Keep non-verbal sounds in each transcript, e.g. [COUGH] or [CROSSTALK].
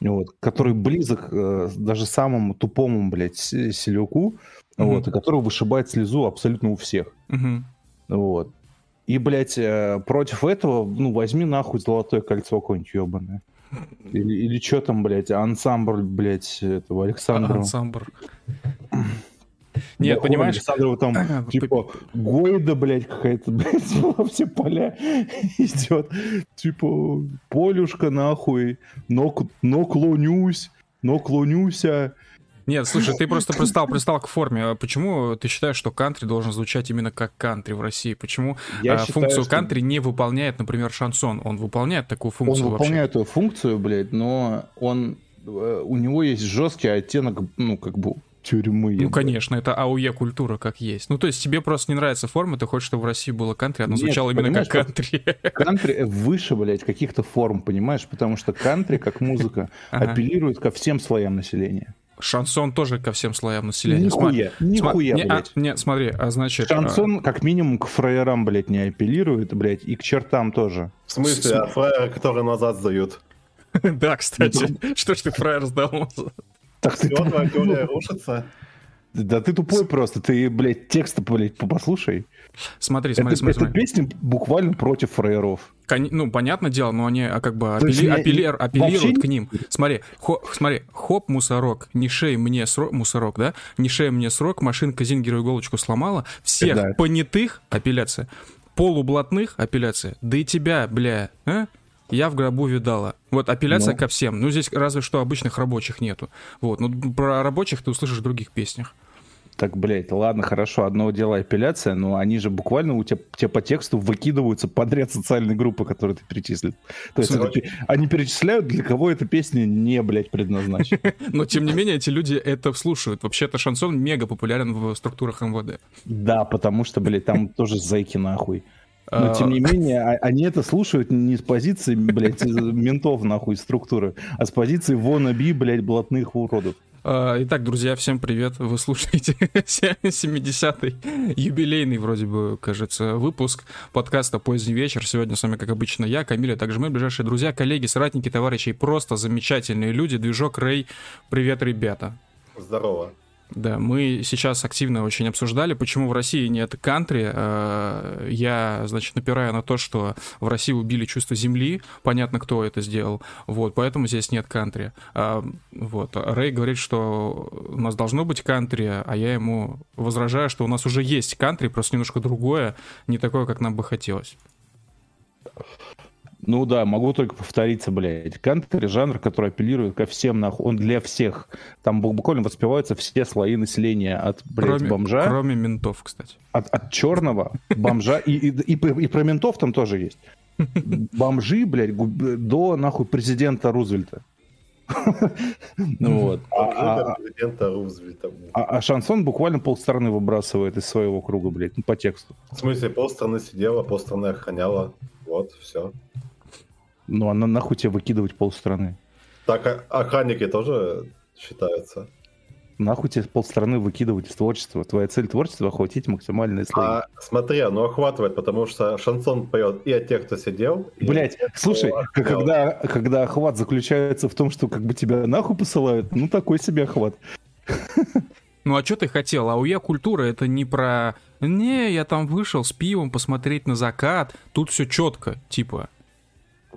вот, который близок э, даже самому тупому, блядь, селюку, mm-hmm. вот, и который вышибает слезу абсолютно у всех. Mm-hmm. Вот. И, блядь, э, против этого, ну, возьми нахуй золотое кольцо какое-нибудь ебаное. Или, или что там, блядь, ансамбль, блядь, этого Александра. Ансамбль. Нет, понимаешь? Александрова там, [CLEARS THROAT] типа, Гойда, блядь, какая-то, [LAUGHS] блядь, во все поля [LAUGHS] идет. Типа, полюшка, нахуй, но, но клонюсь, но клонюся. Нет, слушай, ты просто пристал, пристал к форме. А почему ты считаешь, что кантри должен звучать именно как кантри в России? Почему Я а, считаю, функцию что... кантри не выполняет, например, шансон? Он выполняет такую функцию Он выполняет вообще? эту функцию, блядь, но он э, у него есть жесткий оттенок, ну, как бы тюрьмы. Ну, конечно, это АУЕ культура как есть. Ну, то есть тебе просто не нравится форма, ты хочешь, чтобы в России было кантри, оно Нет, звучало именно как кантри. Кантри выше, блядь, каких-то форм, понимаешь? Потому что кантри, как музыка, [LAUGHS] апеллирует ко всем слоям населения. Шансон тоже ко всем слоям населения. Нихуя, Сма... нихуя, не, блядь. А, нет, смотри, а значит... Шансон а... как минимум к фраерам, блядь, не апеллирует, блядь, и к чертам тоже. В смысле, а фраеры, которые назад сдают? [LAUGHS] Да, кстати. [LAUGHS] Что ж ты фраер сдал? Так ты... твоя теория [LAUGHS] рушится. Да ты тупой просто, ты, блядь, текст, блядь, послушай. Смотри, смотри, это, смотри. Это песня буквально против фраеров. Кон... Ну, понятное дело, но они а, как бы апелли... я... апеллер... апеллируют вообще... к ним. Смотри, хо... смотри, хоп, мусорок, не шей мне срок, мусорок, да? Не шей мне срок, машинка Зингеру иголочку сломала. Всех да. понятых, апелляция, полублатных, апелляция, да и тебя, бля, а? Я в гробу видала. Вот апелляция ну. ко всем. Ну, здесь разве что обычных рабочих нету. Вот. Ну, про рабочих ты услышишь в других песнях. Так, блядь, ладно, хорошо, одно дело апелляция, но они же буквально у тебя, тебе по тексту выкидываются подряд социальные группы, которые ты перечислил. То есть это, они перечисляют, для кого эта песня не, блядь, предназначена. [LAUGHS] Но, тем не менее, эти люди это слушают. Вообще-то шансон мега популярен в структурах МВД. Да, потому что, блядь, там тоже зайки нахуй. Но, тем не [LAUGHS] менее, а, они это слушают не с позиции, блядь, ментов, нахуй, структуры, а с позиции wannabe, блядь, блатных уродов. А, итак, друзья, всем привет. Вы слушаете [LAUGHS] 70-й юбилейный, вроде бы, кажется, выпуск подкаста «Поздний вечер». Сегодня с вами, как обычно, я, Камиль, а также мы, ближайшие друзья, коллеги, соратники, товарищи, просто замечательные люди. Движок Рэй. Привет, ребята. Здорово. Да, мы сейчас активно очень обсуждали, почему в России нет кантри. Э, я, значит, напираю на то, что в России убили чувство земли. Понятно, кто это сделал. Вот, поэтому здесь нет кантри. А, вот. Рэй говорит, что у нас должно быть кантри, а я ему возражаю, что у нас уже есть кантри, просто немножко другое, не такое, как нам бы хотелось. Ну да, могу только повториться, блядь. Кантри — жанр, который апеллирует ко всем, нахуй. Он для всех. Там буквально воспеваются все слои населения. От, блядь, кроме, бомжа... Кроме ментов, кстати. От, от черного бомжа. И, и, и, и про ментов там тоже есть. Бомжи, блядь, до, нахуй, президента Рузвельта. Ну вот. А, а, а, а шансон буквально полстраны выбрасывает из своего круга, блядь, ну, по тексту. В смысле, полстраны сидела, полстраны охраняла. Вот, все. Ну, а на, нахуй тебе выкидывать полстраны? Так, а охранники тоже считаются. Нахуй тебе полстраны выкидывать из творчества? Твоя цель творчества — охватить максимальные слои. А, смотри, оно охватывает, потому что шансон поет и от тех, кто сидел. Блять, слушай, когда, когда охват заключается в том, что как бы тебя нахуй посылают, ну такой себе охват. Ну а что ты хотел? АУЕ культура это не про «Не, я там вышел с пивом посмотреть на закат». Тут все четко, типа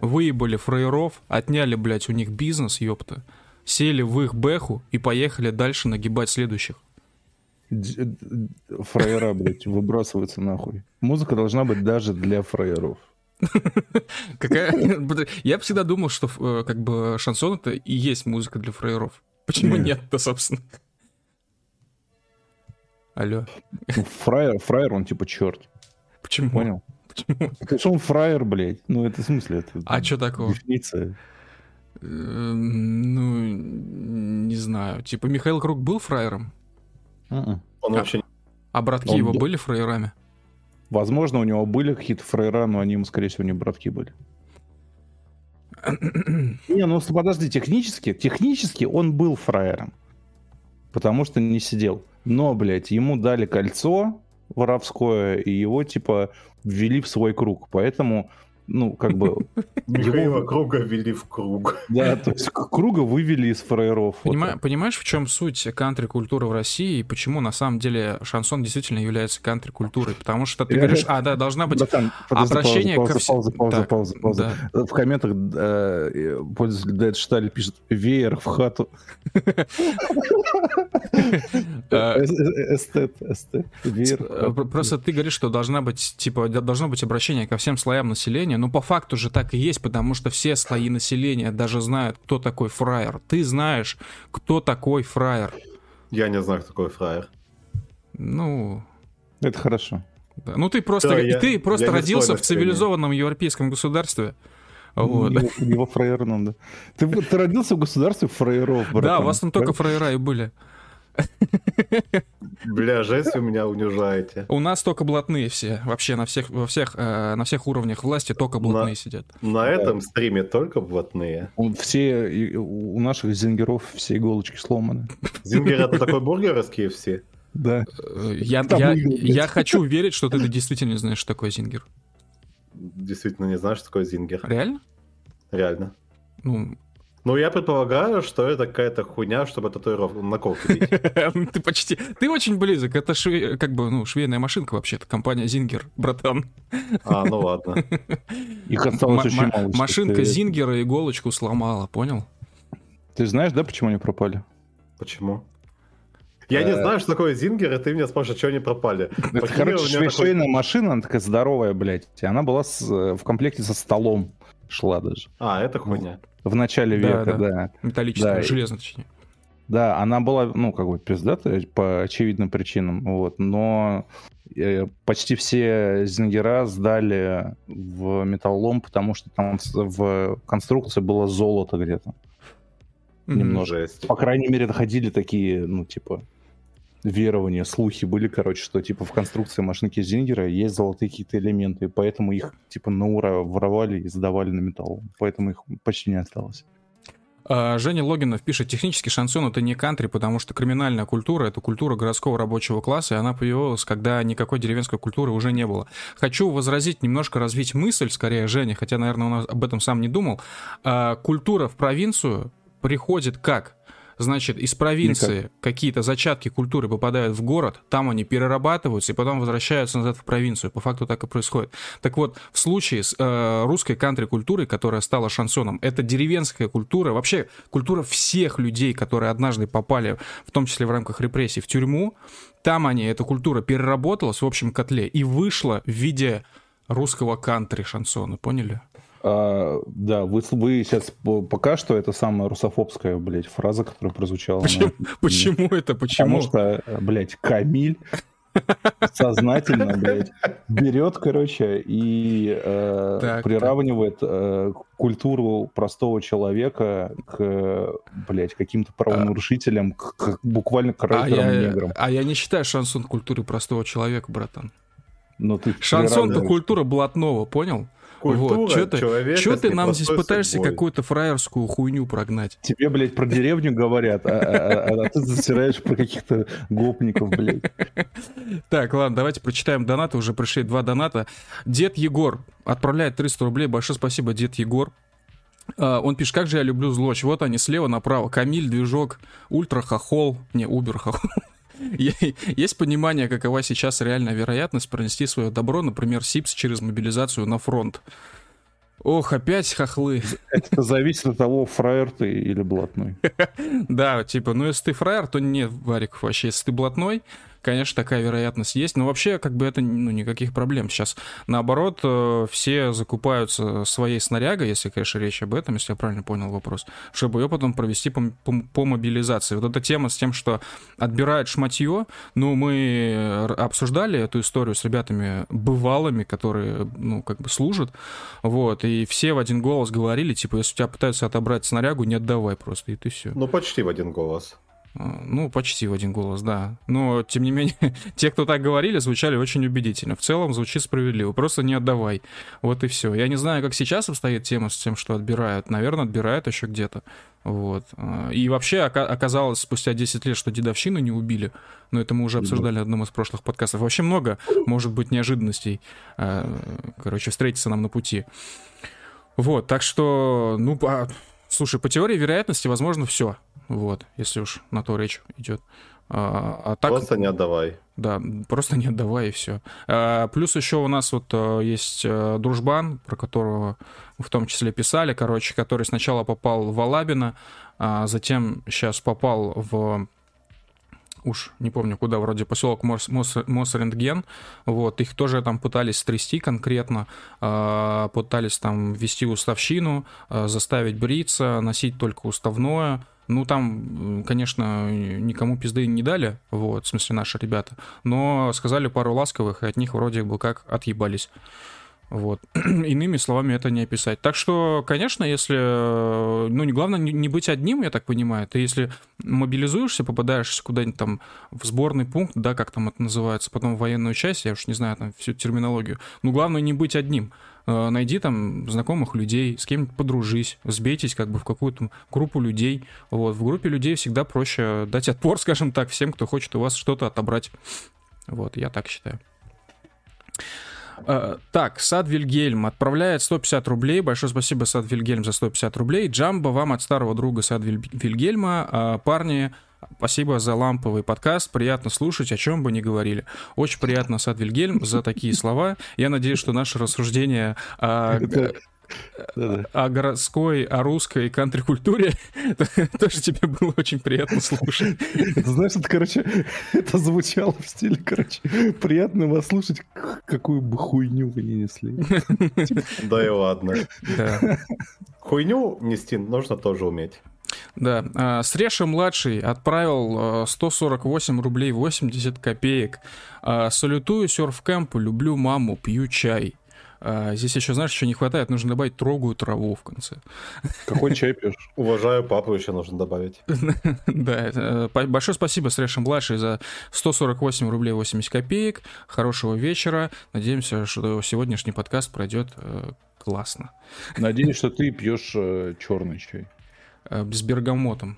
Выебали фраеров, отняли, блядь, у них бизнес, ёпта. Сели в их бэху и поехали дальше нагибать следующих. Фраера, блядь, выбрасываются нахуй. Музыка должна быть даже для фраеров. Какая... [LAUGHS] Я всегда думал, что э, как бы шансон это и есть музыка для фраеров. Почему нет-то, собственно? Алло. Ну, фраер, фраер, он типа черт. Почему? Понял? Почему? [LAUGHS] Это он фраер, блядь. Ну, это в смысле? Это а что такого? Дефиниция. Эм, ну, не знаю. Типа Михаил Круг был фраером? Он вообще... А братки он его был... были фраерами? Возможно, у него были какие-то фраера, но они ему, скорее всего, не братки были. [CLEARS THROAT] не, ну подожди, технически, технически он был фраером. Потому что не сидел. Но, блядь, ему дали кольцо, воровское, и его, типа, ввели в свой круг. Поэтому ну, как бы... [LAUGHS] Михаила Круга ввели в круг. Да, то есть Круга вывели из фраеров. Понима... Вот. Понимаешь, в чем суть кантри-культуры в России и почему на самом деле шансон действительно является кантри-культурой? Потому что ты говоришь, а, да, должна быть Братан, обращение пауза, ко всем... Пауза, пауза, так, пауза, пауза. Да. В комментах э, пользователь Дэд Шталь пишет «Веер в хату». [LAUGHS] Э, эстет, эстет. Просто ты говоришь, что должна быть, типа, должно быть обращение ко всем слоям населения, но по факту же так и есть, потому что все слои населения даже знают, кто такой фраер. Ты знаешь, кто такой фраер. Я не знаю, кто такой фраер. Ну... Это хорошо. Да. Ну ты просто, да, я, ты просто я родился в цивилизованном европейском государстве. Вот. Его, его фраерном, да. Ты, ты родился в государстве фраеров, братан. Да, у вас там только фраера и были. Бля, жесть вы меня унижаете. У нас только блатные все. Вообще на всех, во всех, э, на всех уровнях власти только блатные на, сидят. На этом стриме только блатные. Все, у наших зингеров все иголочки сломаны. Зингер это такой бургер из KFC? Да. Э, я, я, я хочу верить, что ты действительно не знаешь, что такое зингер. Действительно не знаешь, что такое зингер. Реально? Реально. Ну, ну, я предполагаю, что это какая-то хуйня, чтобы татуировку на бить. [LAUGHS] Ты почти... Ты очень близок. Это шве... как бы, ну, швейная машинка вообще-то. Компания Зингер, братан. А, ну ладно. Их осталось очень мало. Машинка Зингера иголочку сломала, понял? Ты знаешь, да, почему они пропали? Почему? Я не э, знаю, что такое Зингер, и ты меня спрашиваешь, что они пропали. Это, короче, швейная машина, она такая здоровая, блядь. И она была э, в комплекте со столом шла даже. А, это хуйня. В начале века, да. да. Металлическая, да. железная, точнее. Да, она была, ну, как бы пиздатая по очевидным причинам, вот, но э, почти все зингера сдали в металлолом, потому что там в конструкции было золото где-то. Немного. Жесть. По крайней мере, доходили такие, ну, типа, верования, слухи были, короче, что типа в конструкции машинки Зингера есть золотые какие-то элементы, поэтому их типа на ура воровали и сдавали на металл. Поэтому их почти не осталось. А, Женя Логинов пишет, технически шансон это не кантри, потому что криминальная культура — это культура городского рабочего класса, и она появилась, когда никакой деревенской культуры уже не было. Хочу возразить, немножко развить мысль, скорее, Женя, хотя, наверное, он об этом сам не думал. А, культура в провинцию приходит как? Значит, из провинции Никак. какие-то зачатки культуры попадают в город, там они перерабатываются и потом возвращаются назад в провинцию. По факту так и происходит. Так вот, в случае с э, русской кантри-культурой, которая стала шансоном, это деревенская культура, вообще культура всех людей, которые однажды попали, в том числе в рамках репрессий, в тюрьму. Там они, эта культура переработалась в общем котле и вышла в виде русского кантри-шансона, поняли? А, да, вы, вы сейчас пока что это самая русофобская, блядь, фраза, которая прозвучала. Почему, на... почему это? Почему? Потому что, блядь, Камиль сознательно, блядь, берет, короче, и э, так, приравнивает э, культуру простого человека к, блядь, каким-то правонарушителям, к, к буквально к рэперам-неграм. А, а я не считаю шансон культурой простого человека, братан. Но ты Шансон-то культура блатного, понял? Культура вот, что ты, что ты нам здесь пытаешься какую-то фраерскую хуйню прогнать? Тебе, блядь, про деревню говорят, а, а, а, а ты засираешь про каких-то гопников, блядь. Так, ладно, давайте прочитаем донаты. Уже пришли два доната. Дед Егор отправляет 300 рублей. Большое спасибо, дед Егор. Он пишет, как же я люблю злочь. Вот они слева направо. Камиль, движок, ультра хохол. Не, убер хохол. [LAUGHS] Есть понимание, какова сейчас реальная вероятность пронести свое добро, например, СИПС через мобилизацию на фронт? Ох, опять хохлы. [LAUGHS] Это зависит от того, фраер ты или блатной. [LAUGHS] Да, типа, ну если ты фраер, то нет, Варик, вообще. Если ты блатной, конечно, такая вероятность есть, но вообще, как бы это, ну, никаких проблем. Сейчас, наоборот, э, все закупаются своей снарягой, если, конечно, речь об этом, если я правильно понял вопрос, чтобы ее потом провести по, по, по мобилизации. Вот эта тема с тем, что отбирают шматье, ну, мы обсуждали эту историю с ребятами бывалыми, которые, ну, как бы служат, вот, и все в один голос говорили, типа, если у тебя пытаются отобрать снарягу, не отдавай просто, и ты все. Ну, почти в один голос. А, ну, почти в один голос, да. Но, тем не менее, [LAUGHS] те, кто так говорили, звучали очень убедительно. В целом звучит справедливо. Просто не отдавай. Вот и все. Я не знаю, как сейчас обстоит тема с тем, что отбирают. Наверное, отбирают еще где-то. Вот. А, и вообще оказалось спустя 10 лет, что дедовщину не убили. Но это мы уже обсуждали в одном из прошлых подкастов. Вообще много, может быть, неожиданностей. А, короче, встретиться нам на пути. Вот, так что, ну, слушай, по теории вероятности, возможно, все. Вот, если уж на то речь идет. А, а так, просто не отдавай. Да, просто не отдавай и все. А, плюс еще у нас вот а, есть а, дружбан, про которого в том числе писали, короче, который сначала попал в Алабино, а затем сейчас попал в уж не помню куда, вроде поселок Мос, Мос, Мосрентген, вот, их тоже там пытались стрясти конкретно, э, пытались там ввести уставщину, э, заставить бриться, носить только уставное, ну, там, конечно, никому пизды не дали, вот, в смысле наши ребята, но сказали пару ласковых, и от них вроде бы как отъебались. Вот. [CLEARS THROAT] Иными словами это не описать. Так что, конечно, если... Ну, не главное не, быть одним, я так понимаю. Ты если мобилизуешься, попадаешь куда-нибудь там в сборный пункт, да, как там это называется, потом в военную часть, я уж не знаю там всю терминологию. Ну, главное не быть одним. Э, найди там знакомых людей, с кем-нибудь подружись, сбейтесь как бы в какую-то группу людей. Вот. В группе людей всегда проще дать отпор, [LAUGHS] скажем так, всем, кто хочет у вас что-то отобрать. Вот, я так считаю. Uh, так, Сад Вильгельм отправляет 150 рублей. Большое спасибо, Сад Вильгельм, за 150 рублей. Джамбо вам от старого друга Сад Вильгельма. Uh, парни, Спасибо за ламповый подкаст. Приятно слушать, о чем бы ни говорили. Очень приятно, Сад Вильгельм, за такие слова. Я надеюсь, что наше рассуждение о, о городской, о русской кантри-культуре [LAUGHS] тоже тебе было очень приятно слушать. Знаешь, это, короче, это звучало в стиле, короче, приятно вас слушать, какую бы хуйню вы не несли. [LAUGHS] Да и ладно. Хуйню нести нужно тоже уметь. Да, а, Среша младший отправил 148 а, рублей 80 копеек. А, салютую серфкэмпу, люблю маму, пью чай. Здесь еще, знаешь, что не хватает, нужно добавить трогую траву в конце. Какой чай [LAUGHS] пьешь? Уважаю папу еще нужно добавить. [LAUGHS] Да, э, большое спасибо, Среша младший, за 148 рублей 80 копеек. Хорошего вечера. Надеемся, что сегодняшний подкаст пройдет э, классно. [LAUGHS] Надеюсь, что ты пьешь э, черный чай. С бергамотом.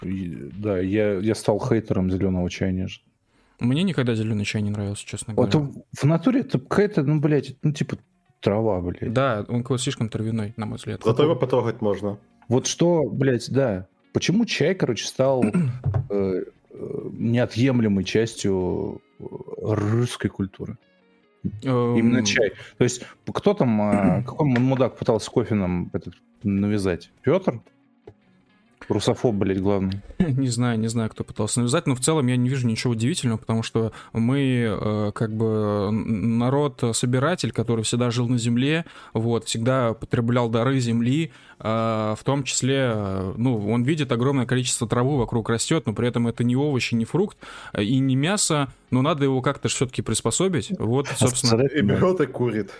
Да, я, я стал хейтером зеленого чая неожиданно. Мне никогда зеленый чай не нравился, честно говоря. Это, в натуре это какая-то, ну, блядь, ну, типа трава, блядь. Да, он какой-то слишком травяной, на мой взгляд. Зато его потрогать можно. Вот что, блядь, да. Почему чай, короче, стал э, э, неотъемлемой частью русской культуры? Эм. Именно чай. То есть кто там, какой мудак пытался кофе нам этот навязать? Петр? Русофоб, блядь, главный. [LAUGHS] не знаю, не знаю, кто пытался навязать, но в целом я не вижу ничего удивительного, потому что мы э, как бы народ-собиратель, который всегда жил на земле, вот, всегда потреблял дары земли, в том числе, э, ну, он видит огромное количество травы вокруг растет, но при этом это не овощи, не фрукт э, и не мясо, но надо его как-то все-таки приспособить. Вот, собственно. И берет и курит.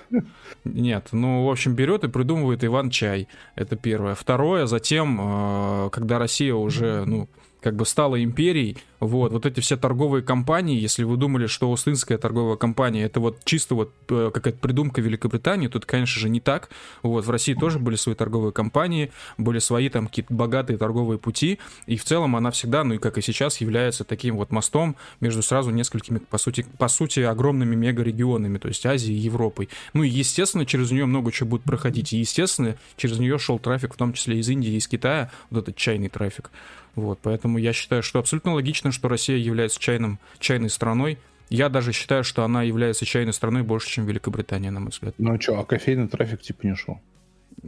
Нет, ну, в общем, берет и придумывает Иван чай. Это первое. Второе, затем, когда Россия уже, ну, как бы стала империей, вот, вот эти все торговые компании, если вы думали, что Остинская торговая компания это вот чисто вот э, какая-то придумка Великобритании, тут, конечно же, не так. Вот, в России тоже были свои торговые компании, были свои там какие-то богатые торговые пути, и в целом она всегда, ну и как и сейчас, является таким вот мостом между сразу несколькими, по сути, по сути огромными мегарегионами, то есть Азией и Европой. Ну и, естественно, через нее много чего будет проходить, и, естественно, через нее шел трафик, в том числе из Индии, из Китая, вот этот чайный трафик. Вот, поэтому я считаю, что абсолютно логично, что Россия является чайным, чайной страной. Я даже считаю, что она является чайной страной больше, чем Великобритания, на мой взгляд. Ну что, а кофейный трафик типа не шел?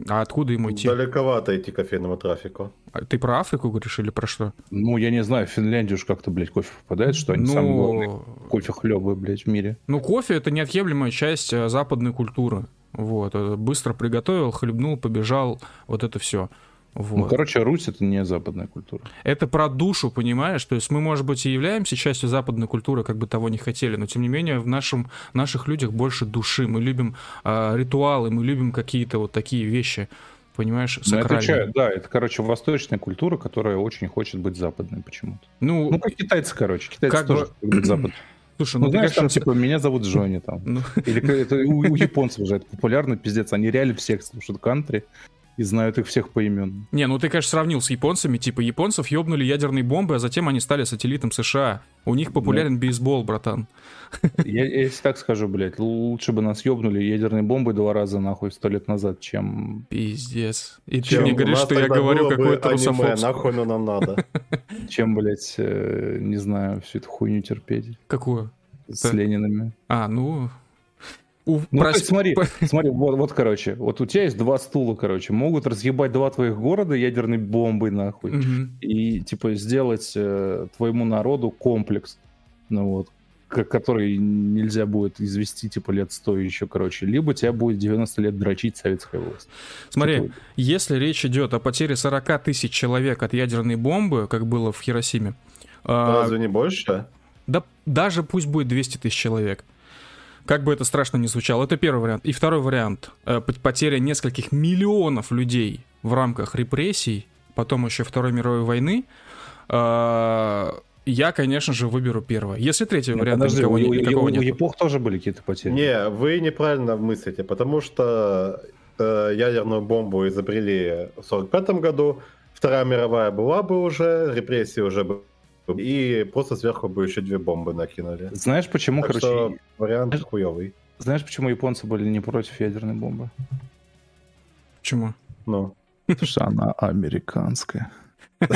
А откуда ему идти? Далековато идти кофейному трафику. А ты про Африку говоришь или про что? Ну, я не знаю, в Финляндию уж как-то, блядь, кофе попадает, что они ну... самые главные кофе хлебы, блядь, в мире. Ну, кофе — это неотъемлемая часть э, западной культуры. Вот, э, быстро приготовил, хлебнул, побежал, вот это все. Вот. Ну, короче, Русь это не западная культура. Это про душу, понимаешь? То есть мы, может быть, и являемся частью западной культуры, как бы того не хотели, но тем не менее в нашем, наших людях больше души. Мы любим э, ритуалы, мы любим какие-то вот такие вещи. понимаешь, ну, сакральной. Это, да, это, короче, восточная культура, которая очень хочет быть западной почему-то. Ну, ну как китайцы, короче. Китайцы как тоже бы... быть западной. [CLEARS THROAT] Слушай, ну, ну знаешь, там, типа, меня зовут Джонни, там. [LAUGHS] Ну... Или это у, у японцев уже это популярно, пиздец. Они реально всех слушают кантри и знают их всех по имен. Не, ну ты, конечно, сравнил с японцами. Типа, японцев ёбнули ядерные бомбы, а затем они стали сателлитом США. У них популярен Нет. бейсбол, братан. Я, я если так скажу, блядь, лучше бы нас ёбнули ядерной бомбой два раза, нахуй, сто лет назад, чем... Пиздец. И чем ты мне говоришь, что я говорю какое-то русофобское. нахуй оно нам надо. [LAUGHS] Чем, блядь, э, не знаю, всю эту хуйню терпеть. Какую? С Ленинами. А, ну, у, ну, прос... смотри, смотри, вот, вот, короче, вот у тебя есть два стула, короче, могут разъебать два твоих города ядерной бомбой, нахуй, угу. и, типа, сделать э, твоему народу комплекс, ну вот, который нельзя будет извести, типа, лет сто еще, короче, либо тебя будет 90 лет дрочить советская власть. Смотри, типа... если речь идет о потере 40 тысяч человек от ядерной бомбы, как было в Хиросиме... Разве а... не больше? Да даже пусть будет 200 тысяч человек как бы это страшно не звучало. Это первый вариант. И второй вариант. Э, потеря нескольких миллионов людей в рамках репрессий, потом еще Второй мировой войны. Э, я, конечно же, выберу первое. Если третий Нет, вариант подожди, никого, у, никакого у, нет. У эпох тоже были какие-то потери. Не, вы неправильно мыслите, потому что э, ядерную бомбу изобрели в 1945 году, Вторая мировая была бы уже, репрессии уже бы и просто сверху бы еще две бомбы накинули. Знаешь, почему, так короче... Что вариант знаешь, хуёвый. Знаешь, почему японцы были не против ядерной бомбы? Почему? Ну. Потому что она американская. Да.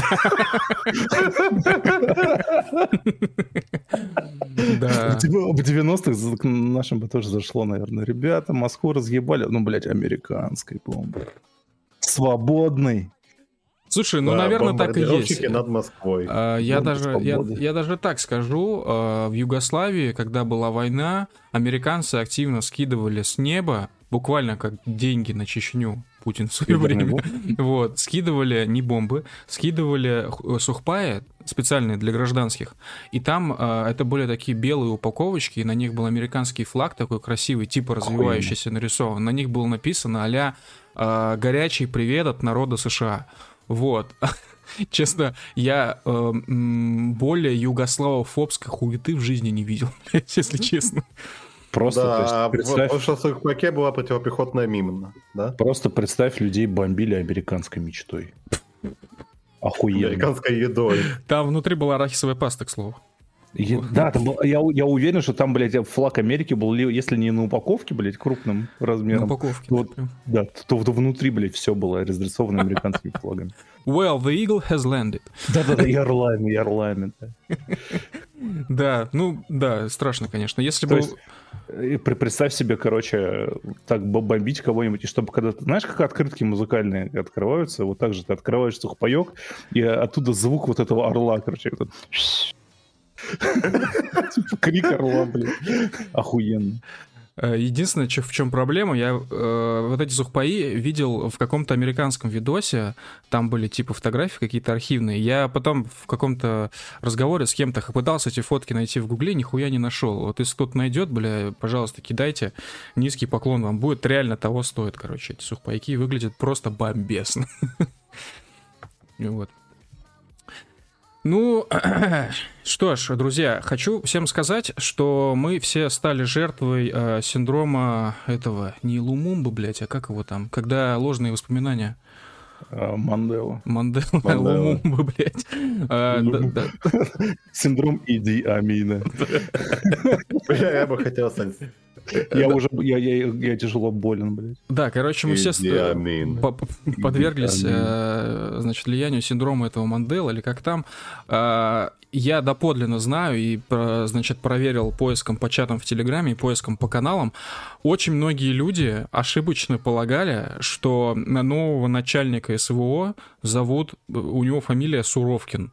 В 90-х к нашим бы тоже зашло, наверное. Ребята, Москву разъебали. Ну, блядь, американской бомбы. Свободный. Слушай, ну, да, наверное, так и есть. над Москвой. А, я, даже, я, я даже так скажу. А, в Югославии, когда была война, американцы активно скидывали с неба, буквально как деньги на Чечню, Путин в свое время. [LAUGHS] Вот, скидывали не бомбы, скидывали сухпаи специальные для гражданских. И там э, это были такие белые упаковочки, и на них был американский флаг такой красивый, типа развивающийся нарисован. На них было написано а-ля э, «Горячий привет от народа США». Вот. [LAUGHS] Честно, я э, более югославофобской хуеты в жизни не видел, [LAUGHS] если честно. Просто да, представь... в Сухпаке была противопехотная мина, да? Просто представь, людей бомбили американской мечтой. [LAUGHS] Охуенно. Американской едой. Там внутри была арахисовая паста, к слову. Я, да, там, я, я уверен, что там, блядь, флаг Америки был, если не на упаковке, блядь, крупным размером. На упаковке. То, вот, да, то, то внутри, блядь, все было разрисовано американскими флагами. Well, the eagle has landed. Да-да-да, и орлами, и орлами. Да, ну, да, страшно, конечно. Если бы... Представь себе, короче, так бомбить кого-нибудь, и чтобы когда ты... Знаешь, как открытки музыкальные открываются? Вот так же ты открываешь сухпайок, и оттуда звук вот этого орла, короче, Типа [LAUGHS] крик орла, блин. Охуенно. Э, единственное, в чем проблема, я э, вот эти сухпаи видел в каком-то американском видосе, там были типа фотографии какие-то архивные. Я потом в каком-то разговоре с кем-то пытался эти фотки найти в гугле, нихуя не нашел. Вот если кто-то найдет, бля, пожалуйста, кидайте. Низкий поклон вам будет, реально того стоит, короче. Эти сухпайки выглядят просто бомбесно. [LAUGHS] Вот. Ну, [CLEARS THROAT] что ж, друзья, хочу всем сказать, что мы все стали жертвой э, синдрома этого, не Лумумба, блядь, а как его там, когда ложные воспоминания. А, Мандела. Мандела, Лумумба, [LAUGHS] блядь. А, Синдром Иди Амина. Я бы хотел я уже, я, я, я тяжело болен, блядь. Да, короче, мы все подверглись, э, значит, влиянию синдрома этого Мандела, или как там. А, я доподлинно знаю и, значит, проверил поиском по чатам в Телеграме и поиском по каналам. Очень многие люди ошибочно полагали, что нового начальника СВО зовут, у него фамилия Суровкин.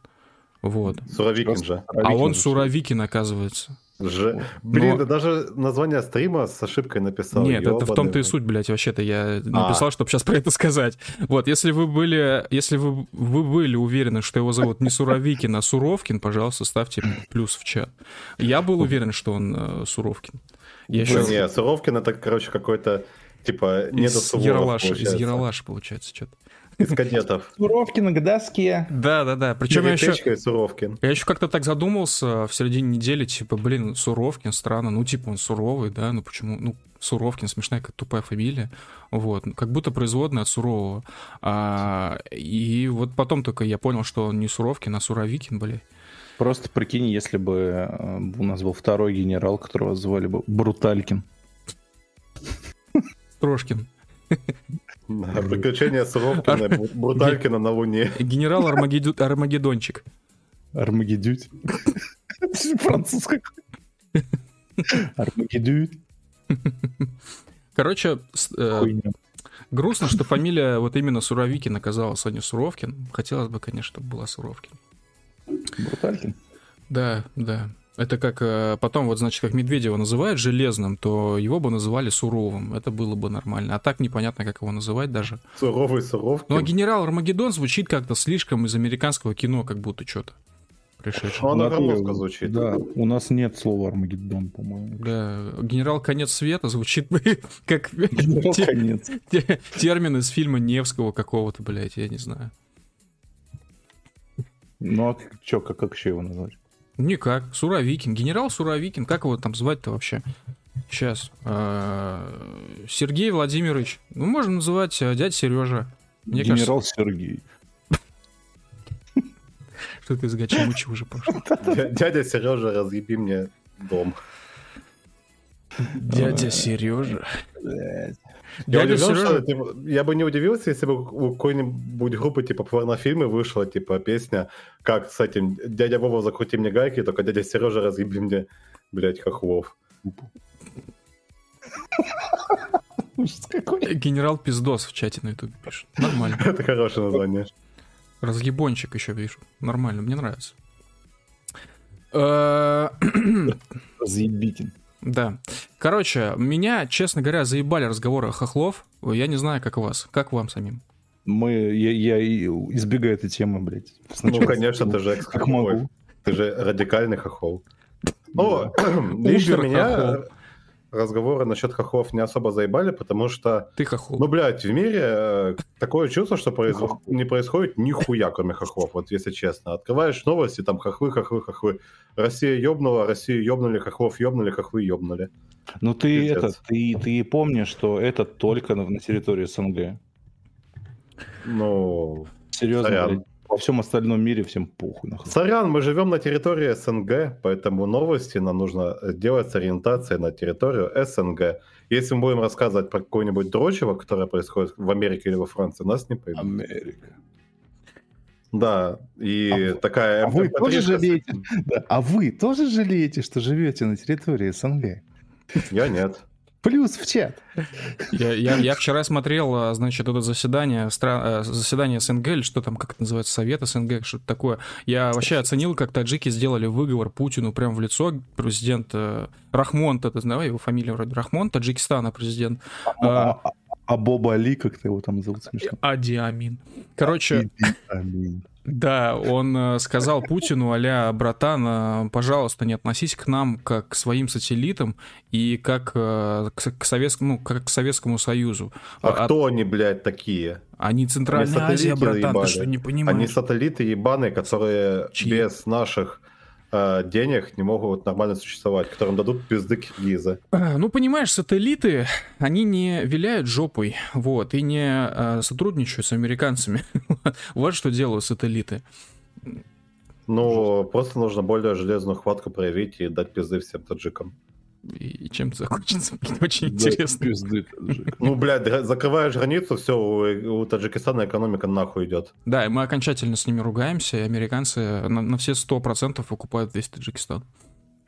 Вот. Суровикин же. А он Суровикин, оказывается. Ж... Блин, Но... да даже название стрима с ошибкой написал. Нет, это в том-то и суть, блядь, вообще-то я написал, а. чтобы сейчас про это сказать. Вот, если вы были, если вы, вы были уверены, что его зовут не Суровикин, а Суровкин, пожалуйста, ставьте плюс в чат. Я был уверен, что он э, Суровкин. Я еще... Не, Суровкин это, короче, какой-то Типа, не из суворов, Ералаша, из получается. Ералаша, получается, что-то. Из кадетов. [LAUGHS] Суровкин к доске. Да, да, да. Причем я еще, Суровкин. я еще как-то так задумался в середине недели, типа, блин, Суровкин, странно, ну, типа, он суровый, да, ну, почему, ну, Суровкин, смешная, как тупая фамилия, вот, ну, как будто производная от Сурового. А, и вот потом только я понял, что он не Суровкин, а Суровикин, блин. Просто прикинь, если бы э, у нас был второй генерал, которого звали бы Бруталькин. Трошкин. [LAUGHS] Приключения Суровкина Бруталькина на Луне. Генерал Армагеддончик. Армагеддють. [LAUGHS] Французский. Армагеддють. Короче, э, грустно, что фамилия вот именно Суровикин оказалась, а не Суровкин. Хотелось бы, конечно, чтобы была Суровкин. Бруталькин. Да, да. Это как э, потом, вот, значит, как Медведева называют железным, то его бы называли суровым. Это было бы нормально. А так непонятно, как его называть даже. Суровый Суровкин. Ну, а генерал Армагеддон звучит как-то слишком из американского кино, как будто что-то пришедшее. Он Натуре, Аграновка звучит. Да, у нас нет слова Армагеддон, по-моему. Да, генерал Конец света звучит как термин из фильма Невского какого-то, блядь, я не знаю. Ну, а чё, как, как еще его назвать? Никак. Суровикин. Генерал Суровикин. Как его там звать-то вообще? Сейчас. Сергей Владимирович. Ну, можно называть э, дядя Сережа. Мне Генерал Сергей. кажется, что ты из Гачимучи уже пошел. [LAUGHS] Дя- Дядя Сережа, разъеби мне дом. Дядя Сережа. Я, Дядя удивлен, что, типа, я бы не удивился, если бы у какой-нибудь группы типа порнофильмы вышла типа песня, как с этим «Дядя Вова, закрути мне гайки», только «Дядя Сережа, разъеби мне, блядь, хохлов». Ужас какой. Генерал Пиздос в чате на ютубе пишет. Нормально. Это хорошее название. Разъебончик еще вижу. Нормально, мне нравится. Э, [CLEARS THROAT] Заебитин. Да. Короче, меня, честно говоря, заебали разговоры хохлов. Я не знаю, как у вас. Как вам самим? Мы, я, я избегаю этой темы, блядь. Ну, Сначала- конечно, ты же Как могу. Ты же радикальный хохол. Ну, [CLEARS THROAT] лично меня разговоры насчет хохлов не особо заебали, потому что, Ты хохол. ну, блядь, в мире э, такое чувство, что не происходит нихуя, кроме хохлов, вот если честно. Открываешь новости, там хохлы, хохлы, хохлы. Россия ёбнула, Россию ёбнули, хохлов ёбнули, хохлы ёбнули. Ну ты Пиздец. это, ты, ты помнишь, что это только на, на территории СНГ. Ну, Серьезно, блядь. Во всем остальном мире всем похуй нахуй. сорян, мы живем на территории СНГ, поэтому новости нам нужно делать с ориентацией на территорию СНГ. Если мы будем рассказывать про какое-нибудь дрочево, которое происходит в Америке или во Франции, нас не поймут. Америка. Да, и А такая... А вы MP3 тоже жалеете? Да, А вы тоже жалеете, что живете на территории СНГ? Я нет. Плюс в чат. Я, я, я вчера смотрел, а, значит, это заседание, стра- э, заседание СНГ, или что там, как это называется, Совет СНГ, что-то такое. Я вообще оценил, как таджики сделали выговор Путину прямо в лицо. Президент э, Рахмон, это знаешь, его фамилия вроде Рахмон, Таджикистана президент. А, а- а Боба Али, как ты его там зовут смешно? Ади Амин. Короче, Иди, Амин. Да, он э, сказал Путину, аля, братан, э, пожалуйста, не относись к нам как к своим сателлитам и как э, к, советскому, ну, как к Советскому Союзу. А А- кто они, блядь, такие? Они Центральная Они Азия, братан, ты что, не понимаешь? Они сателлиты ебаные, которые Чьи? без наших э, денег не могут нормально существовать, которым дадут пизды киргизы. А, Ну, понимаешь, сателлиты, они не виляют жопой, вот, и не э, сотрудничают с американцами. [LAUGHS] Вот что делают сателлиты. Ну, просто нужно более железную хватку проявить и дать пизды всем таджикам. И чем это закончится, [LAUGHS] блин, очень интересно. пизды. [LAUGHS] Ну, блядь, закрываешь границу, все, у, у Таджикистана экономика нахуй идет. Да, и мы окончательно с ними ругаемся, и американцы на, на все сто процентов выкупают весь Таджикистан.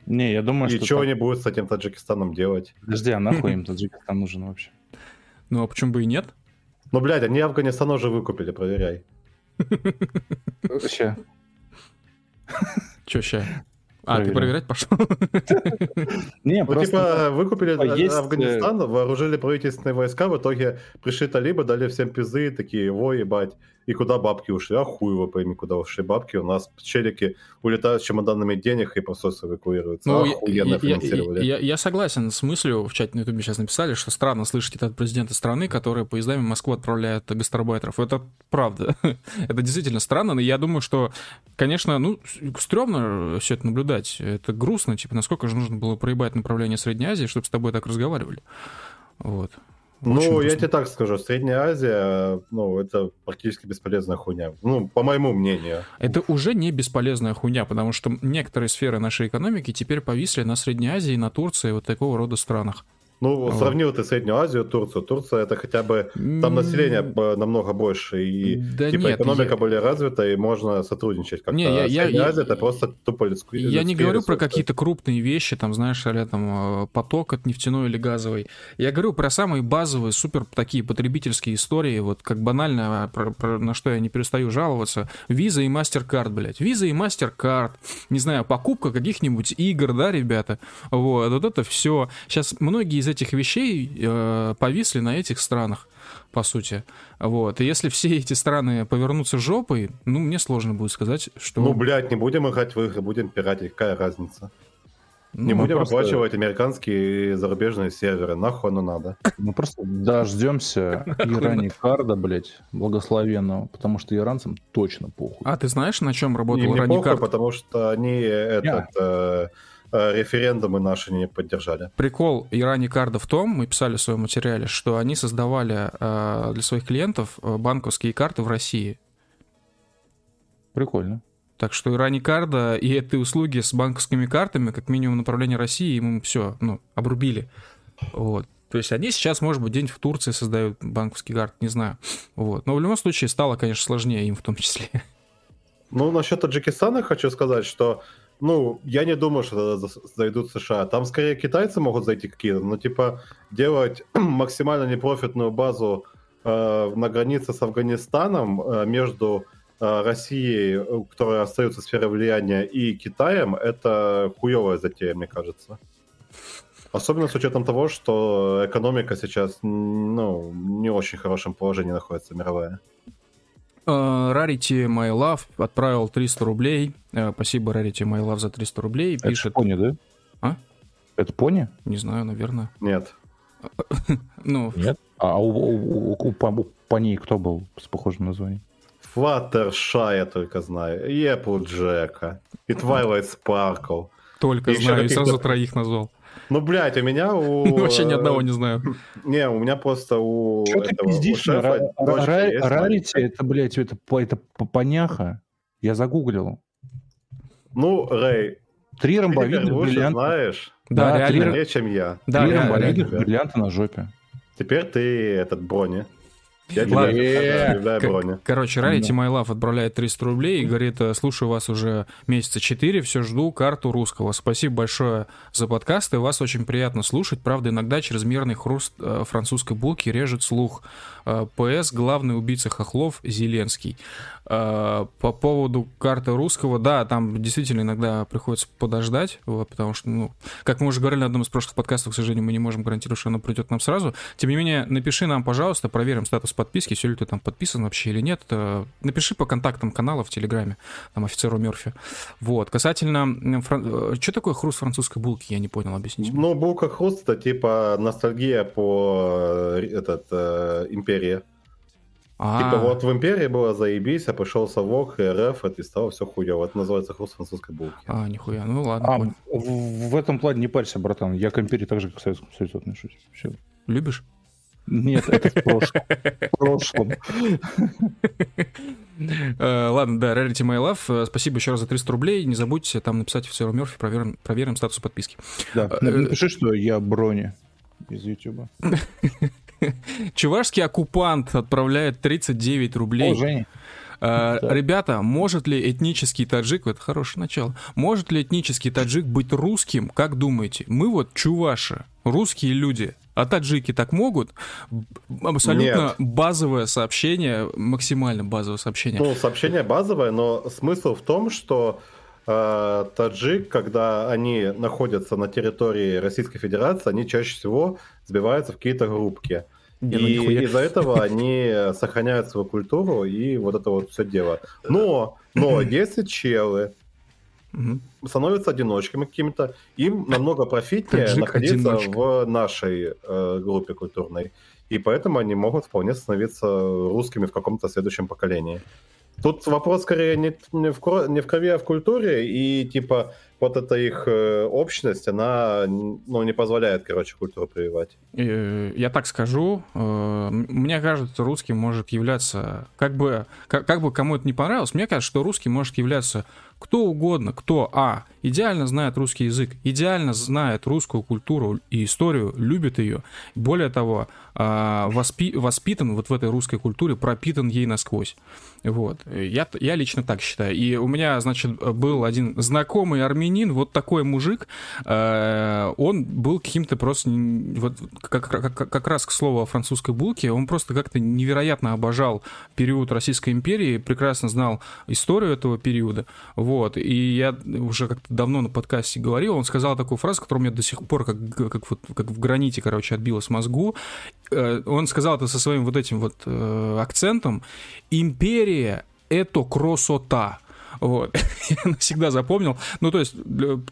Не, я думаю, И что... что там- они будут с этим Таджикистаном делать? Подожди, а нахуй им [LAUGHS] Таджикистан нужен вообще? Ну, а почему бы и нет? Ну, блядь, они Афганистан уже выкупили, проверяй. Вообще. Че, ща? А, ты проверять пошел? [LAUGHS] Не, Ну, просто... типа, выкупили типа, Афганистан, вооружили правительственные войска, в итоге пришли талибы, дали всем пизды, такие, во, ебать, и куда бабки ушли. А хуй его пойми, куда ушли бабки. У нас челики улетают с чемоданами денег и посольство эвакуируются. Ну, Охуенно я, я, я, я согласен с мыслью, в чате на ютубе сейчас написали, что странно слышать это от президента страны, который поездами в Москву отправляет гастарбайтеров. Это правда. [LAUGHS] это действительно странно, но я думаю, что, конечно, ну, стрёмно все это наблюдать. Это грустно, типа, насколько же нужно было проебать направление Средней Азии, чтобы с тобой так разговаривали. Вот. Ну, я тебе так скажу, Средняя Азия, ну, это практически бесполезная хуйня. Ну, по моему мнению. Это уже не бесполезная хуйня, потому что некоторые сферы нашей экономики теперь повисли на Средней Азии, на Турции, вот такого рода странах. Ну, вот. сравнил ты Среднюю Азию, Турцию. Турция это хотя бы там население намного больше, и да типа нет, экономика я... более развита, и можно сотрудничать как-то. Не, я, я, Средняя я, Азия это просто тупо людские Я не говорю ресурсы. про какие-то крупные вещи, там, знаешь, или там э, поток от нефтяной или газовой. Я говорю про самые базовые, супер такие потребительские истории, вот как банально, а, про, про, на что я не перестаю жаловаться. Виза и MasterCard, блядь. Виза и MasterCard. Не знаю, покупка каких-нибудь игр, да, ребята? Вот, вот это все. Сейчас многие из этих вещей э, повисли на этих странах, по сути. Вот. И если все эти страны повернутся жопой, ну, мне сложно будет сказать, что... Ну, блядь, не будем играть в игры, будем пиратить, какая разница? Ну, не будем просто... оплачивать американские и зарубежные серверы, нахуй оно надо. Мы просто дождемся [LAUGHS] Ирани Карда, блядь, благословенного, потому что иранцам точно похуй. А ты знаешь, на чем работал Ирани Кард? потому что они этот... Э, референдумы наши не поддержали. Прикол Ирани Карда в том, мы писали в своем материале, что они создавали э, для своих клиентов э, банковские карты в России. Прикольно. Так что Ирани Карда и этой услуги с банковскими картами, как минимум направление России, ему все, ну, обрубили. Вот. То есть они сейчас, может быть, день в Турции создают банковский карт, не знаю. Вот. Но в любом случае стало, конечно, сложнее им в том числе. Ну, насчет Таджикистана хочу сказать, что ну, я не думаю, что зайдут США. Там скорее китайцы могут зайти какие-то, но типа делать [CLEARS THROAT] максимально непрофитную базу э, на границе с Афганистаном э, между э, Россией, которая остается в сфере влияния, и Китаем, это хуевая затея, мне кажется. Особенно с учетом того, что экономика сейчас ну, не очень хорошем положении находится мировая. Uh, Rarity My Love отправил 300 рублей. Uh, спасибо, Rarity My Love, за 300 рублей. Это Пишет... пони, да? А? Это пони? Не знаю, наверное. Нет. [LAUGHS] ну... Нет? А у, у, у, у, пони кто был с похожим названием? Флаттерша я только знаю. И Applejack. И Twilight Sparkle. Только и знаю, и сразу троих назвал. Ну, блядь, у меня у... [LAUGHS] Вообще ни одного не знаю. [LAUGHS] Не, у меня просто у... Что ты пиздишь? Рарити, это, блядь, это, это поняха. Я загуглил. Ну, Рэй, Три ромбовидных бриллианта. знаешь? Да, да реально. чем я. Да, три ромбовидных бриллианта на жопе. Теперь ты этот брони. Я Ладно. Короче, Rarity My Love отправляет 300 рублей и говорит, «Э, слушаю вас уже месяца 4, все жду карту русского. Спасибо большое за подкасты, вас очень приятно слушать. Правда, иногда чрезмерный хруст э, французской булки режет слух. Э, ПС, главный убийца хохлов Зеленский. По поводу карты русского, да, там действительно иногда приходится подождать, вот, потому что, ну, как мы уже говорили на одном из прошлых подкастов, к сожалению, мы не можем гарантировать, что оно придет нам сразу. Тем не менее, напиши нам, пожалуйста, проверим статус подписки, все ли ты там подписан вообще или нет. Э, напиши по контактам канала в Телеграме, там, офицеру Мерфи. Вот. Касательно... Фран... Э, что такое хруст французской булки? Я не понял, объясните. Ну, булка хруст, это типа ностальгия по э, этот, э, империи. А-а-а. Типа вот в Империи было заебись, а пришел совок, и РФ, это и стало все хуево. Это называется хруст французской булки. А, нихуя, ну ладно. А, в, в этом плане не парься, братан. Я к Империи так же, как к Советскому Союзу отношусь. Все. Любишь? Нет, это в прошлом. В прошлом. [LAUGHS] Э, ладно, да, Rarity My Love. Э, спасибо еще раз за 300 рублей. Не забудьте там написать офицеру Мерфи, проверим, проверим статус подписки. Да, э, напиши, что я брони из Ютуба. [LAUGHS] [LAUGHS] Чувашский оккупант отправляет 39 рублей. О, Женя. Uh, да. Ребята, может ли этнический таджик, это хорошее начало, может ли этнический таджик быть русским, как думаете? Мы вот чуваши, русские люди, а таджики так могут? Абсолютно Нет. базовое сообщение, максимально базовое сообщение. Ну, сообщение базовое, но смысл в том, что э, таджик, когда они находятся на территории Российской Федерации, они чаще всего сбиваются в какие-то группки. И из-за этого они сохраняют свою культуру и вот это вот все дело. Но, но если челы становятся одиночками какими-то, им намного профитнее находиться в нашей э, группе культурной. И поэтому они могут вполне становиться русскими в каком-то следующем поколении. Тут вопрос скорее не, не, в, не в крови, а в культуре, и типа вот эта их э, общность, она ну, не позволяет, короче, культуру прививать. Я так скажу, э, мне кажется, русский может являться, как бы, как, как бы кому это не понравилось, мне кажется, что русский может являться кто угодно, кто, а, идеально знает русский язык, идеально знает русскую культуру и историю, любит ее, более того, воспи воспитан вот в этой русской культуре, пропитан ей насквозь. Вот. Я, я лично так считаю. И у меня, значит, был один знакомый армянин, вот такой мужик, э, он был каким-то просто, вот, как, как, как раз к слову о французской булке, он просто как-то невероятно обожал период Российской империи, прекрасно знал историю этого периода, вот. И я уже как-то давно на подкасте говорил, он сказал такую фразу, которая у меня до сих пор как, как, вот, как в граните, короче, отбилась в мозгу. Э, он сказал это со своим вот этим вот э, акцентом. Империя — это красота. Вот. [LAUGHS] Я навсегда запомнил. Ну, то есть,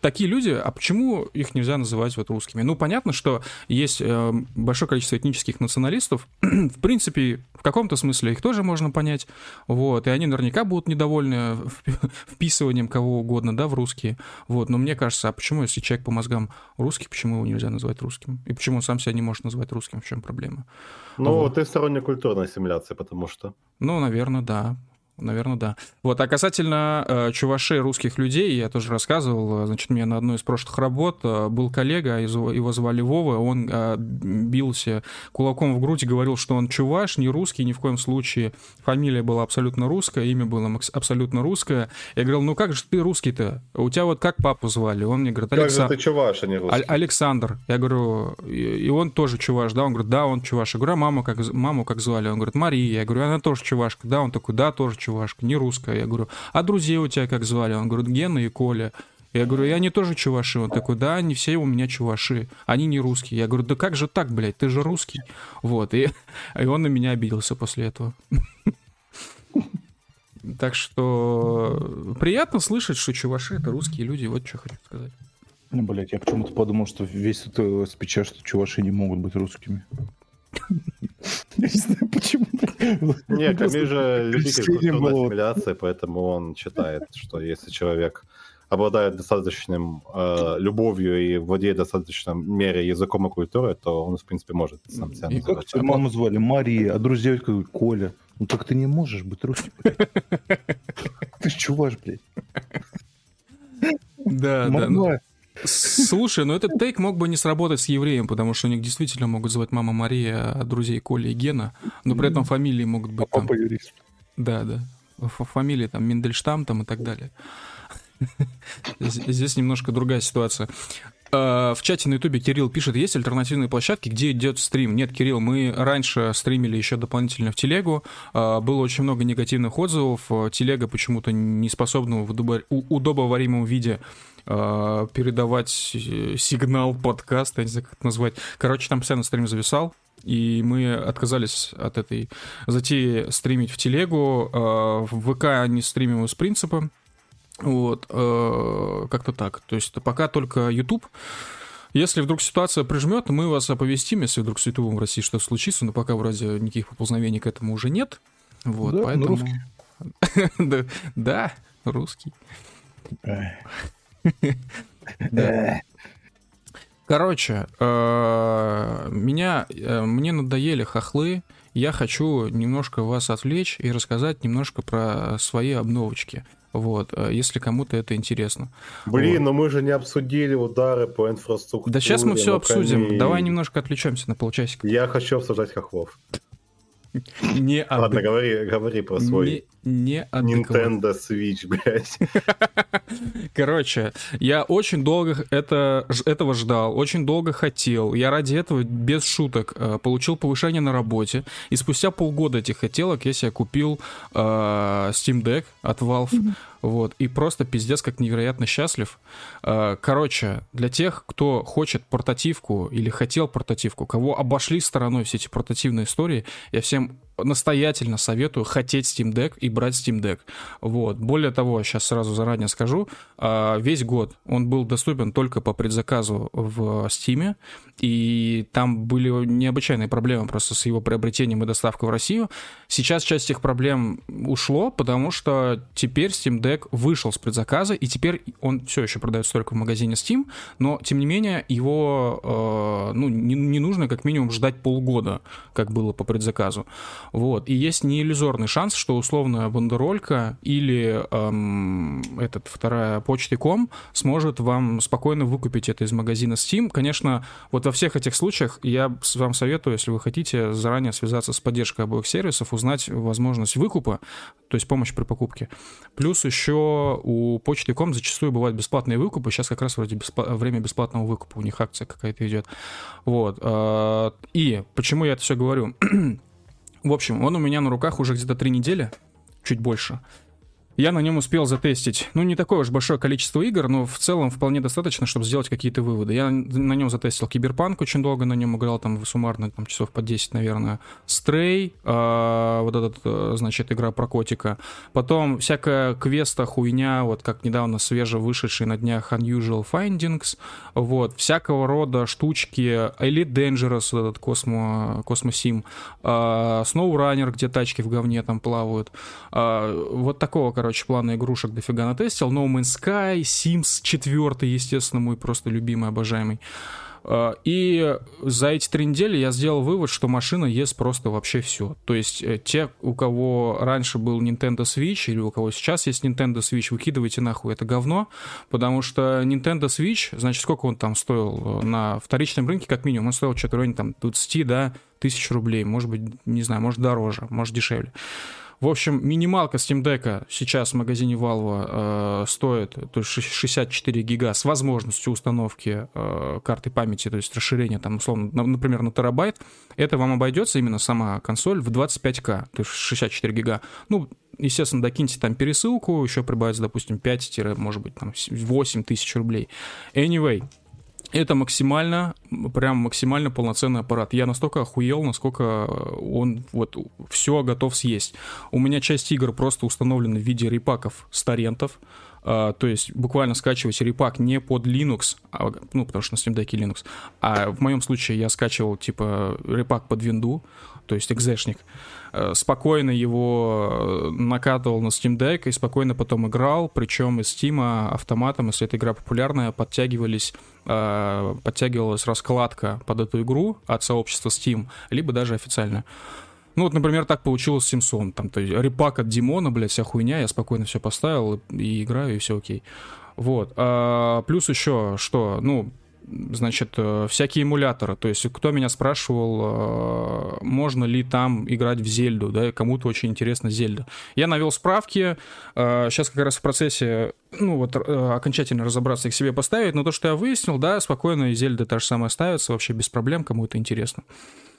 такие люди, а почему их нельзя называть вот русскими? Ну, понятно, что есть э, большое количество этнических националистов. [CLEARS THROAT] в принципе, в каком-то смысле их тоже можно понять. Вот. И они наверняка будут недовольны [LAUGHS] вписыванием кого угодно, да, в русские. Вот. Но мне кажется, а почему, если человек по мозгам русский, почему его нельзя назвать русским? И почему он сам себя не может назвать русским? В чем проблема? Ну, вот. ты сторонник культурной ассимиляции, потому что... Ну, наверное, да. Наверное, да. Вот, а касательно э, чувашей русских людей, я тоже рассказывал, значит, мне на одной из прошлых работ э, был коллега, его, его звали Вова, он э, бился кулаком в грудь и говорил, что он чуваш, не русский, ни в коем случае. Фамилия была абсолютно русская, имя было абсолютно русское. Я говорил, ну как же ты русский-то? У тебя вот как папу звали? Он мне говорит, Александр. Как же ты чуваш, а не русский? Александр. Я говорю, и он тоже чуваш, да? Он говорит, да, он чуваш. Я говорю, а маму как, маму как звали? Он говорит, Мария. Я говорю, она тоже чувашка, да? Он такой, да, тоже чувашка, не русская. Я говорю, а друзей у тебя как звали? Он говорит, Гена и Коля. Я говорю, и они тоже чуваши. Он такой, да, они все у меня чуваши, они не русские. Я говорю, да как же так, блядь, ты же русский. Вот, и, и он на меня обиделся после этого. Так что приятно слышать, что чуваши это русские люди, вот что хочу сказать. Ну, блядь, я почему-то подумал, что весь это спича, что чуваши не могут быть русскими. Я не знаю, почему. Нет, Камиль же любитель культурной ассимиляции, поэтому он считает, что если человек обладает достаточным э, любовью и владеет достаточной мере языком и культурой, то он, в принципе, может сам себя И как тебя маму звали? Мария, а друзья как Коля. Ну так ты не можешь быть русским. [LAUGHS] Ты ж чуваш, блядь. Да, да. Слушай, ну этот тейк мог бы не сработать с евреем, потому что у них действительно могут звать мама Мария, а друзей Коля и Гена, но при этом фамилии могут быть там... Папа юрист. Да, да. Фамилии там Мендельштам там и так далее. Здесь немножко другая ситуация. А, в чате на ютубе Кирилл пишет, есть альтернативные площадки, где идет стрим? Нет, Кирилл, мы раньше стримили еще дополнительно в телегу, а, было очень много негативных отзывов, телега почему-то не способна в удобоваримом виде а, передавать э, сигнал подкаста, я не знаю, как это назвать. Короче, там постоянно стрим зависал, и мы отказались от этой затеи стримить в телегу. А, в ВК не стримим из принципа. Вот, э, как-то так. То есть пока только YouTube. Если вдруг ситуация прижмет, мы вас оповестим, если вдруг с YouTube в России что-то случится, но пока вроде никаких поползновений к этому уже нет. Вот, да, поэтому... русский. [LAUGHS] да, русский. Короче, э, меня, э, мне надоели хохлы. Я хочу немножко вас отвлечь и рассказать немножко про свои обновочки. Вот, э, если кому-то это интересно. Блин, вот. но мы же не обсудили удары по инфраструктуре. Да сейчас мы все обсудим. Давай немножко отвлечемся на полчасика. Я хочу обсуждать хохлов. Не Ладно, говори, говори про свой не, не Nintendo Switch, блядь. [LAUGHS] Короче, я очень долго это, этого ждал, очень долго хотел. Я ради этого, без шуток, э, получил повышение на работе. И спустя полгода этих хотелок я себе купил э, Steam Deck от Valve. Mm-hmm. Вот, и просто пиздец как невероятно счастлив. А, короче, для тех, кто хочет портативку или хотел портативку, кого обошли стороной все эти портативные истории, я всем настоятельно советую хотеть Steam Deck и брать Steam Deck. Вот. Более того, сейчас сразу заранее скажу, а, весь год он был доступен только по предзаказу в Steam, и там были необычайные проблемы просто с его приобретением и доставкой в Россию. Сейчас часть этих проблем ушло, потому что теперь Steam Deck вышел с предзаказа, и теперь он все еще продается только в магазине Steam, но, тем не менее, его э, ну, не, не нужно как минимум ждать полгода, как было по предзаказу. Вот. И есть неиллюзорный шанс, что условная бандеролька или эм, этот, вторая почты.ком сможет вам спокойно выкупить это из магазина Steam. Конечно, вот во всех этих случаях я вам советую, если вы хотите, заранее связаться с поддержкой обоих сервисов, узнать возможность выкупа, то есть помощь при покупке. Плюс еще у почты.ком зачастую бывают бесплатные выкупы. Сейчас как раз вроде беспла- время бесплатного выкупа, у них акция какая-то идет. Вот. Э, и почему я это все говорю? [CLEARS THROAT] В общем, он у меня на руках уже где-то три недели, чуть больше. Я на нем успел затестить, ну, не такое уж большое количество игр, но в целом вполне достаточно, чтобы сделать какие-то выводы. Я на нем затестил Киберпанк, очень долго на нем играл, там суммарно там, часов по 10, наверное. Стрей, э, вот этот, э, значит, игра про котика. Потом всякая квеста, хуйня, вот как недавно свеже вышедший на днях Unusual Findings, вот, всякого рода штучки, Elite Dangerous, вот этот Космо, Космосим, э, SnowRunner, где тачки в говне там плавают. Э, вот такого, короче, короче, плана игрушек дофига натестил. No Man's Sky, Sims 4, естественно, мой просто любимый, обожаемый. А, и за эти три недели я сделал вывод, что машина ест просто вообще все. То есть э, те, у кого раньше был Nintendo Switch или у кого сейчас есть Nintendo Switch, выкидывайте нахуй это говно, потому что Nintendo Switch, значит, сколько он там стоил э, на вторичном рынке, как минимум, он стоил что-то в там 20, да, тысяч рублей, может быть, не знаю, может дороже, может дешевле. В общем, минималка Steam Deck сейчас в магазине Valve э, стоит то есть 64 гига с возможностью установки э, карты памяти, то есть расширения, там, условно, на, например, на терабайт. Это вам обойдется именно сама консоль в 25к, то есть 64 гига. Ну, естественно, докиньте там пересылку, еще прибавится, допустим, 5, может быть, там 8 тысяч рублей. Anyway, это максимально, прям максимально полноценный аппарат. Я настолько охуел, насколько он вот все готов съесть. У меня часть игр просто установлена в виде репаков с торрентов. Uh, то есть буквально скачивать репак не под Linux, а, ну, потому что на Steam Deck Linux, а в моем случае я скачивал, типа, репак под винду, то есть экзешник. Э, спокойно его э, накатывал на Steam Deck и спокойно потом играл, причем из Steam автоматом, если эта игра популярная, подтягивались, э, подтягивалась раскладка под эту игру от сообщества Steam, либо даже официально. Ну вот, например, так получилось с Симсон. Там, то есть, репак от Димона, блядь, вся хуйня, я спокойно все поставил и, играю, и все окей. Вот. А, плюс еще, что, ну, значит, э, всякие эмуляторы. То есть, кто меня спрашивал, э, можно ли там играть в Зельду, да, кому-то очень интересно Зельда. Я навел справки, сейчас э, как раз в процессе, ну, вот, окончательно разобраться их себе поставить, но то, что я выяснил, да, спокойно и Зельда та же самая ставится, вообще без проблем, кому это интересно.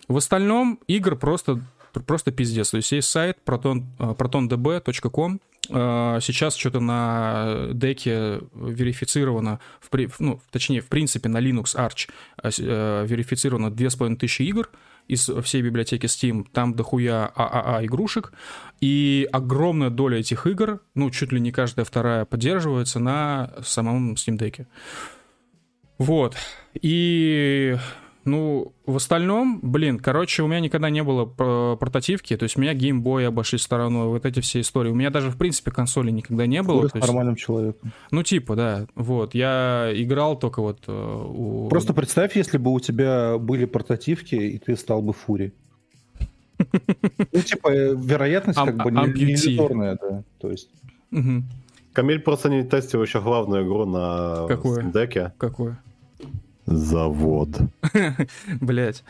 В остальном игр просто, просто пиздец. То есть есть сайт proton, protondb.com, сейчас что-то на деке верифицировано, в, ну, точнее, в принципе, на Linux Arch а, э, верифицировано 2500 игр из всей библиотеки Steam, там дохуя ААА игрушек, и огромная доля этих игр, ну, чуть ли не каждая вторая поддерживается на самом Steam Deck. Вот. И ну, в остальном, блин, короче, у меня никогда не было портативки, то есть у меня геймбой обошли стороной, вот эти все истории. У меня даже, в принципе, консоли никогда не было. Ты нормальным человеком. Ну, типа, да. Вот, я играл только вот э, у... Просто представь, если бы у тебя были портативки, и ты стал бы фури. [LAUGHS] Ну, типа, э, вероятность как бы не да. То есть... Камиль просто не тестил еще главную игру на деке. Какую? Завод. [LAUGHS] Блять.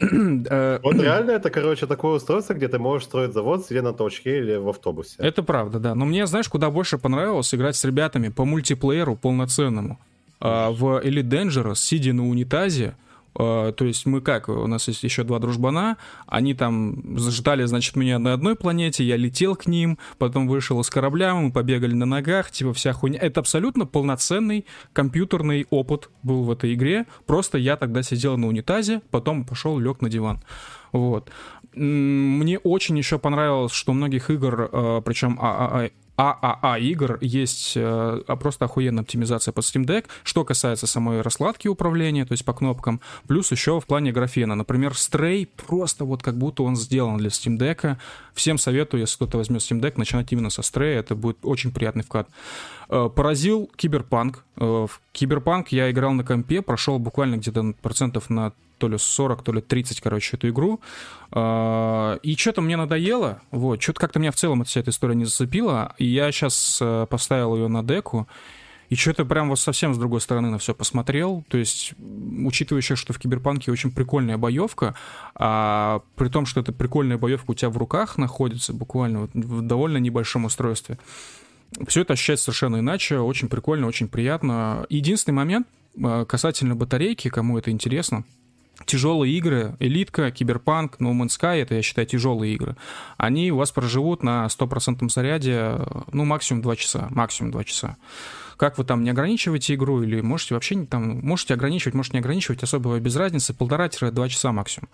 [CLEARS THROAT] Э, вот реально это, короче, такое устройство, где ты можешь строить завод, сидя на точке или в автобусе. Это правда, да. Но мне, знаешь, куда больше понравилось играть с ребятами по мультиплееру полноценному. А, в Elite Dangerous, сидя на унитазе, то есть мы как, у нас есть еще два дружбана, они там ждали, значит, меня на одной планете, я летел к ним, потом вышел из корабля, мы побегали на ногах, типа вся хуйня. Это абсолютно полноценный компьютерный опыт был в этой игре, просто я тогда сидел на унитазе, потом пошел, лег на диван. Вот. Мне очень еще понравилось, что многих игр, э, причем а, а, ААА игр есть э, а просто охуенная оптимизация под Steam Deck, что касается самой раскладки управления, то есть по кнопкам, плюс еще в плане графена. Например, Stray просто вот как будто он сделан для Steam Deck. Всем советую, если кто-то возьмет Steam Deck, начинать именно со Stray, это будет очень приятный вклад. Э, поразил Киберпанк. Э, в Киберпанк я играл на компе, прошел буквально где-то процентов на то ли 40, то ли 30, короче, эту игру. А, и что-то мне надоело, вот, что-то как-то меня в целом вся эта история не зацепила, и я сейчас э, поставил ее на деку, и что-то прям вот совсем с другой стороны на все посмотрел. То есть, учитывая еще, что в Киберпанке очень прикольная боевка, а при том, что эта прикольная боевка у тебя в руках находится буквально вот в довольно небольшом устройстве, все это ощущается совершенно иначе, очень прикольно, очень приятно. Единственный момент э, касательно батарейки, кому это интересно — тяжелые игры, элитка, киберпанк, No Man's Sky, это, я считаю, тяжелые игры, они у вас проживут на стопроцентном заряде, ну, максимум 2 часа, максимум 2 часа как вы там не ограничиваете игру, или можете вообще там, можете ограничивать, можете не ограничивать, особо без разницы, полтора-два часа максимум.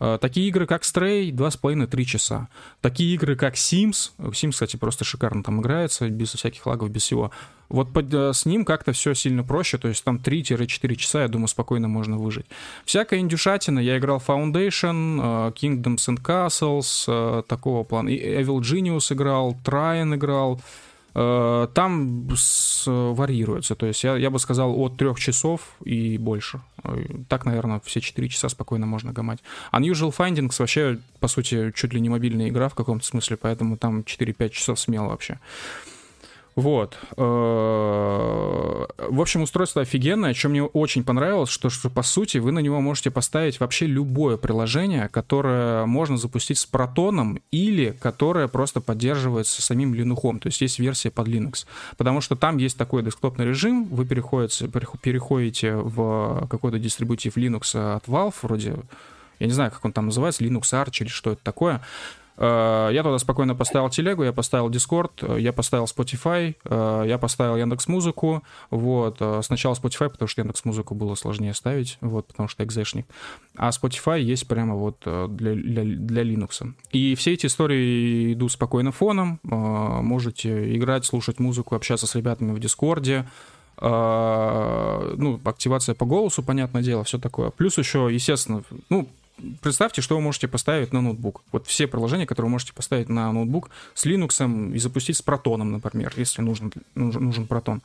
Э, такие игры, как Stray, два с половиной-три часа. Такие игры, как Sims, Sims, кстати, просто шикарно там играется, без всяких лагов, без всего. Вот под, э, с ним как-то все сильно проще, то есть там 3-4 часа, я думаю, спокойно можно выжить. Всякая индюшатина, я играл Foundation, э, Kingdoms and Castles, такого плана, Evil Genius играл, Trine играл, Э, там варьируется. То есть я, я бы сказал от трех часов и больше. Э, так, наверное, все четыре часа спокойно можно гамать. Unusual Findings вообще, по сути, чуть ли не мобильная игра в каком-то смысле, поэтому там 4-5 часов смело вообще. Вот. Э, в общем, устройство офигенное. Что мне очень понравилось, что, что по сути вы на него можете поставить вообще любое приложение, которое можно запустить с протоном или которое просто поддерживается самим Linux. То есть есть версия под Linux. Потому что там есть такой десктопный режим, вы переходите, переходите в какой-то дистрибутив Linux от Valve, вроде я не знаю, как он там называется, Linux Arch или что это такое. Э, я туда спокойно поставил телегу, я поставил Discord, э, я поставил Spotify, э, я поставил Яндекс Музыку. Вот. Сначала Spotify, потому что Яндекс Музыку было сложнее ставить, вот, потому что экзешник. А Spotify есть прямо вот для, для, для Linux. И все эти истории идут спокойно фоном. Можете играть, слушать музыку, общаться с ребятами в Дискорде. Ну, активация по голосу, понятное дело, все такое. Плюс еще, естественно, ну, представьте, что вы можете поставить на ноутбук. Вот все приложения, которые вы можете поставить на ноутбук с Linux и запустить с протоном, например, если нужен, нужен, нужен протон.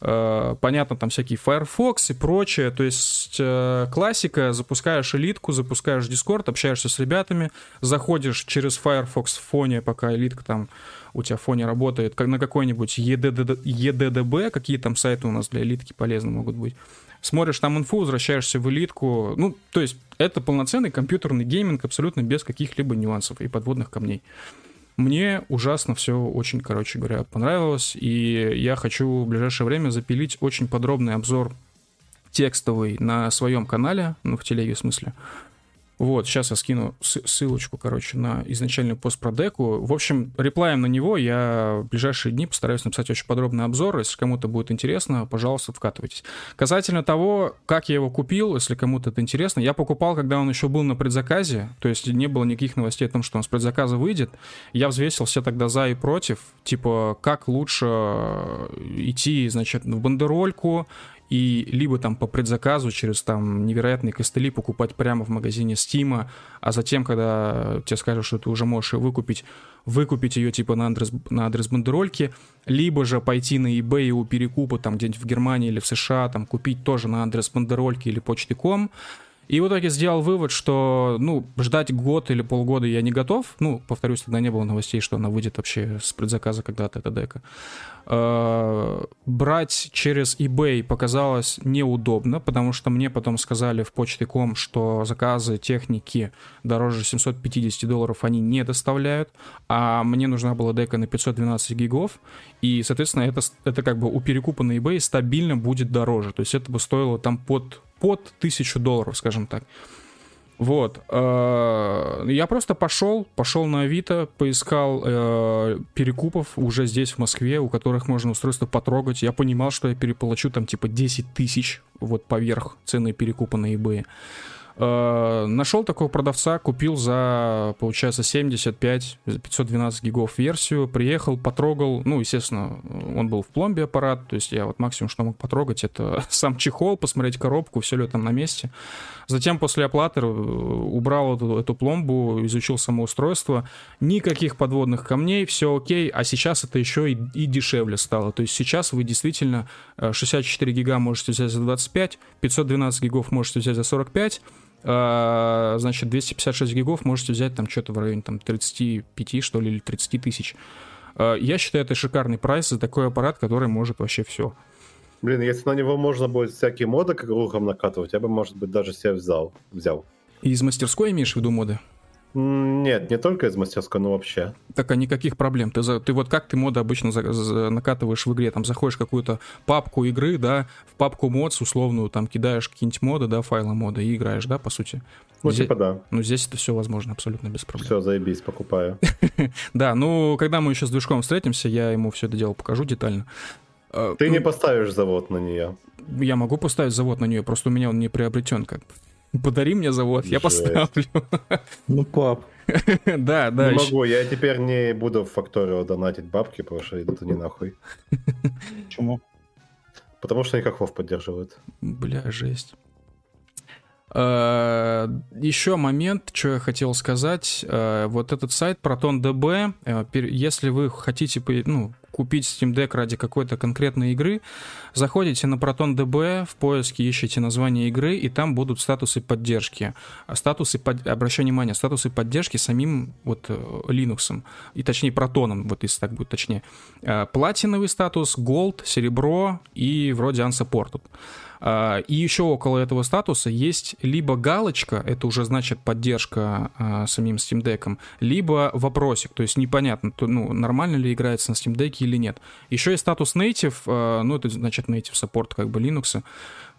Понятно, там всякие Firefox и прочее. То есть э, классика, запускаешь элитку, запускаешь Discord, общаешься с ребятами, заходишь через Firefox в фоне, пока элитка там у тебя в фоне работает, как на какой-нибудь EDD, EDDB, какие там сайты у нас для элитки полезны могут быть смотришь там инфу, возвращаешься в элитку. Ну, то есть это полноценный компьютерный гейминг абсолютно без каких-либо нюансов и подводных камней. Мне ужасно все очень, короче говоря, понравилось, и я хочу в ближайшее время запилить очень подробный обзор текстовый на своем канале, ну, в телеге в смысле, вот, сейчас я скину ссылочку, короче, на изначальный пост про деку. В общем, реплаем на него я в ближайшие дни постараюсь написать очень подробный обзор. Если кому-то будет интересно, пожалуйста, вкатывайтесь. Касательно того, как я его купил, если кому-то это интересно, я покупал, когда он еще был на предзаказе, то есть не было никаких новостей о том, что он с предзаказа выйдет. Я взвесил все тогда за и против, типа, как лучше идти, значит, в бандерольку и либо там по предзаказу через там невероятные костыли покупать прямо в магазине Steam, а затем, когда тебе скажут, что ты уже можешь ее выкупить, выкупить ее типа на адрес, на адрес бандерольки, либо же пойти на eBay у перекупа там где-нибудь в Германии или в США, там купить тоже на адрес бандерольки или почты.com, и в итоге сделал вывод, что, ну, ждать год или полгода я не готов. Ну, повторюсь, тогда не было новостей, что она выйдет вообще с предзаказа когда-то, эта дека. А, брать через eBay показалось неудобно, потому что мне потом сказали в почте.ком, что заказы техники дороже 750 долларов они не доставляют, а мне нужна была дека на 512 гигов, и, соответственно, это, это как бы у перекупа на eBay стабильно будет дороже, то есть это бы стоило там под, под 1000 долларов, скажем так. Вот. Э, я просто пошел, пошел на Авито, поискал э, перекупов уже здесь, в Москве, у которых можно устройство потрогать. Я понимал, что я переплачу там типа 10 тысяч вот поверх цены перекупа на eBay. Э, нашел такого продавца, купил за, получается, 75, 512 гигов версию, приехал, потрогал, ну, естественно, он был в пломбе аппарат, то есть я вот максимум, что мог потрогать, это [LAUGHS] сам чехол, посмотреть коробку, все ли там на месте. Затем после оплаты э, убрал эту, эту пломбу, изучил само устройство, никаких подводных камней, все окей, а сейчас это еще и, и дешевле стало, то есть сейчас вы действительно 64 э, гига можете взять за 25, 512 гигов можете взять за 45, а, значит, 256 гигов можете взять там что-то в районе там 35, что ли, или 30 тысяч. А, я считаю, это шикарный прайс за такой аппарат, который может вообще все. Блин, если на него можно будет всякие моды как рухом накатывать, я бы, может быть, даже себе взял. взял. Из мастерской имеешь в виду моды? Нет, не только из мастерской, но вообще. Так, а никаких проблем. Ты, за, ты вот как ты моды обычно за, за, накатываешь в игре? Там заходишь в какую-то папку игры, да, в папку модс условную, там кидаешь какие-нибудь моды, да, файлы мода и играешь, да, по сути? Ну, здесь, типа да. Ну, здесь это все возможно абсолютно без проблем. Все, заебись, покупаю. [LAUGHS] Да, ну, когда мы еще с движком встретимся, я ему все это дело покажу детально. А, ты не поставишь завод на нее. Я могу поставить завод на нее, просто у меня он не приобретен как Подари мне завод, я поставлю. Ну, пап. [LAUGHS] Да, да. Не могу, я теперь не буду в факторио донатить бабки, потому что идут они нахуй. Почему? Потому что они как хов поддерживают. Бля, жесть. А, Еще момент, что я хотел сказать. А, вот этот сайт ProtonDB, э, если вы хотите ну, купить Steam Deck ради какой-то конкретной игры, заходите на ProtonDB, в поиске ищите название игры, и там будут статусы поддержки. А статусы, под... обращаю внимание, статусы поддержки самим вот э, Linux, и точнее протоном, вот если так будет точнее. Э, платиновый статус, Gold, серебро и вроде Unsupported. А, и еще около этого статуса есть либо галочка, это уже значит поддержка а, самим Steam Deck, либо вопросик, то есть непонятно, ну, нормально ли играется на Steam Deck или нет. Еще есть статус Native, а, ну, это значит Native Support как бы Linux,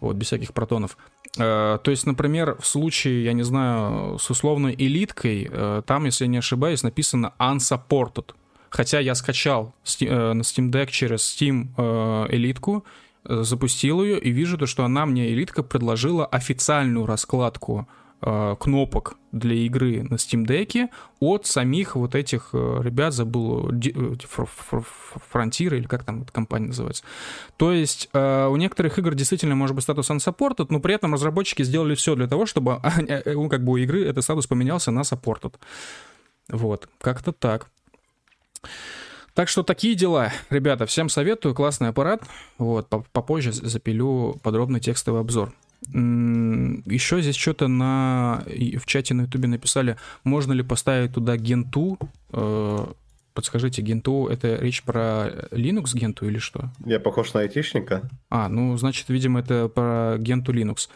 вот, без всяких протонов. То есть, например, в случае, я не знаю, с условной элиткой, там, если я не ошибаюсь, написано unsupported. Хотя я скачал э, на Steam Deck через Steam э, элитку, запустил ее и вижу то, что она мне, элитка, предложила официальную раскладку э, кнопок для игры на Steam Deck от самих вот этих э, ребят, забыл, Frontier или как там эта компания называется. То есть э, у некоторых игр действительно может быть статус unsupported, но при этом разработчики сделали все для того, чтобы [LAUGHS] ну, как бы у игры этот статус поменялся на supported. Вот, как-то так. Так что такие дела. Ребята, всем советую, классный аппарат. Вот, попозже запилю подробный текстовый обзор. Еще здесь что-то на в чате на ютубе написали, можно ли поставить туда генту. Э, подскажите, генту это речь про Linux генту или что? Я похож на айтишника. А, ну, значит, видимо, это про генту Linux.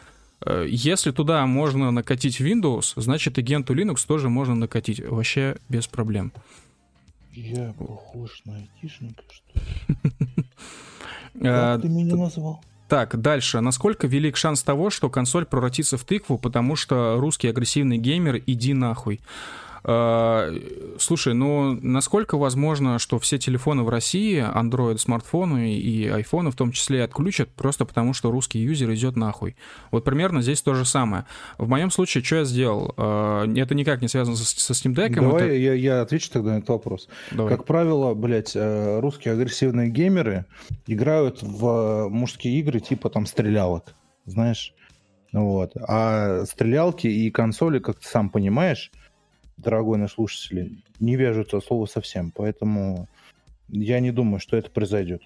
Э, если туда можно накатить Windows, значит и генту Linux тоже можно накатить. Вообще без проблем. Я похож на айтишника, что ли? [LAUGHS] Как ты меня назвал? Так, дальше. Насколько велик шанс того, что консоль превратится в тыкву, потому что русский агрессивный геймер иди нахуй? А, слушай, ну насколько возможно, что все телефоны в России, Android, смартфоны и iPhone в том числе отключат, просто потому что русский юзер идет нахуй? Вот примерно здесь то же самое. В моем случае, что я сделал? А, это никак не связано со, со Steam Deck. Давай это... я, я отвечу тогда на этот вопрос. Давай. Как правило, блядь, э, русские агрессивные геймеры играют в мужские игры типа там стрелялок, знаешь? Вот. А стрелялки и консоли, как ты сам понимаешь, дорогой наш слушатель, не вяжутся слова совсем, поэтому я не думаю, что это произойдет.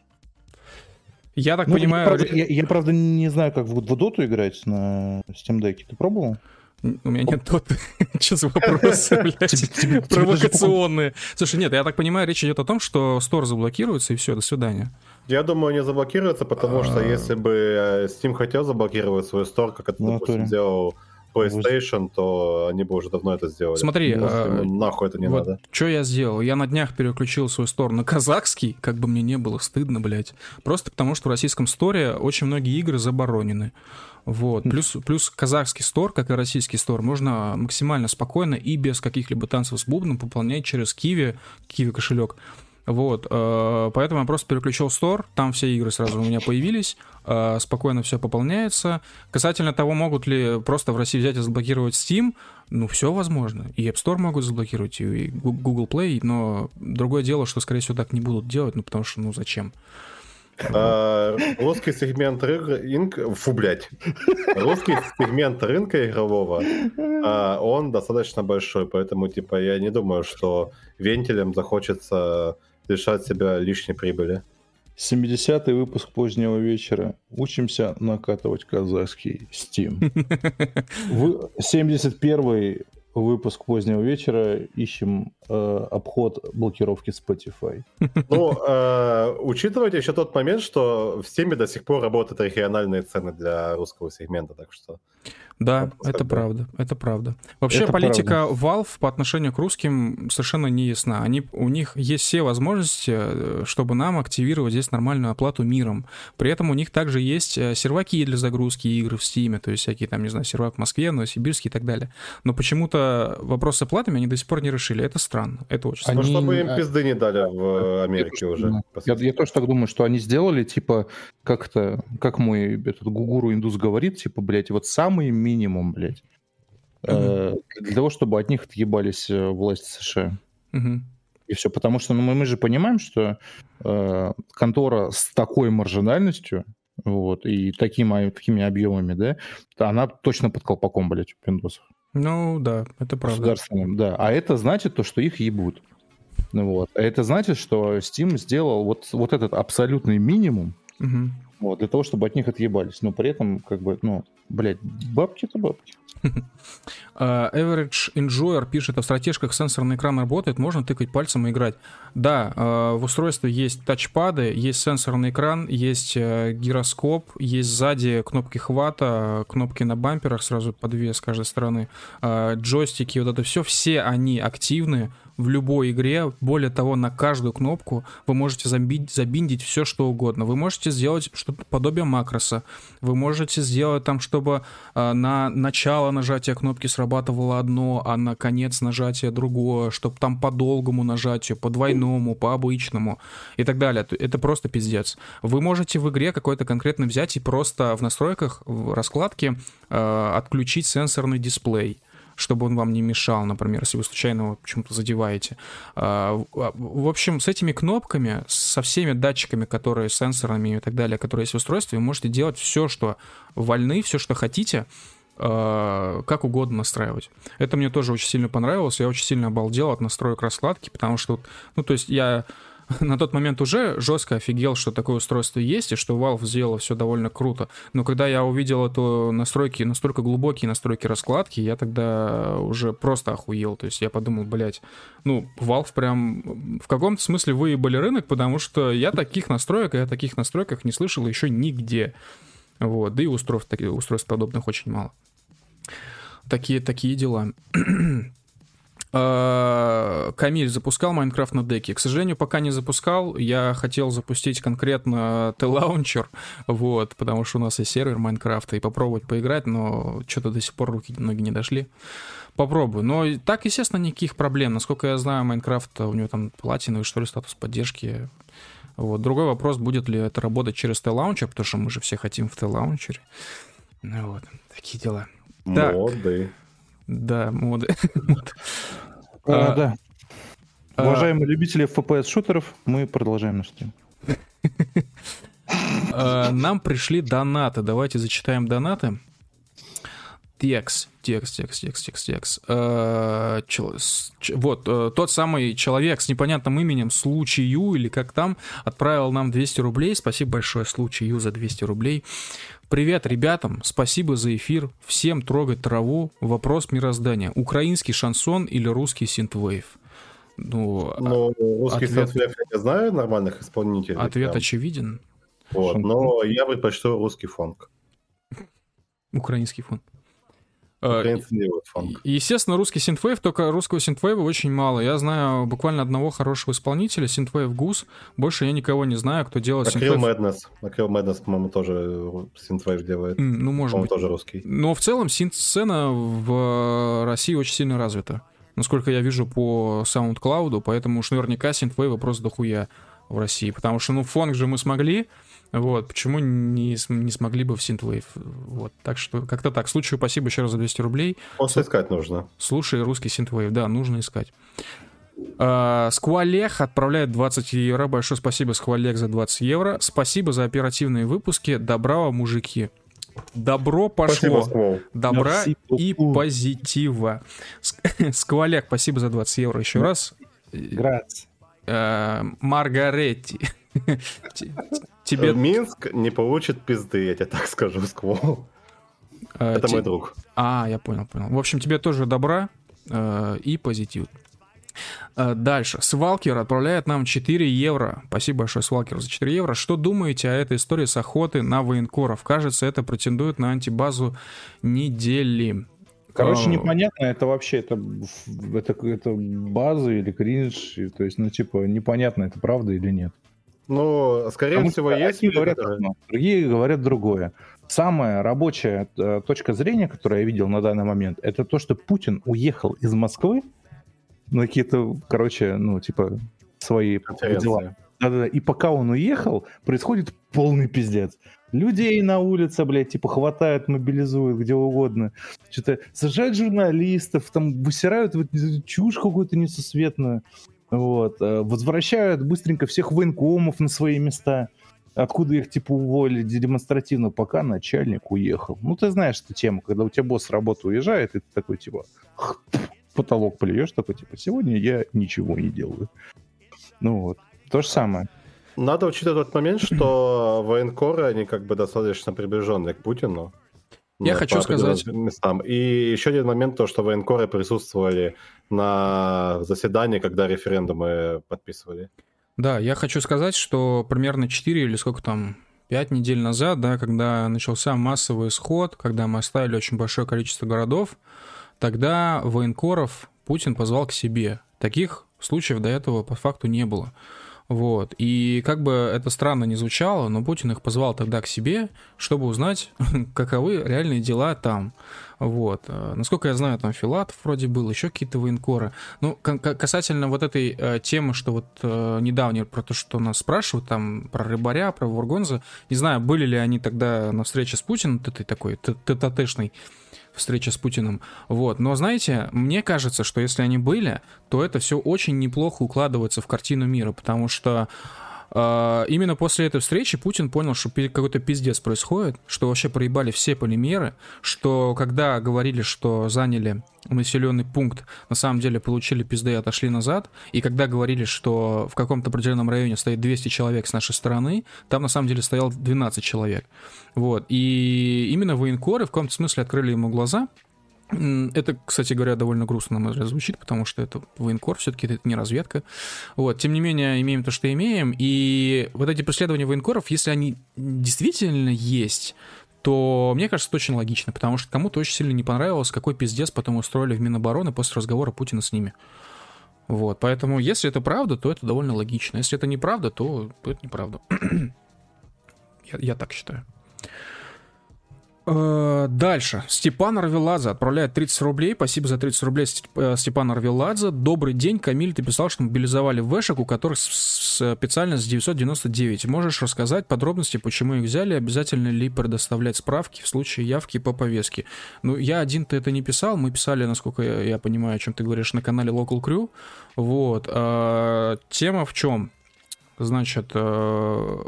Я так ну, понимаю... Я правда, я, я, правда, не знаю, как в, в Dota играть на Steam Deck. Ты пробовал? У меня нет тот. [LAUGHS] Что за [LAUGHS] вопросы, блядь? Провокационные. Слушай, нет, я так понимаю, речь идет о том, что стор заблокируется, и все, до свидания. Я думаю, не заблокируется, потому что а. если бы э, Steam хотел заблокировать свой стор, как это, допустим, сделал PlayStation, то они бы уже давно это сделали. Смотри, а, нахуй это не вот надо. Что я сделал? Я на днях переключил свой стор на казахский, как бы мне не было стыдно, блядь. Просто потому, что в российском сторе очень многие игры заборонены. Вот. Плюс, плюс казахский стор, как и российский стор, можно максимально спокойно и без каких-либо танцев с бубном пополнять через Киви, Киви кошелек. Вот, э, поэтому я просто переключил стор, там все игры сразу у меня появились, э, спокойно все пополняется. Касательно того, могут ли просто в России взять и заблокировать Steam, ну, все возможно. И App Store могут заблокировать, и Google Play, но другое дело, что, скорее всего, так не будут делать, ну, потому что, ну, зачем? А, русский сегмент рынка... Фу, блядь. Русский сегмент рынка игрового, а, он достаточно большой, поэтому, типа, я не думаю, что вентилем захочется лишать себя лишней прибыли. 70-й выпуск позднего вечера. Учимся накатывать казахский Steam. [LAUGHS] 71-й выпуск позднего вечера ищем э, обход блокировки Spotify. [LAUGHS] Ну, э, учитывайте еще тот момент, что в Steam до сих пор работают региональные цены для русского сегмента, так что... Да, это, это правда, это правда. Вообще это политика правда. Valve по отношению к русским совершенно не ясна. Они, у них есть все возможности, э, чтобы нам активировать здесь нормальную оплату миром. При этом у них также есть э, серваки для загрузки игр в Steam, то есть всякие там, не знаю, сервак в Москве, Новосибирске и так далее. Но почему-то вопрос с оплатами они до сих пор не решили. Это странно, это очень странно. Ну, чтобы им пизды не дали в Америке я уже. Я, я тоже так думаю, что они сделали, типа, как-то, как мой этот гугуру индус говорит, типа, блядь, вот самый минимум, блядь, э, для того, чтобы от них отъебались э, власти США. Mm-hmm. И все, потому что ну, мы, мы же понимаем, что э, контора с такой маржинальностью, вот, и такими, такими объемами, да, она точно под колпаком, блядь, у пиндосов. Ну, да, это правда. Государственным, да. А это значит то, что их ебут. Ну, вот. А это значит, что Steam сделал вот, вот этот абсолютный минимум, угу. Вот, для того, чтобы от них отъебались. Но при этом, как бы, ну, блядь, бабки-то бабки. Uh, [LAUGHS] Average Enjoyer пишет, а в стратежках сенсорный экран работает, можно тыкать пальцем и играть. Да, uh, в устройстве есть тачпады, есть сенсорный экран, есть uh, гироскоп, есть сзади кнопки хвата, кнопки на бамперах, сразу по две с каждой стороны, джойстики, вот это все, все они активны, в любой игре. Более того, на каждую кнопку вы можете забить, забиндить все, что угодно. Вы можете сделать что-то подобие макроса. Вы можете сделать там, чтобы э, на начало нажатия кнопки срабатывало одно, а на конец нажатия другое, чтобы там по долгому нажатию, по двойному, по обычному и так далее. Это просто пиздец. Вы можете в игре какой-то конкретно взять и просто в настройках, в раскладке э, отключить сенсорный дисплей чтобы он вам не мешал, например, если вы случайно его почему-то задеваете. А, а, в общем, с этими кнопками, со всеми датчиками, которые сенсорами и так далее, которые есть в устройстве, вы можете делать все, что вольны, все, что хотите, а, как угодно настраивать. Это мне тоже очень сильно понравилось. Я очень сильно обалдел от настроек раскладки, потому что, ну, то есть я [LAUGHS] на тот момент уже жестко офигел, что такое устройство есть, и что Valve сделала все довольно круто. Но когда я увидел эту настройки, настолько глубокие настройки раскладки, я тогда уже просто охуел. То есть я подумал, блядь, ну, Valve прям в каком-то смысле выебали рынок, потому что я таких настроек, я таких настройках не слышал еще нигде. Вот, да и устройств, устройств подобных очень мало. Такие, такие дела. [CLEARS THROAT] А, Камиль запускал Майнкрафт на деке. К сожалению, пока не запускал. Я хотел запустить конкретно T-Launcher, вот, потому что у нас есть сервер Майнкрафта, и попробовать поиграть, но что-то до сих пор руки ноги не дошли. Попробую. Но так, естественно, никаких проблем. Насколько я знаю, Майнкрафт, у него там платиновый, что ли, статус поддержки. Вот. Другой вопрос, будет ли это работать через T-Launcher, потому что мы же все хотим в T-Launcher. Ну вот, такие дела. Моды. Да, моды. [LAUGHS] А, да. А, Уважаемые любители FPS-шутеров, мы продолжаем наш. [LAUGHS] А, нам пришли донаты. Давайте зачитаем донаты. Текс. Текст, текст, текст, текст, текст. Э, вот, э, тот самый человек с непонятным именем Случаю, или как там, отправил нам 200 рублей. Спасибо большое Случаю за 200 рублей. Привет ребятам, спасибо за эфир. Всем трогать траву. Вопрос мироздания. Украинский шансон или русский синтвейв? Ну, ну русский ответ... синтвейв я не знаю нормальных исполнителей. Ответ прям. очевиден. Вот, но я предпочту русский фонк. Украинский фонк. Э, естественно, русский синтвейв, только русского синтвейва очень мало. Я знаю буквально одного хорошего исполнителя, Synthwave Goose. Больше я никого не знаю, кто делает синтвейв. Madness. Acryl Madness, по-моему, тоже синтвейв делает. Ну, может быть. тоже русский. Но в целом синт-сцена в России очень сильно развита. Насколько я вижу по SoundCloud, поэтому уж наверняка синтвейва просто дохуя в России. Потому что, ну, фонг же мы смогли, вот, почему не, не смогли бы в Synthwave? Вот, так что как-то так. Случаю спасибо еще раз за 200 рублей. Просто искать нужно. Слушай русский Synthwave, да, нужно искать. Сквалех отправляет 20 евро. Большое спасибо, Сквалех, за 20 евро. Спасибо за оперативные выпуски. Добра, мужики. Добро пошло. Спасибо, Добра Merci и позитива. Сквалех, [LAUGHS] спасибо за 20 евро еще раз. Грация. Uh, Маргаретти. Тебе... Минск не получит пизды, я тебе так скажу, Сквол. А, Это те... мой друг. А, я понял, понял. В общем, тебе тоже добра э, и позитив. Э, дальше. Свалкер отправляет нам 4 евро. Спасибо большое, Свалкер, за 4 евро. Что думаете о этой истории с охоты на военкоров? Кажется, это претендует на антибазу недели. Короче, непонятно, это вообще это, это, это база или кринж, то есть, ну, типа, непонятно, это правда или нет. Ну, скорее Потому всего, есть люди, говорят одно, другие говорят другое. Самая рабочая э, точка зрения, которую я видел на данный момент, это то, что Путин уехал из Москвы на какие-то, короче, ну, типа, свои дела. Да-да-да. И пока он уехал, происходит полный пиздец. Людей на улице, блядь, типа хватают, мобилизуют где угодно. Что-то сажают журналистов, там высирают вот чушь какую-то несусветную. Вот. Э, возвращают быстренько всех военкомов на свои места, откуда их типа уволили демонстративно, пока начальник уехал. Ну, ты знаешь эту тему, когда у тебя босс с работы уезжает, и ты такой типа потолок плюешь, такой типа сегодня я ничего не делаю. Ну вот, то же самое. Надо учитывать тот момент, что военкоры, они как бы достаточно приближенные к Путину. Я ну, хочу сказать... Местам. И еще один момент, то, что военкоры присутствовали на заседании, когда референдумы подписывали. Да, я хочу сказать, что примерно 4 или сколько там, 5 недель назад, да, когда начался массовый исход, когда мы оставили очень большое количество городов, тогда военкоров Путин позвал к себе. Таких случаев до этого по факту не было. Вот. И как бы это странно не звучало, но Путин их позвал тогда к себе, чтобы узнать, каковы реальные дела там. Вот. Э, насколько я знаю, там Филатов вроде был, еще какие-то военкоры. Ну, касательно вот этой э, темы, что вот э, недавнее, про то, что нас спрашивают, там, про Рыбаря, про Вургонза, не знаю, были ли они тогда на встрече с Путиным, этой такой тет-а-тэшной, встреча с Путиным. Вот. Но знаете, мне кажется, что если они были, то это все очень неплохо укладывается в картину мира, потому что именно после этой встречи Путин понял, что какой-то пиздец происходит, что вообще проебали все полимеры, что когда говорили, что заняли населенный пункт, на самом деле получили пизды и отошли назад, и когда говорили, что в каком-то определенном районе стоит 200 человек с нашей стороны, там на самом деле стоял 12 человек. Вот. И именно военкоры в каком-то смысле открыли ему глаза, это, кстати говоря, довольно грустно, на мой взгляд, звучит, потому что это военкор, все-таки это не разведка. Вот. Тем не менее, имеем то, что имеем. И вот эти преследования военкоров, если они действительно есть, то мне кажется, это очень логично, потому что кому-то очень сильно не понравилось, какой пиздец потом устроили в Минобороны после разговора Путина с ними. Вот, поэтому, если это правда, то это довольно логично. Если это неправда, то, то это неправда. [CLEARS THROAT] я, я так считаю. Э, дальше. Степан Арвеладзе отправляет 30 рублей. Спасибо за 30 рублей, э, Степан Арвеладзе. Добрый день. Камиль, ты писал, что мобилизовали вешек, у которых специальность 999. Можешь рассказать подробности, почему их взяли? Обязательно ли предоставлять справки в случае явки по повестке? Ну, я один-то это не писал. Мы писали, насколько я, я понимаю, о чем ты говоришь, на канале Local Crew. Вот. А, тема в чем? Значит, э,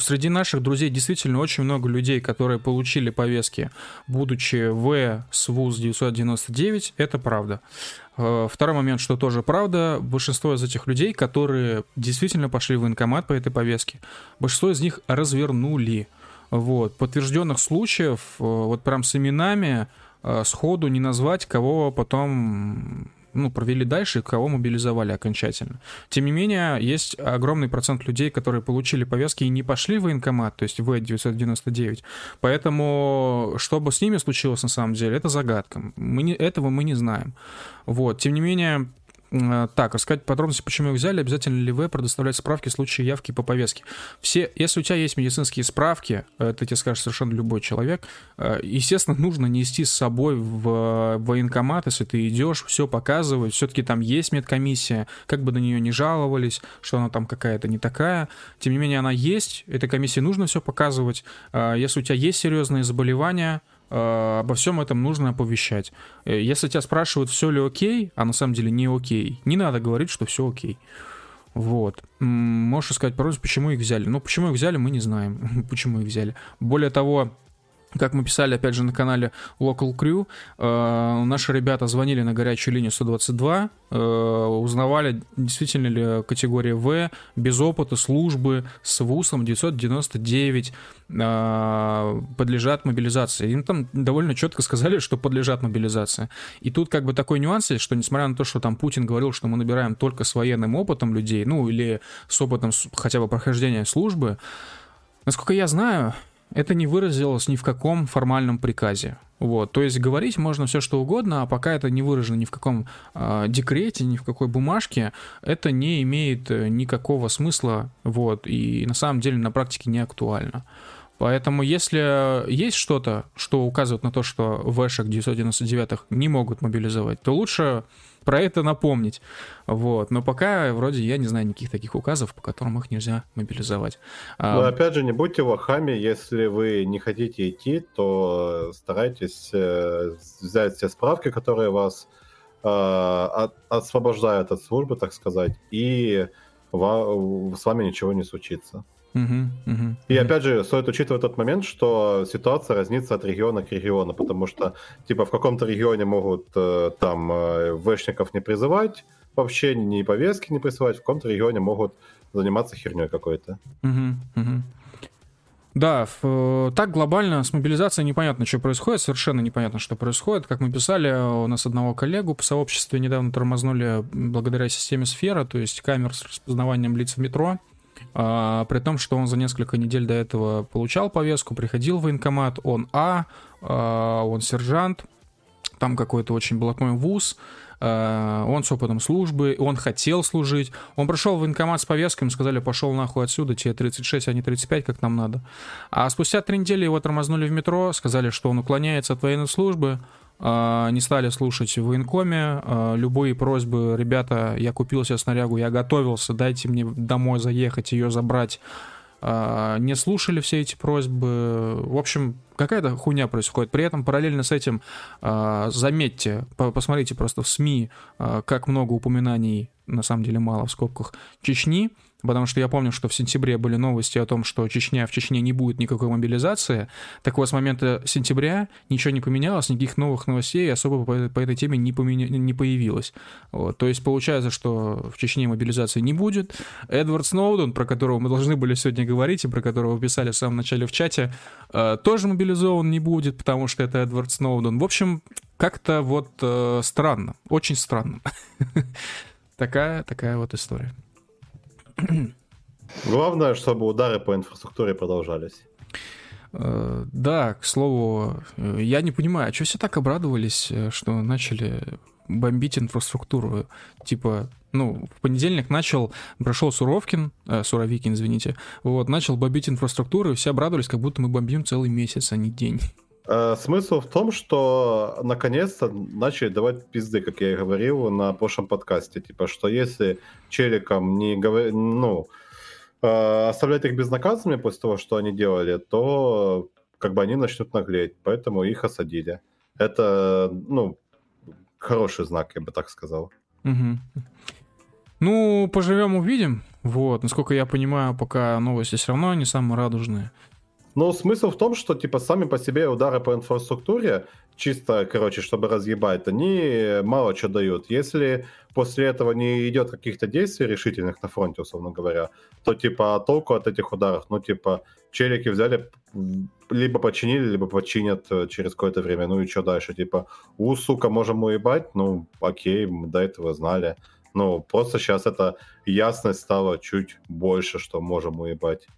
среди наших друзей действительно очень много людей, которые получили повестки, будучи в СВУЗ 999, это правда. Э, второй момент, что тоже правда, большинство из этих людей, которые действительно пошли в военкомат по этой повестке, большинство из них развернули. Вот. Подтвержденных случаев, э, вот прям с именами, сходу не назвать, кого потом ну, провели дальше и кого мобилизовали окончательно. Тем не менее, есть огромный процент людей, которые получили повестки и не пошли в военкомат, то есть в 999. Поэтому, что бы с ними случилось на самом деле, это загадка. Мы не, этого мы не знаем. Вот. Тем не менее, так, рассказать подробности, почему их взяли, обязательно ли вы предоставлять справки в случае явки по повестке. Все, если у тебя есть медицинские справки, это тебе скажет совершенно любой человек, э, естественно, нужно нести с собой в военкомат, если ты идешь, все показывать, все-таки там есть медкомиссия, как бы на нее не жаловались, что она там какая-то не такая, тем не менее она есть, этой комиссии нужно все показывать, э, если у тебя есть серьезные заболевания, Э, обо всем этом нужно оповещать. Э, если тебя спрашивают, все ли окей, а на самом деле не окей, не надо говорить, что все окей. Вот. Можешь сказать пароль, почему их взяли. Ну, почему их взяли, мы не знаем, [LAUGHS] почему их взяли. Более того, как мы писали, опять же, на канале Local Crew, э, наши ребята звонили на горячую линию 122, э, узнавали, действительно ли категория В, без опыта, службы, с ВУСом 999 э, подлежат мобилизации. Им там довольно четко сказали, что подлежат мобилизации. И тут как бы такой нюанс есть, что несмотря на то, что там Путин говорил, что мы набираем только с военным опытом людей, ну или с опытом хотя бы прохождения службы, насколько я знаю, это не выразилось ни в каком формальном приказе. Вот, то есть говорить можно все что угодно, а пока это не выражено ни в каком э, декрете, ни в какой бумажке, это не имеет э, никакого смысла, вот, и на самом деле на практике не актуально. Поэтому если есть что-то, что указывает на то, что вэшек 999 не могут мобилизовать, то лучше про это напомнить. Вот. Но пока вроде я не знаю никаких таких указов, по которым их нельзя мобилизовать. А, Но опять же, не будьте лохами, если вы не хотите идти, то старайтесь э, взять все справки, которые вас э, освобождают от службы, так сказать, и с вами ничего не случится. Угу, угу, и опять же, стоит учитывать тот момент, что ситуация разнится от региона к региону, потому что, типа, в каком-то регионе могут э, там э, вэшников не призывать, вообще ни повестки не присылать, в каком-то регионе могут заниматься херней какой-то. Угу, угу. Да, в, так глобально с мобилизацией непонятно, что происходит, совершенно непонятно, что происходит. Как мы писали, у нас одного коллегу по сообществу недавно тормознули благодаря системе сфера, то есть камер с распознаванием лиц в метро. А, при том, что он за несколько недель до этого получал повестку, приходил в военкомат, он А, а он сержант, там какой-то очень блатной вуз, а, он с опытом службы, он хотел служить. Он пришел в военкомат с повесткой, ему сказали, пошел нахуй отсюда, тебе 36, а не 35, как нам надо. А спустя три недели его тормознули в метро, сказали, что он уклоняется от военной службы, не стали слушать в военкоме. А, любые просьбы, ребята, я купил себе снарягу, я готовился, дайте мне домой заехать, ее забрать. А, не слушали все эти просьбы. В общем, какая-то хуйня происходит. При этом параллельно с этим, заметьте, посмотрите просто в СМИ, как много упоминаний, на самом деле мало в скобках, Чечни, Потому что я помню, что в сентябре были новости о том, что Чечня, в Чечне не будет никакой мобилизации. Так вот, с момента сентября ничего не поменялось, никаких новых новостей особо по, по этой теме не, поменя... не появилось. Вот. То есть получается, что в Чечне мобилизации не будет. Эдвард Сноуден, про которого мы должны были сегодня говорить, и про которого писали в самом начале в чате, э, тоже мобилизован не будет, потому что это Эдвард Сноуден. В общем, как-то вот э, странно, очень странно. [LAUGHS] такая, такая вот история. [CLEARS THROAT] Главное, чтобы удары по инфраструктуре продолжались. Э, да, к слову, э, я не понимаю, а что все так обрадовались, э, что начали бомбить инфраструктуру? Типа, ну, в понедельник начал, прошел Суровкин, э, Суровикин, извините, вот, начал бомбить инфраструктуру, и все обрадовались, как будто мы бомбим целый месяц, а не день. Смысл в том, что наконец-то начали давать пизды, как я и говорил на прошлом подкасте. Типа, что если челикам не говор... ну, оставлять их безнаказанными после того, что они делали, то как бы они начнут наглеть. Поэтому их осадили. Это, ну, хороший знак, я бы так сказал. Угу. Ну, поживем, увидим. Вот, насколько я понимаю, пока новости все равно не самые радужные. Но смысл в том, что типа сами по себе удары по инфраструктуре, чисто, короче, чтобы разъебать, они мало что дают. Если после этого не идет каких-то действий решительных на фронте, условно говоря, то типа толку от этих ударов, ну типа челики взяли, либо починили, либо починят э, через какое-то время, ну и что дальше, типа, у, сука, можем уебать, ну окей, мы до этого знали. Ну, просто сейчас эта ясность стала чуть больше, что можем уебать.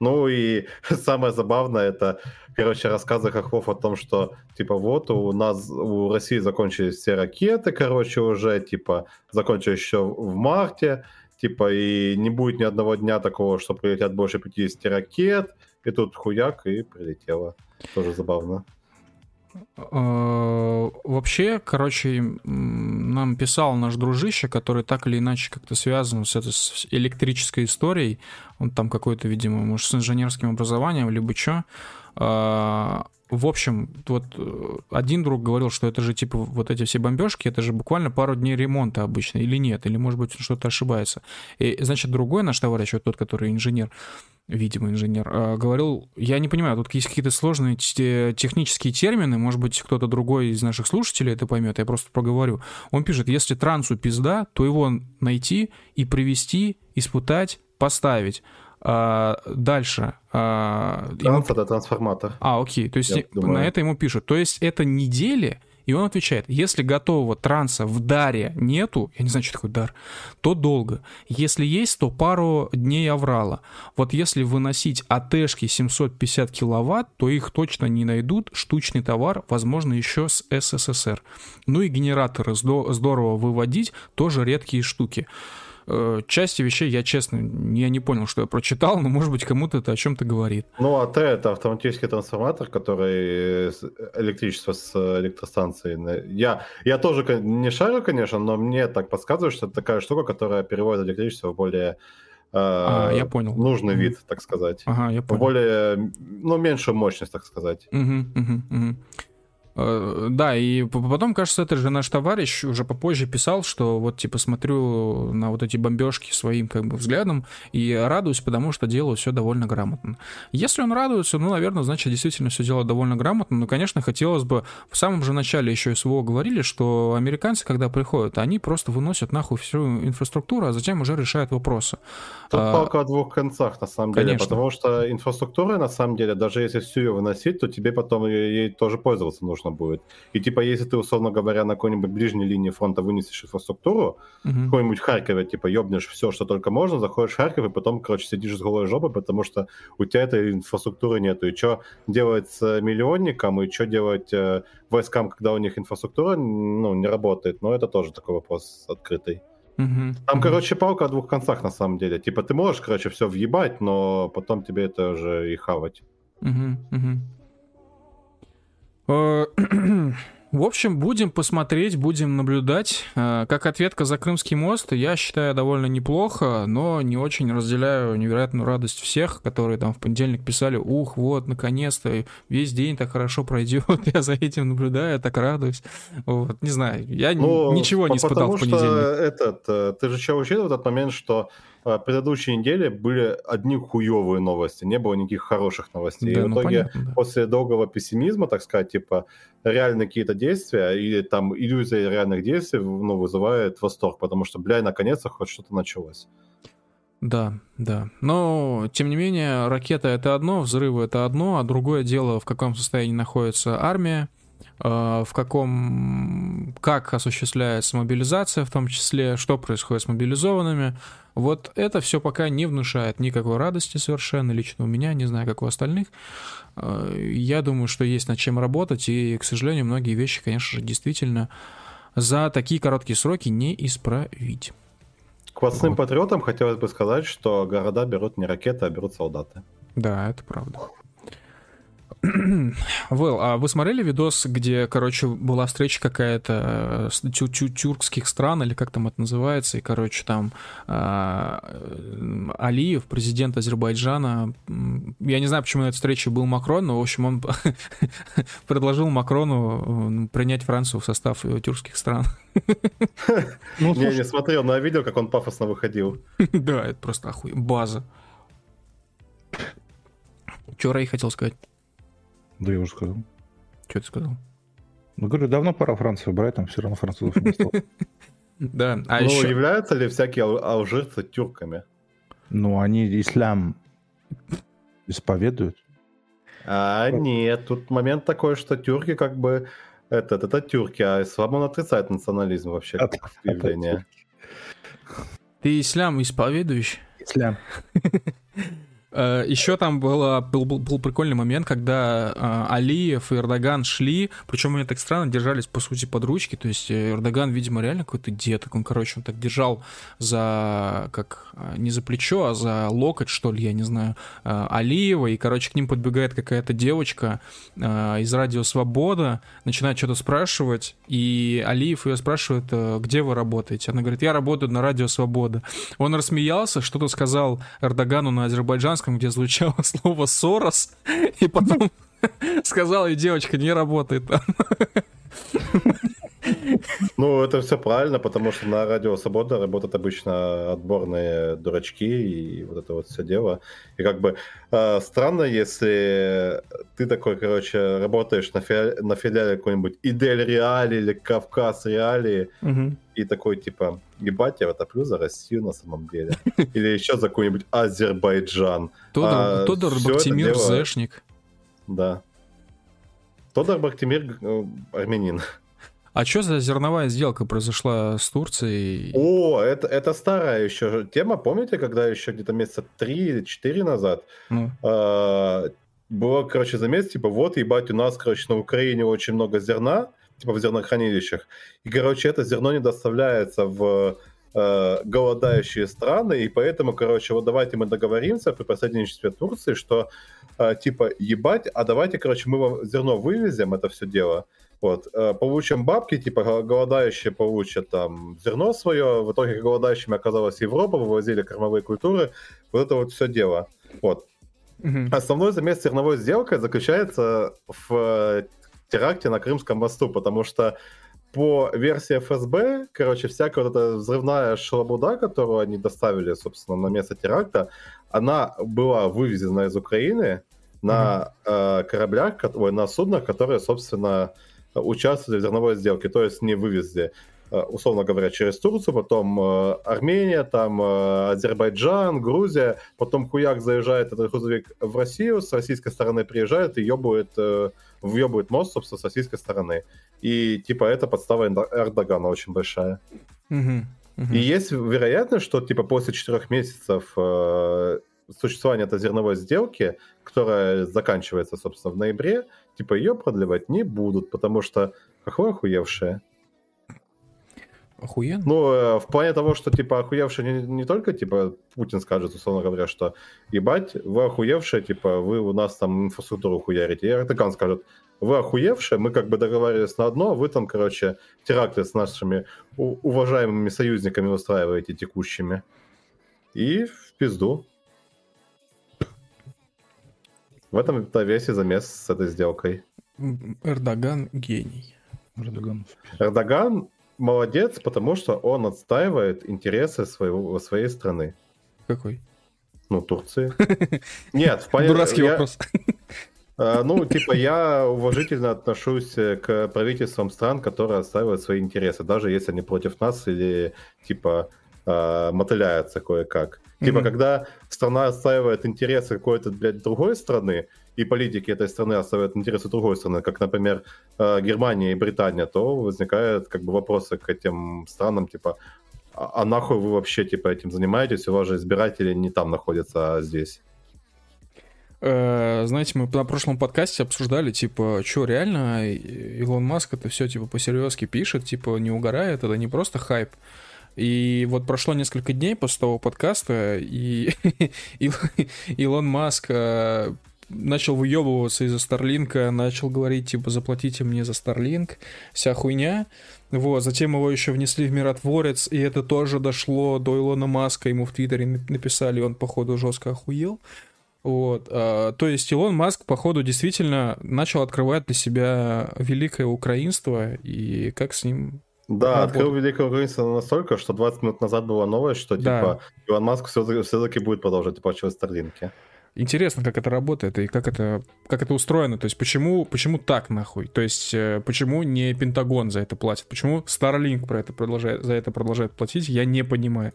Ну и [LAUGHS] самое забавное, это, короче, рассказы Хохлов о том, что, типа, вот у нас, у России закончились все ракеты, короче, уже, типа, закончились еще в марте, типа, и не будет ни одного дня такого, что прилетят больше 50 ракет, и тут хуяк, и прилетело. Тоже забавно. Э, вообще, короче, нам писал наш дружище, который так или иначе как-то связан с этой с электрической историей. Он там какой-то, видимо, может, с инженерским образованием, либо что. Э, в общем, вот э, один друг говорил, что это же типа вот эти все бомбежки, это же буквально пару дней ремонта обычно, или нет, или может быть что-то ошибается. И значит, другой наш товарищ, вот тот, который инженер, видимо, инженер, э, говорил, я не понимаю, тут есть какие-то сложные технические термины, может быть, кто-то другой из наших слушателей это поймет, я просто проговорю. Он пишет, если трансу пизда, то его найти и привести, испытать, поставить. А, дальше. А, Транс ему... это трансформатор. А, окей. То есть на это ему пишут. То есть это недели, и он отвечает, если готового транса в даре нету, я не знаю, что такое дар, то долго. Если есть, то пару дней аврала. Вот если выносить АТшки 750 киловатт, то их точно не найдут. Штучный товар, возможно, еще с СССР. Ну и генераторы здорово выводить, тоже редкие штуки. Э, части вещей я, честно, я не понял, что я прочитал, но, может быть, кому-то это о чем-то говорит. Ну, АТ — это автоматический трансформатор, который электричество с электростанцией. Я, я тоже не шарю, конечно, но мне так подсказывают, что это такая штука, которая переводит электричество в более а, я понял. нужный угу. вид, так сказать. Ага, я понял. Более, ну, меньшую мощность, так сказать. Угу, угу, угу. Э, да, и потом, кажется, это же наш товарищ уже попозже писал, что вот типа смотрю на вот эти бомбежки своим как бы взглядом и радуюсь, потому что делаю все довольно грамотно. Если он радуется, ну, наверное, значит, действительно все делает довольно грамотно. Но, конечно, хотелось бы... В самом же начале еще СВО говорили, что американцы, когда приходят, они просто выносят нахуй всю инфраструктуру, а затем уже решают вопросы. Тут а... палка о двух концах, на самом деле, конечно. потому что инфраструктура, на самом деле, даже если всю ее выносить, то тебе потом ей тоже пользоваться нужно нужно будет. И типа, если ты, условно говоря, на какой-нибудь ближней линии фронта вынесешь инфраструктуру, uh-huh. какой-нибудь Харькове, типа, ёбнешь все, что только можно, заходишь в Харьков, и потом, короче, сидишь с голой жопой, потому что у тебя этой инфраструктуры нету. И что делать с миллионником, и что делать э, войскам, когда у них инфраструктура, ну, не работает. Но это тоже такой вопрос открытый. Uh-huh. Там, uh-huh. короче, палка о двух концах, на самом деле. Типа, ты можешь, короче, все въебать, но потом тебе это уже и хавать. Uh-huh. Uh-huh. Э, [CLEARS THROAT] в общем, будем посмотреть, будем наблюдать. Э, как ответка за Крымский мост, я считаю довольно неплохо, но не очень разделяю невероятную радость всех, которые там в понедельник писали, ух, вот, наконец-то, весь день так хорошо пройдет, [LAUGHS] я за этим наблюдаю, так радуюсь. Вот, не знаю, я ну, ничего не испытал в понедельник. Что этот, э, ты же еще учитывал этот момент, что предыдущей неделе были одни хуевые новости, не было никаких хороших новостей. Да, и в ну, итоге понятно, да. после долгого пессимизма, так сказать, типа реальные какие-то действия или там иллюзия реальных действий ну, вызывает восторг, потому что, бля, наконец-то хоть что-то началось. Да, да. Но, тем не менее, ракета — это одно, взрывы — это одно, а другое дело, в каком состоянии находится армия, а, в каком, как осуществляется мобилизация в том числе, что происходит с мобилизованными. Вот это все пока не внушает никакой радости совершенно, лично у меня, не знаю, как у остальных. А, я думаю, что есть над чем работать, и, к сожалению, многие вещи, конечно же, действительно за такие короткие сроки не исправить. К восьмым вот. патриотам хотелось бы сказать, что города берут не ракеты, а берут солдаты. Да, это правда. Вэл, а вы смотрели видос, где, короче, была встреча какая-то э, тю -тю тюркских стран, или как там это называется, и, короче, там э, Алиев, президент Азербайджана, я не знаю, почему на этой встрече был Макрон, но, в общем, он [LAUGHS] предложил Макрону э, принять Францию в состав тюркских стран. [LAUGHS] Ну, я не смотрел, но я видел, как он пафосно выходил. [LAUGHS] Да, это просто охуй, база. Че Рэй хотел сказать? Да я уже сказал. Что ты сказал? Ну, говорю, давно пора Францию брать, там все равно французов не стало. [LAUGHS] Да, а еще... Ну, являются ли всякие алжирцы тюрками? Ну, они ислам исповедуют. А, нет, тут момент такой, что тюрки как бы... Это, это тюрки, а ислам он отрицает национализм вообще, как явление. Ты ислам исповедуешь? Ислам. [LAUGHS] Э, Еще там было, был, был, был прикольный момент, когда э, Алиев и Эрдоган шли, причем они так странно держались, по сути, под ручки, то есть э, Эрдоган, видимо, реально какой-то дед, он, короче, он так держал за, как, не за плечо, а за локоть, что ли, я не знаю, Алиева, и, короче, к ним подбегает какая-то девочка из Радио Свобода, начинает что-то спрашивать, и Алиев ее спрашивает, где вы работаете? Она говорит, я работаю на Радио Свобода. Он рассмеялся, что-то сказал Эрдогану на азербайджанском, испанском, где звучало [LAUGHS] слово «сорос», и потом [LAUGHS] сказала, и девочка не работает там. Ну, это все правильно, потому что на радио Свобода работают обычно отборные дурачки и вот это вот все дело. И как бы э, странно, если ты такой, короче, работаешь на, фи- на филиале какой-нибудь Идель Реали или Кавказ Реали, угу. И такой типа, ебать, я отоплю за Россию на самом деле. [LAUGHS] Или еще за какой-нибудь Азербайджан. Тодор, а, Тодор Бактимир дело... Зешник. Да. Тодор Бактимир э, армянин. А что за зерновая сделка произошла с Турцией? О, это, это старая еще тема. Помните, когда еще где-то месяца три или четыре назад ну. э, было, короче, замес, типа, вот, ебать, у нас, короче, на Украине очень много зерна, типа в зернохранилищах. И, короче, это зерно не доставляется в э, голодающие страны, и поэтому, короче, вот давайте мы договоримся при посредничестве Турции, что, э, типа, ебать, а давайте, короче, мы вам зерно вывезем, это все дело, вот, э, получим бабки, типа голодающие получат там зерно свое, в итоге голодающими оказалась Европа, вывозили кормовые культуры, вот это вот все дело. Вот. Угу. Основной замес зерновой сделкой заключается в теракте на Крымском мосту, потому что по версии ФСБ, короче, всякая вот эта взрывная шалабуда, которую они доставили, собственно, на место теракта, она была вывезена из Украины на mm-hmm. э, кораблях, ой, на суднах, которые, собственно, участвовали в зерновой сделке, то есть не вывезли, условно говоря, через Турцию, потом э, Армения, там э, Азербайджан, Грузия, потом хуяк заезжает этот грузовик в Россию, с российской стороны приезжает и ебует, въебывает мост, собственно, с российской стороны. И типа это подстава Эрдогана очень большая. Угу, угу. И есть вероятность, что типа после четырех месяцев существования этой зерновой сделки, которая заканчивается, собственно, в ноябре, типа ее продлевать не будут, потому что какое охуевшее. Охуенно? Ну, э, в плане того, что, типа, охуевшие не, не только, типа, Путин скажет, условно говоря, что, ебать, вы охуевшие, типа, вы у нас там инфраструктуру хуярите. И Эрдоган скажет, вы охуевшие, мы как бы договаривались на одно, а вы там, короче, теракты с нашими уважаемыми союзниками устраиваете текущими. И в пизду. В этом весь и замес с этой сделкой. Эрдоган гений. Эрдоган. Эрдоган молодец, потому что он отстаивает интересы своего, своей страны. Какой? Ну, Турции. [LAUGHS] Нет, в плане... Дурацкий я... вопрос. А, ну, типа, я уважительно отношусь к правительствам стран, которые отстаивают свои интересы, даже если они против нас или, типа, а, мотыляются кое-как. Типа, mm-hmm. когда страна отстаивает интересы какой-то, блядь, другой страны, и политики этой страны отстаивают интересы другой страны, как, например, э, Германия и Британия, то возникают как бы вопросы к этим странам, типа, а, а нахуй вы вообще, типа, этим занимаетесь, у вас же избиратели не там находятся, а здесь. Э, знаете, мы на прошлом подкасте обсуждали, типа, что реально Илон Маск это все, типа, по-серьезки пишет, типа, не угорает, это не просто хайп. И вот прошло несколько дней после того подкаста, и [LAUGHS] Илон Маск э, начал выебываться из-за Старлинка, начал говорить, типа, заплатите мне за Старлинк, вся хуйня. Вот, затем его еще внесли в миротворец, и это тоже дошло до Илона Маска, ему в Твиттере написали, он, походу, жестко охуел. Вот, а, то есть Илон Маск, походу, действительно начал открывать для себя великое украинство, и как с ним да, открыл Великое Украинство настолько, что 20 минут назад была новость, что да. типа Илон Маск все-таки будет продолжать оплачивать Старлинки. Интересно, как это работает и как это, как это устроено. То есть почему, почему так нахуй? То есть э, почему не Пентагон за это платит? Почему Starlink про это продолжает, за это продолжает платить? Я не понимаю.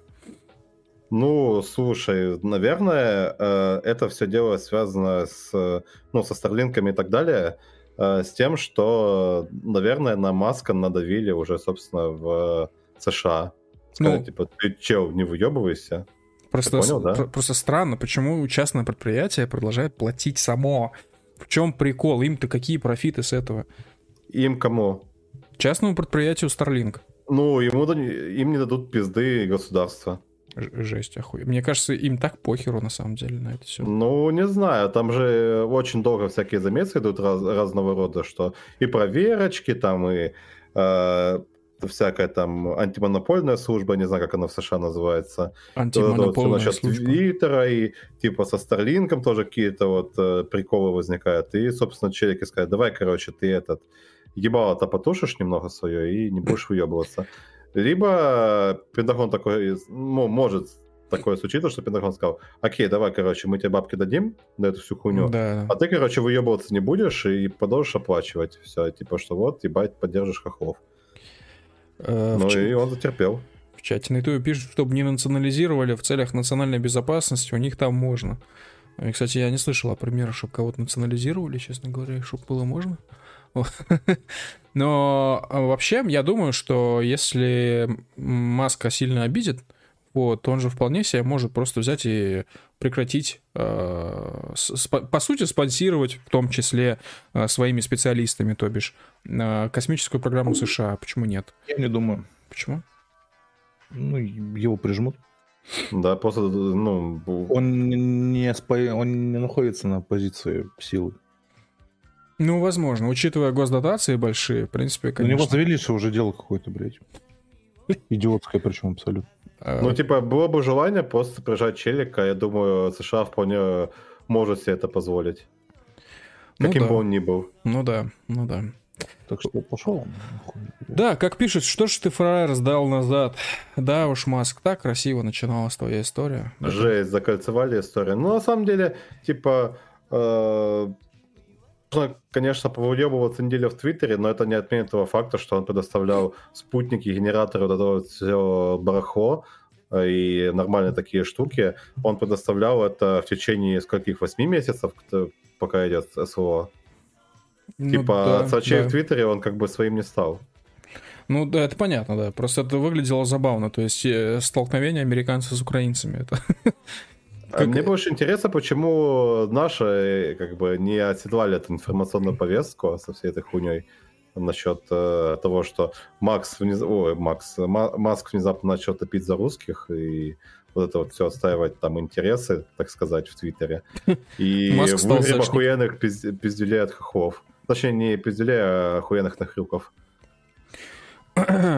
Ну, слушай, наверное, э, это все дело связано с, ну, со Старлинками и так далее, э, с тем, что, наверное, на Маска надавили уже, собственно, в США. Сказали, ну, типа, ты чел, не выебывайся. Просто, понял, да? просто странно, почему частное предприятие продолжает платить само. В чем прикол? Им-то какие профиты с этого? Им кому? Частному предприятию Starlink. Ну, ему, им не дадут пизды государства. Жесть, охуенно. Мне кажется, им так похеру на самом деле на это все. Ну, не знаю, там же очень долго всякие заметки идут раз, разного рода, что и проверочки там, и э, всякая там антимонопольная служба, не знаю, как она в США называется. Антимонопольная вот, насчет служба. Твиттера, и типа со Старлинком тоже какие-то вот э, приколы возникают. И, собственно, челики сказать, давай, короче, ты этот ебало-то потушишь немного свое и не будешь выебываться. Либо Пентагон такой, ну, может такое случиться, что Пентагон сказал, окей, давай, короче, мы тебе бабки дадим на эту всю хуйню, да. а ты, короче, выебываться не будешь и продолжишь оплачивать. Все, типа, что вот, ебать, поддержишь хохлов. Э, ну и он затерпел. В чате на YouTube пишут, чтобы не национализировали в целях национальной безопасности, у них там можно. И, кстати, я не слышал о примерах, чтобы кого-то национализировали, честно говоря, чтобы было можно. [LAUGHS] Но а, вообще, я думаю, что если Маска сильно обидит, вот, он же вполне себе может просто взять и прекратить, э, по сути, спонсировать, в том числе э, своими специалистами, то бишь, космическую программу США. Почему нет? Я не думаю. Почему? Ну, его прижмут. Да, просто, ну... Он не, он не находится на позиции силы. Ну, возможно. Учитывая госдотации большие, в принципе, конечно. У него завели, что уже дело какое-то, блядь. Идиотское причем абсолютно. А, ну, типа, было бы желание просто прижать челика, я думаю, США вполне может себе это позволить. Ну, Каким да. бы он ни был. Ну да, ну да. Так что пошел. Да, как пишет, что ж ты фраер сдал назад? Да уж, Маск, так красиво начиналась твоя история. Жесть, закольцевали историю. Ну, на самом деле, типа, э, можно, конечно, повыебываться неделю в Твиттере, но это не отменит того факта, что он предоставлял спутники, генераторы, вот это вот все барахло э, и нормальные такие штуки. Он предоставлял это в течение скольких, восьми месяцев, пока идет СВО. Ну, типа, да, от сочей да. в Твиттере он как бы своим не стал. Ну, да, это понятно, да. Просто это выглядело забавно. То есть э, столкновение американцев с украинцами. Это а как... Мне больше интересно, почему наши э, как бы не оседлали эту информационную повестку со всей этой хуйней насчет э, того, что Макс, вниз... Ой, Макс, Маск внезапно начал топить за русских и вот это вот все отстаивать там интересы, так сказать, в Твиттере. [LAUGHS] И выгреб охуенных пиздюлей от хохлов. Точнее, не пиздюлей, а охуенных нахрюков.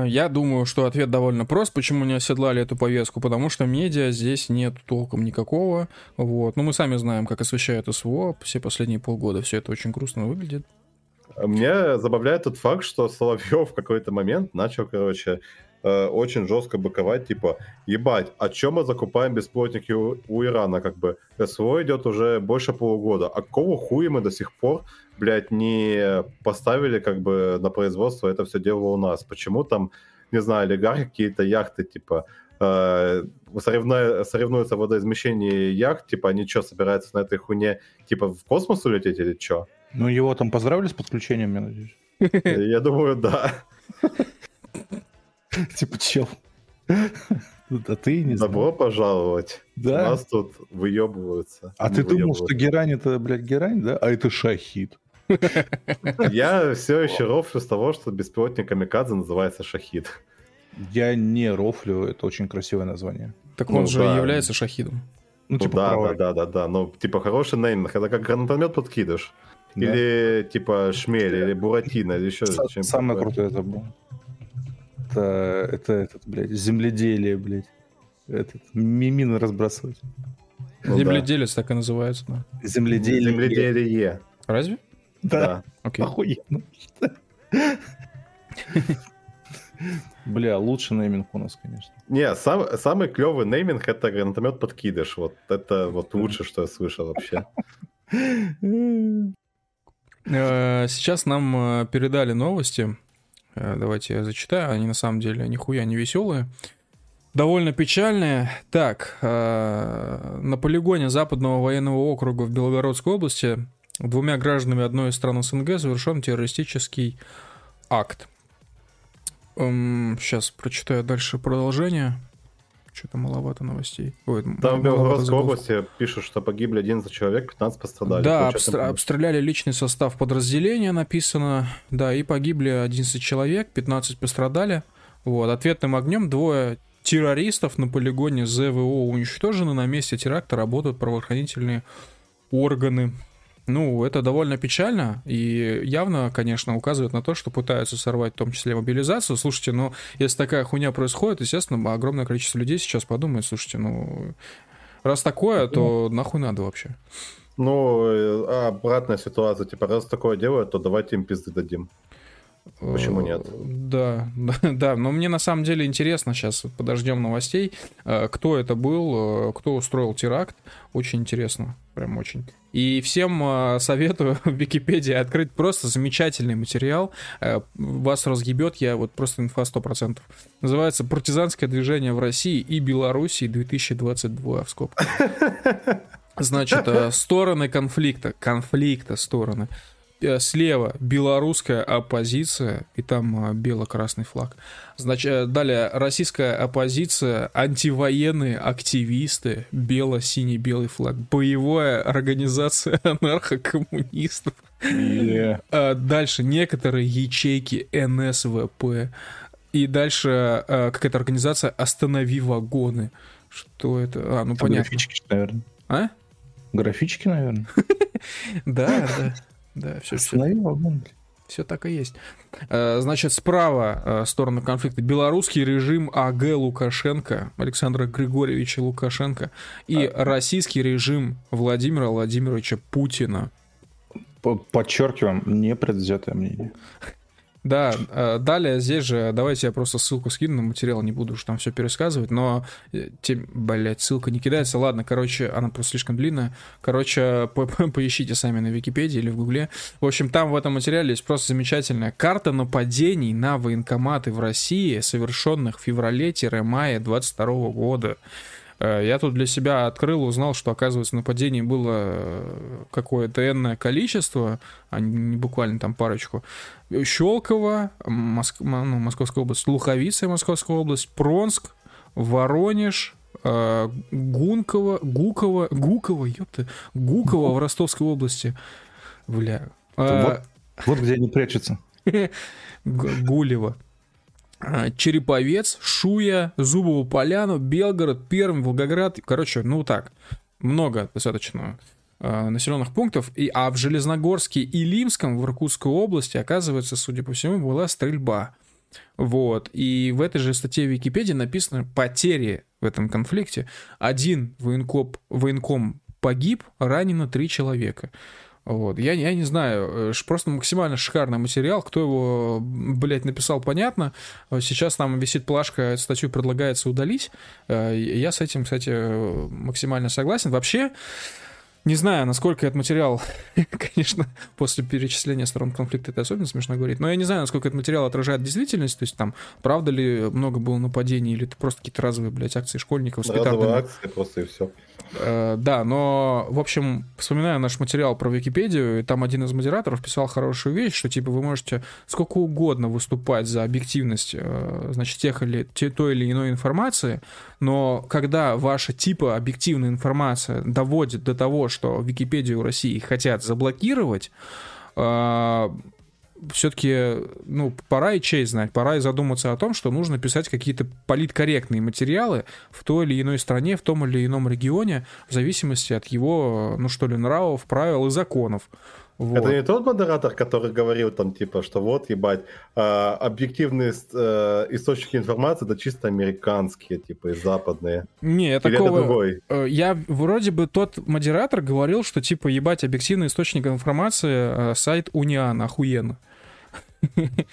Я думаю, что ответ довольно прост. Почему не оседлали эту повестку? Потому что медиа здесь нет толком никакого. Вот. Ну, мы сами знаем, как освещают СВО все последние полгода. Все это очень грустно выглядит. Мне забавляет тот факт, что Соловьев в какой-то момент начал, короче, э, очень жестко быковать, типа, ебать, а чем мы закупаем бесплотники у, у Ирана, как бы, СВО идет уже больше полугода, а какого хуя мы до сих пор блядь, не поставили как бы на производство это все дело у нас. Почему там, не знаю, олигархи какие-то яхты, типа, э, соревну... соревнуются в водоизмещении яхт, типа, они что, собираются на этой хуйне, типа, в космос улететь или что? Ну, его там поздравили с подключением, я надеюсь. [LAUGHS] Я думаю, да. [LAUGHS] Типа, чел. А ты не. Добро пожаловать. Да. У нас тут выебываются. А ты думал, что герань это, блядь, герань, да? А это шахид. [LAUGHS] Я все еще рофлю с того, что беспилотник Камикадзе называется Шахид. Я не рофлю, это очень красивое название. Так он ну, же да. является Шахидом. Ну, ну типа да, да, да, да, да. Ну, типа хороший нейминг. Это как гранатомет подкидыш. Да. Или типа шмель, или буратино, или еще что Самое крутое это было. Это, это этот, блядь, земледелие, блядь. Этот, мимины разбрасывать. Ну, Земледелец да. так и называется, да. Земледелие. Земледелие. Разве? Да. да. Окей. Охуенно. Бля, лучший нейминг у нас, конечно. Не, сам, самый клевый нейминг это гранатомет подкидыш. Вот это вот лучше, что я слышал вообще. Э, сейчас нам э, передали новости. Э, давайте я зачитаю. Они на самом деле нихуя не веселые. Довольно печальные. Так, на полигоне Западного военного округа в Белгородской области двумя гражданами одной из стран СНГ совершен террористический акт. Сейчас эм, прочитаю дальше продолжение. Что-то маловато новостей. Ой, Там в Белгородской области пишут, что погибли 11 человек, 15 пострадали. Да, обстр... обстреляли личный состав подразделения, написано. Да, и погибли 11 человек, 15 пострадали. Вот, ответным огнем двое террористов на полигоне ЗВО уничтожены. На месте теракта работают правоохранительные органы. Ну, это довольно печально и явно, конечно, указывает на то, что пытаются сорвать в том числе мобилизацию. Слушайте, ну, если такая хуйня происходит, естественно, огромное количество людей сейчас подумает, слушайте, ну, раз такое, то нахуй надо вообще. Ну, а обратная ситуация, типа, раз такое делают, то давайте им пизды дадим. Почему нет? Да, [LAUGHS] да, да, но мне на самом деле интересно сейчас, подождем новостей, э, кто это был, э, кто устроил теракт, очень интересно, прям очень. И всем э, советую [LAUGHS] в Википедии открыть просто замечательный материал, вас разъебет, я вот просто инфа 100%. Называется «Партизанское движение в России и Белоруссии 2022» в скобках. [LAUGHS] Значит, стороны конфликта, конфликта стороны. Э, слева белорусская оппозиция, и там э, бело-красный флаг. Значит, э, далее российская оппозиция, антивоенные активисты, бело-синий-белый флаг, боевая организация [LAUGHS] анархокоммунистов. Yeah. Дальше некоторые ячейки НСВП. И дальше какая-то организация «Останови вагоны». Что это? А, ну понятно. Графички, наверное. А? Графички, наверное. [LAUGHS] Да, да. Да, все, все. Все так и есть. Э, значит, справа э, сторона конфликта белорусский режим АГ Лукашенко, Александра Григорьевича Лукашенко, и а... российский режим Владимира Владимировича Путина. Подчеркиваем, непредвзятое мнение. Да, э, далее здесь же, давайте я просто ссылку скину на материал, не буду уж там все пересказывать, но, э, тем, блядь, ссылка не кидается, ладно, короче, она просто слишком длинная, короче, [LAUGHS] по -по поищите сами на Википедии или в Гугле. В общем, там в этом материале есть просто замечательная карта нападений на военкоматы в России, совершенных в феврале-мае 22 года. Э, я тут для себя открыл, узнал, что, оказывается, нападений было э, какое-то энное количество, а не буквально там парочку. Щелково, Моск... ну, Московская область, Луховица, Московская область, Пронск, Воронеж, э, Гунково, Гуково, Гуково, ёпта, Гуково в Ростовской области. Бля. Вот, вот где они прячутся. [LAUGHS] Гулево. А, Череповец, Шуя, Зубову Поляну, Белгород, Пермь, Волгоград. Короче, ну так, много достаточно э, населенных пунктов. И, а в Железногорске и Лимском, в Иркутской области, оказывается, судя по всему, была стрельба. Вот. И в этой же статье в Википедии написано потери в этом конфликте. Один военкоп, военком погиб, ранено три человека. Вот. Я, я не знаю, э, просто максимально шикарный материал. Кто его, блядь, написал, понятно. Сейчас там висит плашка, статью предлагается удалить. Э, я с этим, кстати, максимально согласен. Вообще, не знаю, насколько этот материал, [LAUGHS] конечно, после перечисления сторон конфликта это особенно смешно говорить, но я не знаю, насколько этот материал отражает действительность, то есть там правда ли много было нападений, или это просто какие-то разовые, блядь, акции школьников с Разовые акции просто и все. Э, да, но, в общем, вспоминаю наш материал про Википедию, и там один из модераторов писал хорошую вещь, что, типа, вы можете сколько угодно выступать за объективность, э, значит, тех или те, той или иной информации, но когда ваша, типа, объективная информация доводит до того, что Википедию России хотят заблокировать, э, все-таки, ну, пора и честь знать, пора и задуматься о том, что нужно писать какие-то политкорректные материалы в той или иной стране, в том или ином регионе, в зависимости от его, ну что ли, нравов, правил и законов. Вот. Это не тот модератор, который говорил там, типа, что вот, ебать, э, объективные э, источники информации, это чисто американские, типа, и западные. Не, Или такого... это другой? Э, я вроде бы тот модератор говорил, что, типа, ебать, объективный источник информации, э, сайт Униан, охуенно. [LAUGHS]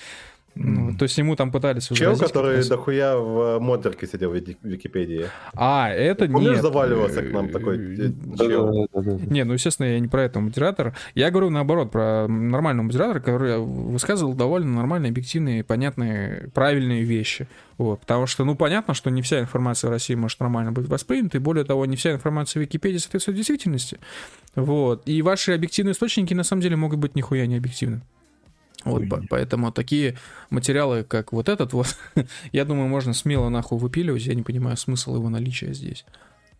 Ну, то есть ему там пытались Чел, который дохуя в модерке сидел в Википедии. А, это не. Помнишь, заваливался к нам такой э, чел? Не, ну, естественно, я не про этого модератора. Я говорю, наоборот, про нормального модератора, который высказывал довольно нормальные, объективные, понятные, правильные вещи. Вот, потому что, ну, понятно, что не вся информация в России может нормально быть воспринята, и более того, не вся информация в Википедии соответствует действительности. Вот. И ваши объективные источники, на самом деле, могут быть нихуя не объективны. Вот, по- поэтому такие материалы, как вот этот вот, [LAUGHS] я думаю, можно смело нахуй выпиливать, я не понимаю смысл его наличия здесь.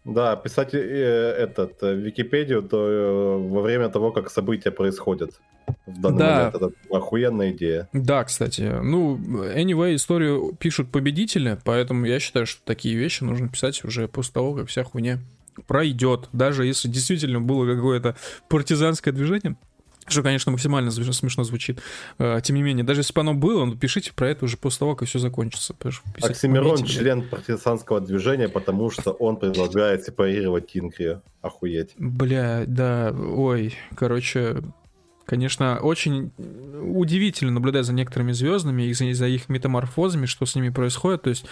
Да, писать э, этот э, Википедию то э, во время того, как события происходят. В данный да. момент это охуенная идея. Да, кстати. Ну, anyway, историю пишут победители, поэтому я считаю, что такие вещи нужно писать уже после того, как вся хуйня пройдет. Даже если действительно было какое-то партизанское движение, что, конечно, максимально смешно звучит. Э, тем не менее, даже если бы оно было, ну, пишите про это уже после того, как все закончится. Оксимирон член партизанского движения, потому что он предлагает сепарировать Тингрию. Охуеть. Бля, да, ой, короче, Конечно, очень удивительно наблюдать за некоторыми звездами и за, за их метаморфозами, что с ними происходит. То есть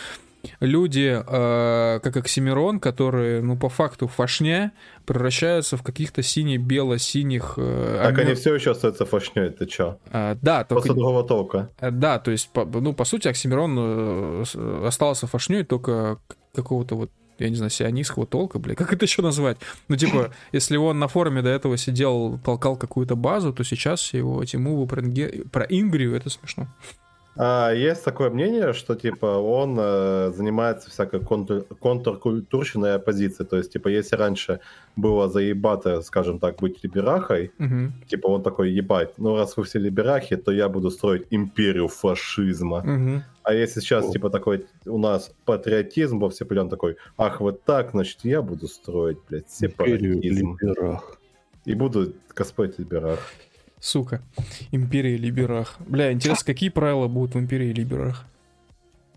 люди, э, как Оксимирон, которые, ну, по факту фашня, превращаются в каких-то сине-бело-синих... Э, так они все еще остаются фашней, ты чё? А, да, только... Просто другого толка. Э, да, то есть, по, ну, по сути, Оксимирон э, остался фашней только какого-то вот я не знаю, сионистского толка, бля, как это еще назвать? Ну, типа, [CLEARS THROAT] если он на форуме до этого сидел, толкал какую-то базу, то сейчас его эти мувы про, про Ингрию, это смешно. А, есть такое мнение, что типа он э, занимается всякой контур, контркультурщиной оппозицией. То есть, типа, если раньше было заебато, скажем так, быть либерахой, угу. типа он такой, ебать, ну раз вы все либерахи, то я буду строить империю фашизма. Угу. А если сейчас, О. типа, такой у нас патриотизм во все он такой, ах, вот так, значит, я буду строить, блядь, сепаратизм. И буду Господь либерах. Сука. Империя Либерах. Бля, интересно, какие правила будут в Империи Либерах?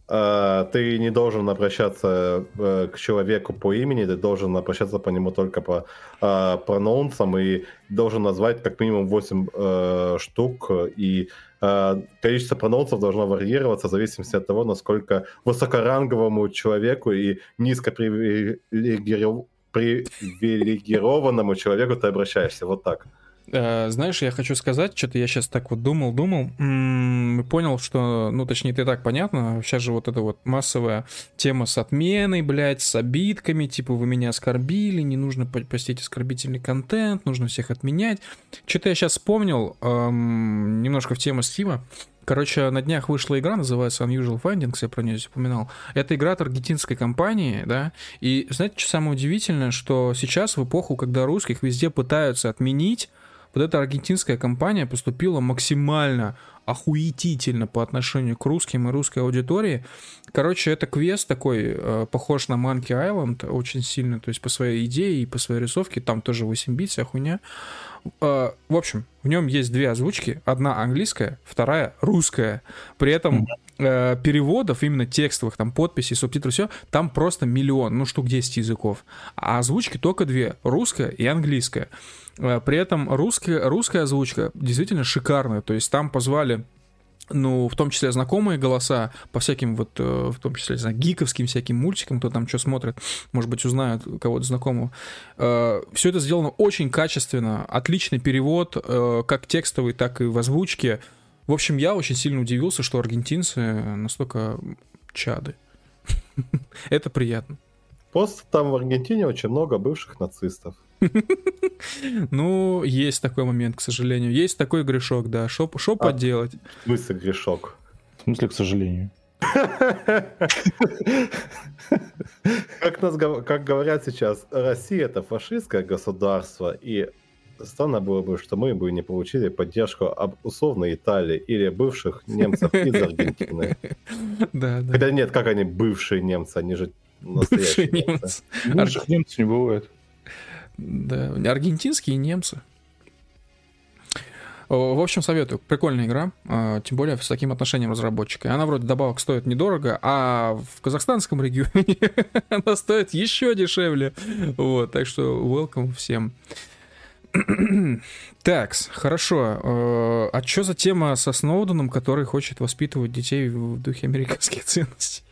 Uh, ты не должен обращаться uh, к человеку по имени, ты должен обращаться по нему только по uh, прононсам и должен назвать как минимум 8 uh, штук, и uh, количество прононсов должно варьироваться в зависимости от того, насколько высокоранговому человеку и низкопривилегированному человеку ты обращаешься. Вот так. Э, знаешь, я хочу сказать, что-то я сейчас так вот думал, думал, м-м, понял, что, ну, точнее, и так понятно, сейчас же вот эта вот массовая тема с отменой, блядь, с обидками, типа, вы меня оскорбили, не нужно постить оскорбительный контент, нужно всех отменять. Что-то я сейчас вспомнил, эм, немножко в тему Стима, Короче, на днях вышла игра, называется Unusual Findings, я про нее упоминал. Это игра от аргентинской компании, да, и знаете, что самое удивительное, что сейчас в эпоху, когда русских везде пытаются отменить, вот эта аргентинская компания поступила максимально охуетительно по отношению к русским и русской аудитории. Короче, это квест такой, э, похож на Monkey Island очень сильно, то есть по своей идее и по своей рисовке, там тоже 8 бит, вся хуйня. Э, в общем, в нем есть две озвучки, одна английская, вторая русская. При этом э, переводов, именно текстовых, там подписей, субтитров, все, там просто миллион, ну штук 10 языков. А озвучки только две, русская и английская. Э, при этом русская, русская озвучка действительно шикарная. То есть там позвали ну, в том числе знакомые голоса по всяким вот, э, в том числе, не знаю, гиковским всяким мультикам, кто там что смотрит, может быть, узнают кого-то знакомого. Э, Все это сделано очень качественно, отличный перевод, как текстовый, так и в озвучке. В общем, я очень сильно удивился, что аргентинцы настолько чады. [LAUGHS] Это приятно. Просто там в Аргентине очень много бывших нацистов. [LAUGHS] Ну, есть такой момент, к сожалению. Есть такой грешок, да. Шо, шо а, поделать? В смысле грешок? В смысле, к сожалению? [LAUGHS] Как, нас, как говорят сейчас, Россия это фашистское государство, и странно было бы, что мы бы не получили поддержку об условной Италии или бывших немцев из [LAUGHS] Аргентины. Да, да. Хотя нет, как они бывшие немцы, они же настоящие немцы. Бывших немцев не бывает. Да, аргентинские немцы. В общем, советую. Прикольная игра, а, тем более с таким отношением разработчика. Она вроде добавок стоит недорого, а в казахстанском регионе [LAUGHS] она стоит еще дешевле. Вот, так что welcome всем. [CLEARS THROAT] Так, хорошо. Э, а что за тема со Сноуденом, который хочет воспитывать детей в духе американских ценностей?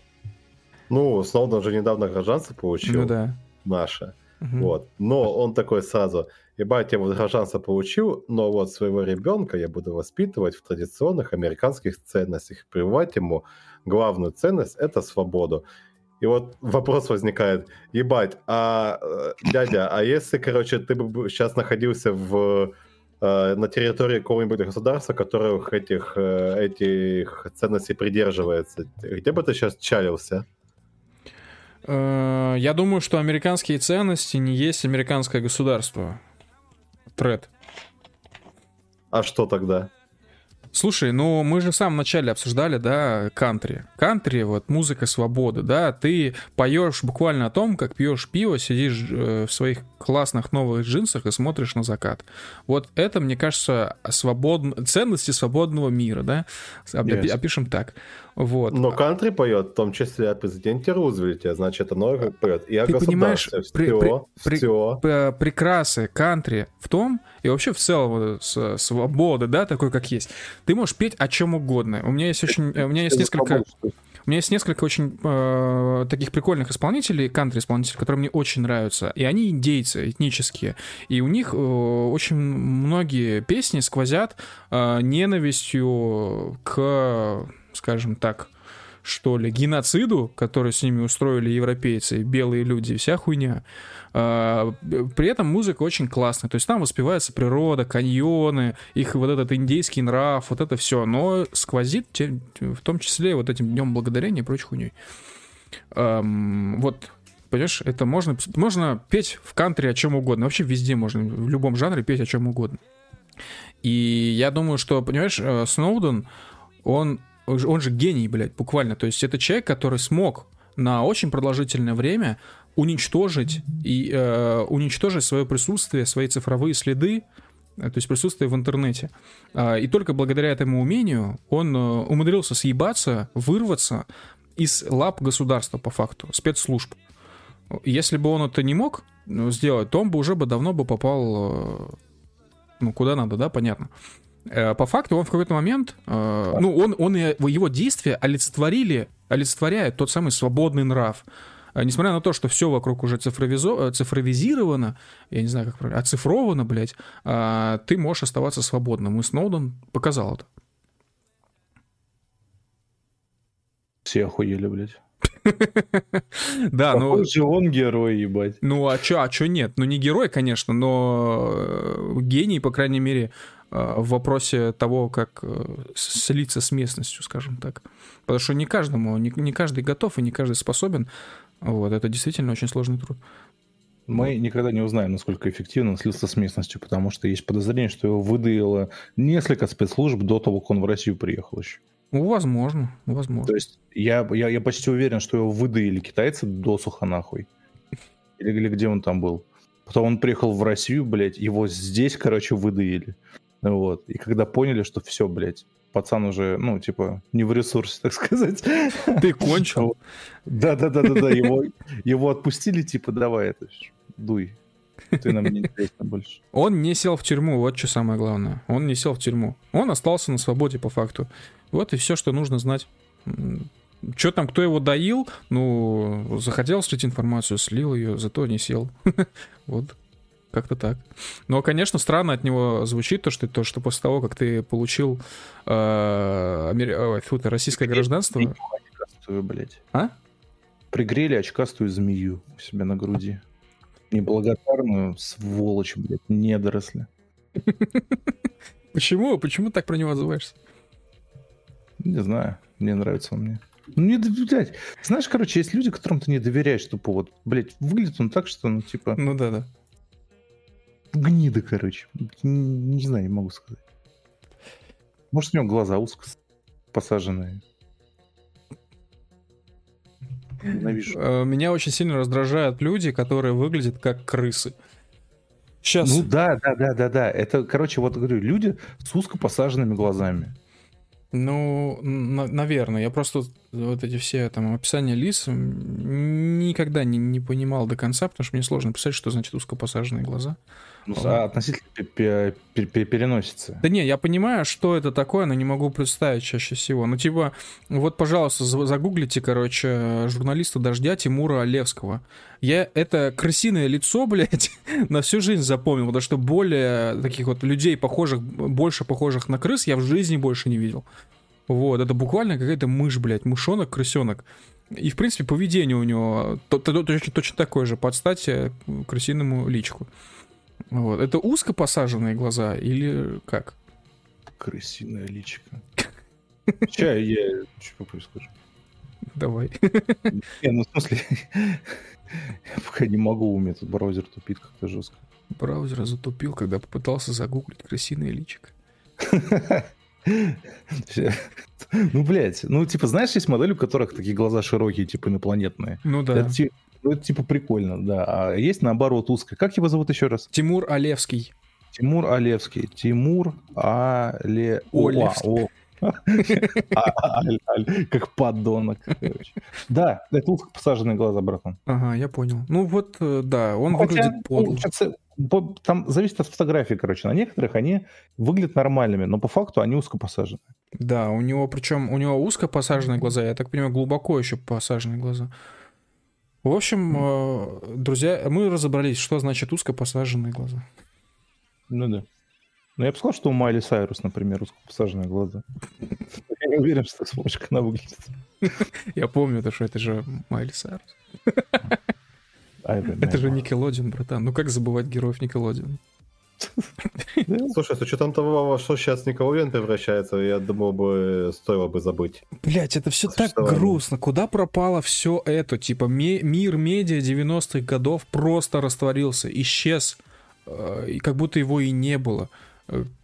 Ну, Сноуден же недавно гражданство получил. Ну да. Наше. Угу. Вот. Но он такой сразу, ебать, я вот гражданство получил, но вот своего ребенка я буду воспитывать в традиционных американских ценностях, прививать ему главную ценность – это свободу. И вот вопрос возникает, ебать, а э, дядя, а если, короче, ты бы сейчас находился в э, на территории какого-нибудь государства, которых этих, э, этих ценностей придерживается, где бы ты сейчас чалился? Я думаю, что американские ценности не есть американское государство. Тред. А что тогда? Слушай, ну мы же в самом начале обсуждали, да, кантри. Кантри, вот музыка свободы, да, ты поешь буквально о том, как пьешь пиво, сидишь э, в своих классных новых джинсах и смотришь на закат. Вот это, мне кажется, свобод... ценности свободного мира, да, yes. опишем так. Вот. Но кантри поет, в том числе о президенте Рузвельте, значит, оно поет и о Ты понимаешь, при, все, при, все. При, прекрасы кантри в том, и вообще в целом с, свобода, да, такой, как есть. Ты можешь петь о чем угодно. У меня есть очень, у меня есть несколько... У меня есть несколько очень э, таких прикольных исполнителей, кантри-исполнителей, которые мне очень нравятся. И они индейцы, этнические. И у них э, очень многие песни сквозят э, ненавистью к скажем так, что ли, геноциду, который с ними устроили европейцы, белые люди, вся хуйня. А, при этом музыка очень классная. То есть там воспевается природа, каньоны, их вот этот индейский нрав, вот это все. Но сквозит в том числе вот этим днем благодарения и прочей хуйней. Вот, понимаешь, это можно, можно петь в кантри о чем угодно. Вообще везде можно, в любом жанре петь о чем угодно. И я думаю, что, понимаешь, э, Сноуден, он он же, гений, блядь, буквально. То есть это человек, который смог на очень продолжительное время уничтожить и э, уничтожить свое присутствие, свои цифровые следы, э, то есть присутствие в интернете. А, и только благодаря этому умению он э, умудрился съебаться, вырваться из лап государства по факту, спецслужб. Если бы он это не мог ну, сделать, то он бы уже бы давно бы попал, ну, куда надо, да, понятно. Э, по факту он в какой-то момент, э, ну, он, он и его действия олицетворили, олицетворяют тот самый свободный нрав. Э, несмотря на то, что все вокруг уже цифровизо, цифровизировано, я не знаю, как правильно, оцифровано, блядь, ты можешь оставаться свободным. И Сноуден показал это. Все охуели, блядь. [LAUGHS] Да, ну... же он герой, ебать. Ну, а чё, а чё нет? Ну, не герой, конечно, но гений, по крайней мере, в вопросе того, как э, слиться с местностью, скажем так. Потому что не каждому, не, не каждый готов и не каждый способен. Вот, это действительно очень сложный труд. Мы никогда не узнаем, насколько эффективно он слился с местностью, потому что есть подозрение, что его выдаило несколько спецслужб до того, как он в Россию приехал еще. Ну, возможно, возможно. То есть я, я, я почти уверен, что его выдаили китайцы досуха нахуй. Или, или где он там был. Потом он приехал в Россию, блядь, его здесь, короче, выдаили. Вот. И когда поняли, что все, блядь, пацан уже, ну, типа, не в ресурсе, так сказать. Ты кончил? Да-да-да-да-да, его, его отпустили, типа, давай это, дуй. Ты нам не интересно больше. Он не сел в тюрьму, вот что самое главное. Он не сел в тюрьму. Он остался на свободе по факту. Вот и все, что нужно знать. Что там, кто его доил? Ну, захотел слить информацию, слил ее, зато не сел. [LAUGHS] Вот. Как-то так. Но, конечно, странно от него звучит то, что, то, что после того, как ты получил э, амери... Ой, фу, российское Пригрели гражданство... Очкастую, блядь. А? Пригрели очкастую змею у себя на груди. Неблагодарную сволочь, блядь, недоросли. [LAUGHS] Почему? Почему так про него отзываешься? Не знаю, мне нравится он мне. Ну, не доверять. Знаешь, короче, есть люди, которым ты не доверяешь, тупо вот, блядь, выглядит он так, что, ну, типа... Ну да-да. Гнида, короче. Не, не знаю, не могу сказать. Может, у него глаза узко посаженные. Ненавижу. Э, меня очень сильно раздражают люди, которые выглядят как крысы. Сейчас. Ну да, да, да, да, да. Это, короче, вот говорю, люди с узко посаженными глазами. Ну, на- наверное. Я просто вот эти все там описания лиц никогда не, не понимал до конца, потому что мне сложно писать, что значит узкопосаженные глаза. Ну, а относительно переносится. Да не, я понимаю, что это такое, но не могу представить чаще всего. Ну, типа, вот, пожалуйста, загуглите, короче, журналиста «Дождя» Тимура Олевского. Я это крысиное лицо, [LAUGHS] блядь, на всю жизнь запомнил, потому что более таких вот людей, похожих, больше похожих на крыс, я в жизни больше не видел. Вот, это буквально какая-то мышь, блядь, мышонок, крысенок. И, в принципе, поведение у него точно, точно такое же, под стать э, крысиному личку. Вот. Это узко посаженные глаза или как? Крысиная личка. Сейчас я чуть попозже скажу. Давай. Не, ну в смысле, я пока не могу, у меня тут браузер тупит как-то жестко. Браузер затупил, когда попытался загуглить крысиное личико. Ну, блядь, ну, типа, знаешь, есть модели, у которых такие глаза широкие, типа, инопланетные. Ну, да. Это, ну, это, типа, прикольно, да. А есть, наоборот, узкая. Как его зовут еще раз? Тимур Олевский. Тимур Олевский. Тимур Але... Олевский. [LAUGHS] Как подонок. Да, это узко посаженные глаза, братан. Ага, я понял. Ну вот, э, да, он выглядит подло там зависит от фотографии, короче. На некоторых они выглядят нормальными, но по факту они узко посажены. Да, у него, причем у него узко посаженные глаза, я так понимаю, глубоко еще посаженные глаза. В общем, mm. друзья, мы разобрались, что значит узко посаженные глаза. Ну да. Ну, я бы сказал, что у Майли Сайрус, например, узко посаженные глаза. [LAUGHS] Я не уверен, что сможешь, как она выглядит. [LAUGHS] Я помню, что это же Майли Сайрус. Это же Никелодин, братан. Ну как забывать героев Никелодин? Слушай, с учетом того, что сейчас Николовен превращается, я думал бы, стоило бы забыть. Блять, это все так грустно. Куда пропало все это? Типа мир медиа 90-х годов просто растворился, исчез, э, как будто его и не было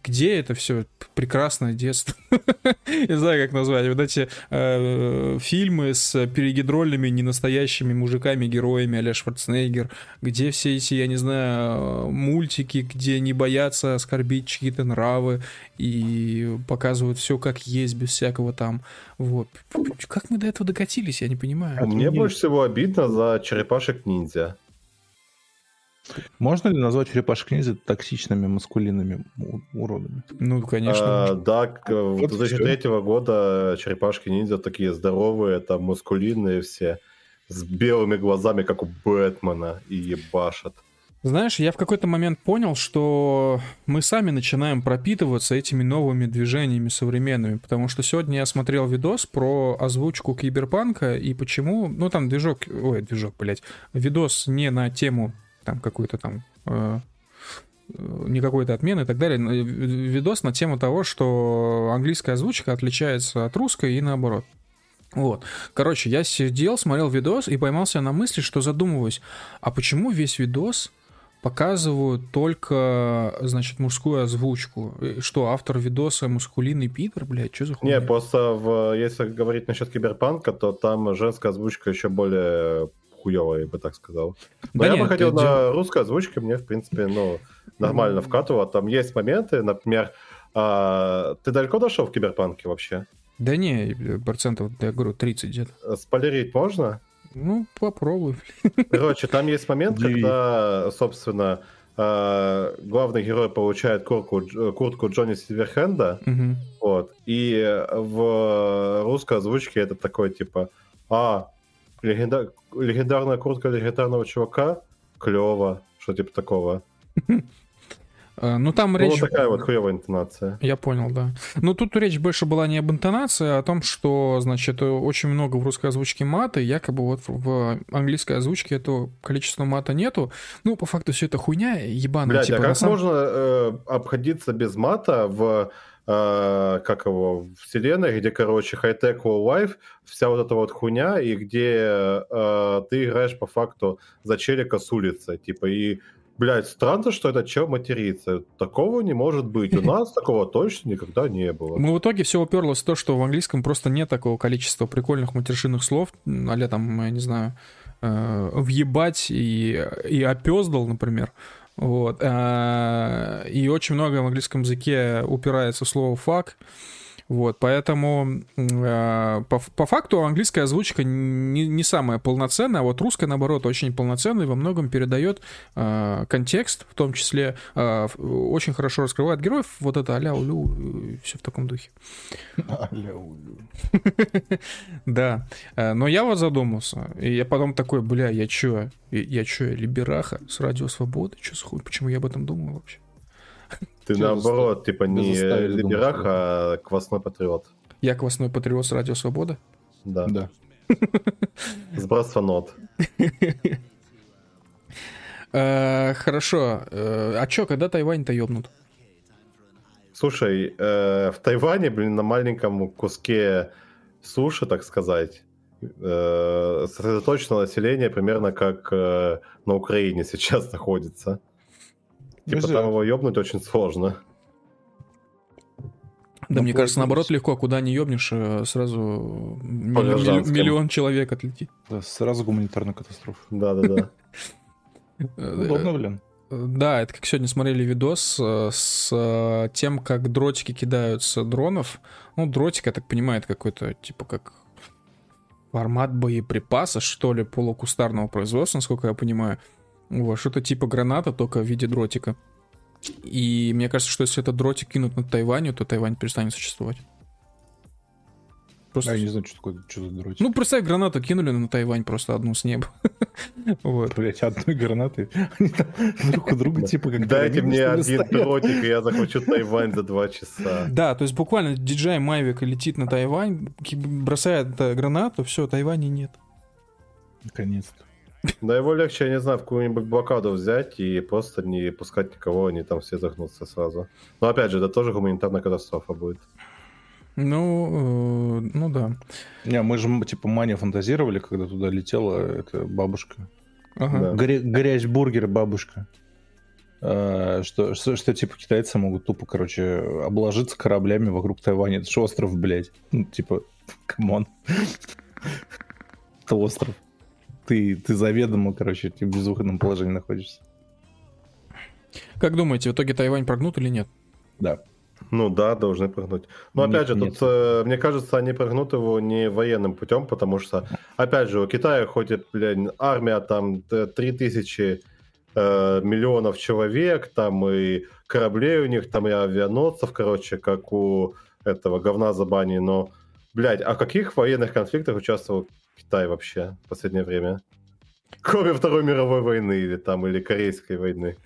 где это все прекрасное детство? [LAUGHS] Не знаю, как назвать. Вот эти э, фильмы с перегидрольными ненастоящими мужиками-героями а Шварценеггер, где все эти, я не знаю, мультики, где не боятся оскорбить чьи-то нравы и показывают все как есть, без всякого там. Вот. Как мы до этого докатились, я не понимаю. Мне больше всего обидно за черепашек-ниндзя. Можно ли назвать черепашек ниндзя токсичными маскулинными уродами? Ну, конечно. А, да, вот 2003 года черепашки ниндзя такие здоровые, там маскулинные все, с белыми глазами, как у Бэтмена, и ебашат. Знаешь, я в какой-то момент понял, что мы сами начинаем пропитываться этими новыми движениями современными, потому что сегодня я смотрел видос про озвучку киберпанка и почему, ну там движок, ой, движок, блядь, видос не на тему там какую-то там э, не какой-то отмены и так далее. Видос на тему того, что английская озвучка отличается от русской и наоборот. Вот. Короче, я сидел, смотрел видос и поймался на мысли, что задумываюсь, а почему весь видос показывают только, значит, мужскую озвучку? Что, автор видоса мускулинный пидор, блядь, что за хуйня? Не, просто в, если говорить насчет киберпанка, то там женская озвучка еще более хуево, я бы так сказал. Но да я нет, бы хотел на дел... русской озвучке, мне, в принципе, ну, нормально вкатывало. Там есть моменты, например, а, ты далеко дошел в киберпанке вообще? Да не, процентов, я говорю, 30 где-то. Спойлерить можно? Ну, попробуй. Короче, там есть момент, когда, собственно, а, главный герой получает куртку, куртку Джонни Сильверхенда, угу. вот, и в русской озвучке это такой, типа, а, легенда... легендарная куртка легендарного чувака, клево, что типа такого. [LAUGHS] Э, ну, там ну, речь... Такая вот [LAUGHS] хуевая интонация. Я понял, да. Но тут речь больше была не об интонации, а о том, что, значит, очень много в русской озвучке мата, якобы вот в английской озвучке этого количества мата нету. Ну, по факту все это хуйня ебаная. Блядь, типа, а как сам... можно э, обходиться без мата в э, как его, вселенной, где, короче, хай-тек life, вся вот эта вот хуйня, и где э, ты играешь по факту за челика с улицы, типа, и блядь, странно, что этот чел матерится. Такого не может быть. У [LAUGHS] нас такого точно никогда не было. Ну, в итоге все уперлось в то, что в английском просто нет такого количества прикольных матершинных слов, а там, я не знаю, э, въебать и, и опездал, например. Вот. Э, и очень много в английском языке упирается в слово fuck. Вот, поэтому э, по, по факту английская озвучка не, не самая полноценная, а вот русская, наоборот, очень полноценная и во многом передает э, контекст, в том числе э, очень хорошо раскрывает героев, вот это аля улю, все в таком духе. [LAUGHS] Аля улю. [LAUGHS] Да, э, но я вот задумался, и я потом такой, бля, я чё, я чё, либераха с радио свободы, чё с хуй, почему я об этом думал вообще? Ты Чего наоборот, типа не либерах, а квасной патриот. Я квасной патриот с Радио Свобода? Да. Да. Сбрасывай нот. [LAUGHS] Э, хорошо. Э, а чё, когда Тайвань-то ёбнут? Слушай, э, в Тайване, блин, на маленьком куске суши, так сказать, сосредоточено население примерно как на Украине сейчас [LAUGHS] находится. Типа там его ёбнуть очень сложно. Да, Но мне кажется, наоборот, легко. Куда не ёбнешь, э, сразу миллион, миллион человек отлетит. Да, сразу гуманитарная катастрофа. Да-да-да. [LAUGHS] Удобно, блин. Да, это как сегодня смотрели видос э, с э, тем, как дротики кидаются дронов. Ну, дротик, я так понимаю, это какой-то, типа, как формат боеприпаса, что ли, полукустарного производства, насколько я понимаю. Вот, что-то типа граната, только в виде дротика. И мне кажется, что если этот дротик кинут над Тайванью, то Тайвань перестанет существовать. Просто... А я не знаю, что такое, что за дротик. Ну, представь, гранату кинули на Тайвань просто одну с неба. [LAUGHS] вот. Блять, одной гранаты. Они там друг у друга типа как Дайте мне один дротик, и я захвачу Тайвань за два часа. Да, то есть буквально DJI Mavic летит на Тайвань, бросает гранату, все, Тайваня нет. Наконец-то. Да его легче, я не знаю, в какую-нибудь блокаду взять и просто не пускать никого, они там все загнутся сразу. Но опять же, это тоже гуманитарная катастрофа будет. Ну, э, ну да. Не, мы же типа мания фантазировали, когда туда летела эта бабушка. Ага. Да. Горя- горяч бургер бабушка. А, что, что, что типа китайцы могут тупо, короче, обложиться кораблями вокруг Тайваня. Это же остров, блядь. Ну, типа, [LAUGHS] come on. Это остров ты, ты заведомо, короче, ты в безвыходном положении находишься. Как думаете, в итоге Тайвань прогнут или нет? Да. Ну да, должны прогнуть. Но нет, опять же, нет. тут, э, мне кажется, они прогнут его не военным путем, потому что, опять же, у Китая ходит, блядь, армия там 3000 э, миллионов человек, там и кораблей у них, там и авианосцев, короче, как у этого говна за бани, но, блядь, а в каких военных конфликтах участвовал Китай вообще в последнее время? [LAUGHS] Кроме Второй мировой войны или там, или Корейской войны.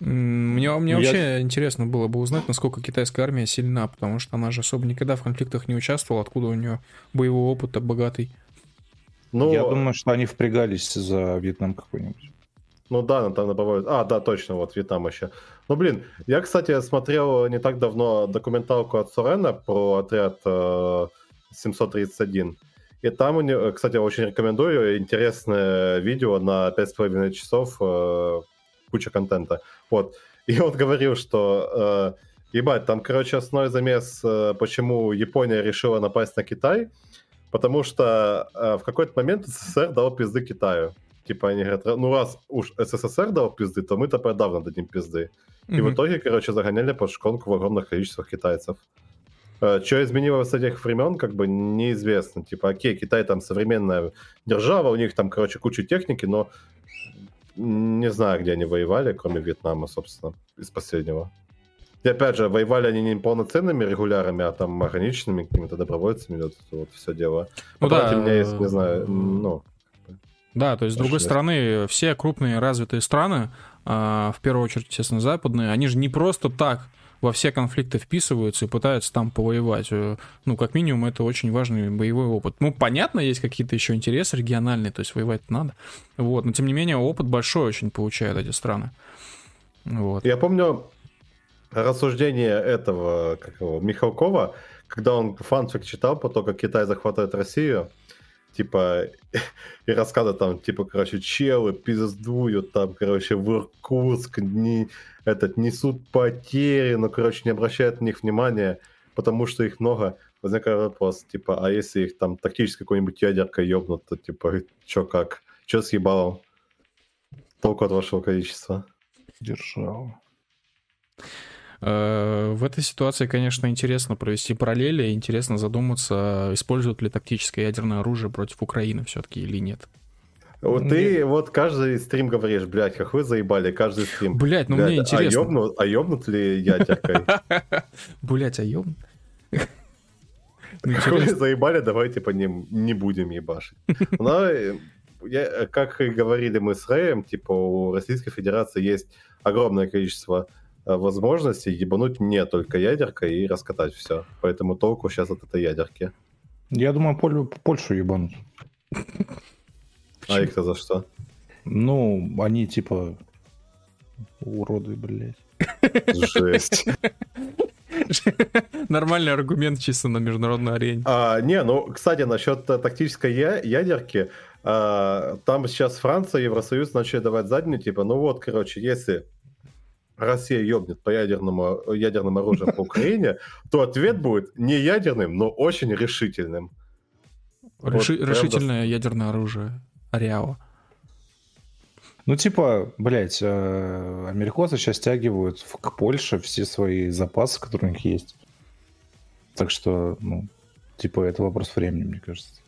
Мне, мне Я... вообще интересно было бы узнать, насколько китайская армия сильна, потому что она же особо никогда в конфликтах не участвовала, откуда у нее боевой опыт богатый. Ну, Я думаю, что они впрягались за Вьетнам какой-нибудь. Ну да, там добавляют. А, да, точно, вот Вьетнам еще. Ну блин, я, кстати, смотрел не так давно документалку от Сорена про отряд э, 731. И там, у него, кстати, очень рекомендую, интересное видео на 5,5 часов, э, куча контента. Вот. [LAUGHS] И он говорил, что, э, ебать, там, короче, основной замес, э, почему Япония решила напасть на Китай, потому что э, в какой-то момент СССР дал пизды Китаю. Типа они говорят, ну раз уж СССР дал пизды, то мы-то подавно дадим пизды. И mm-hmm. в итоге, короче, загоняли под шконку в огромных количествах китайцев. Э, что изменилось с этих времен, как бы неизвестно. Типа, окей, Китай там современная держава, у них там, короче, куча техники, но не знаю, где они воевали, кроме Вьетнама, собственно, из последнего. И опять же, воевали они не полноценными регулярами, а там ограниченными какими-то добровольцами, вот вот все дело. Ну да. У меня есть, не знаю, ну... Да, то есть, с другой стороны, все крупные развитые страны, а, в первую очередь, естественно, западные, они же не просто так во все конфликты вписываются и пытаются там повоевать. Э, ну, как минимум, это очень важный боевой опыт. Ну, понятно, есть какие-то еще интересы региональные, то есть воевать надо. Вот, но тем не менее, опыт большой очень получают эти страны. Вот. Я помню рассуждение этого, как его, Михалкова, когда он фанфик читал по то, как Китай захватывает Россию. Типа, [LAUGHS] и рассказы там, типа, короче, челы пиздуют там, короче, в Иркутск, не, этот, несут потери, но, короче, не обращают на них внимания, потому что их много. Возникает вопрос, типа, а если их там тактически какой-нибудь ядерка ёбнут, то, типа, чё как? Чё съебало? Толку от вашего количества. Держал. Э, в этой ситуации, конечно, интересно провести параллели, интересно задуматься, используют ли тактическое ядерное оружие против Украины все-таки или нет. Вот ты вот каждый стрим говоришь, блядь, как вы заебали каждый стрим. Блядь, ну блядь, мне а интересно. А ёбнут, а ёбнут ли ядеркой? [LAUGHS] Блядь, а ёбнут? [LAUGHS] Ну, вы заебали, давайте по ним не будем ебашить. Но, я, как и говорили мы с Рэем, типа у Российской Федерации есть огромное количество Э, возможности ебануть не только ядеркой и раскатать все. Поэтому толку сейчас от этой ядерки. Я думаю, Поль... Польшу ебанут. А их-то за что? Ну, они типа уроды, блядь. Жесть. [LAUGHS] Нормальный аргумент чисто на международной арене. А, не, ну, кстати, насчет тактической ядерки, а, там сейчас Франция, Евросоюз начали давать заднюю, типа, ну вот, короче, если Россия ёбнет по ядерному, ядерным оружием по Украине, то ответ будет не ядерным, но очень решительным. Реши- вот, решительное правда... ядерное оружие. Ариао. Ну, типа, блядь, э, американцы сейчас стягивают к Польше все свои запасы, которые у них есть. Так что, ну, типа, это вопрос времени, мне кажется.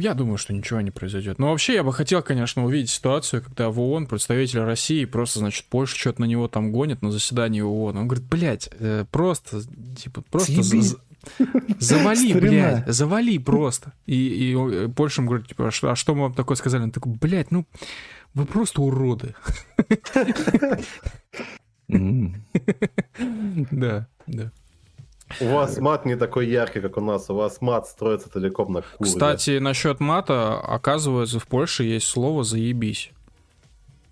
Я думаю, что ничего не произойдет. Но вообще я бы хотел, конечно, увидеть ситуацию, когда в ООН представитель России просто, значит, Польша что-то на него там гонит на заседании ООН. Он говорит, блядь, э, просто, типа, просто за, завали, блядь, завали просто. И, и э, Польша ему говорит, типа, а а что мы вам такое сказали? Он такой, блядь, ну, вы просто уроды. [LAUGHS] Да, да. У вас мат не такой яркий, как у нас. У вас мат строится целиком на куре. Кстати, насчет мата, оказывается, в Польше есть слово «заебись».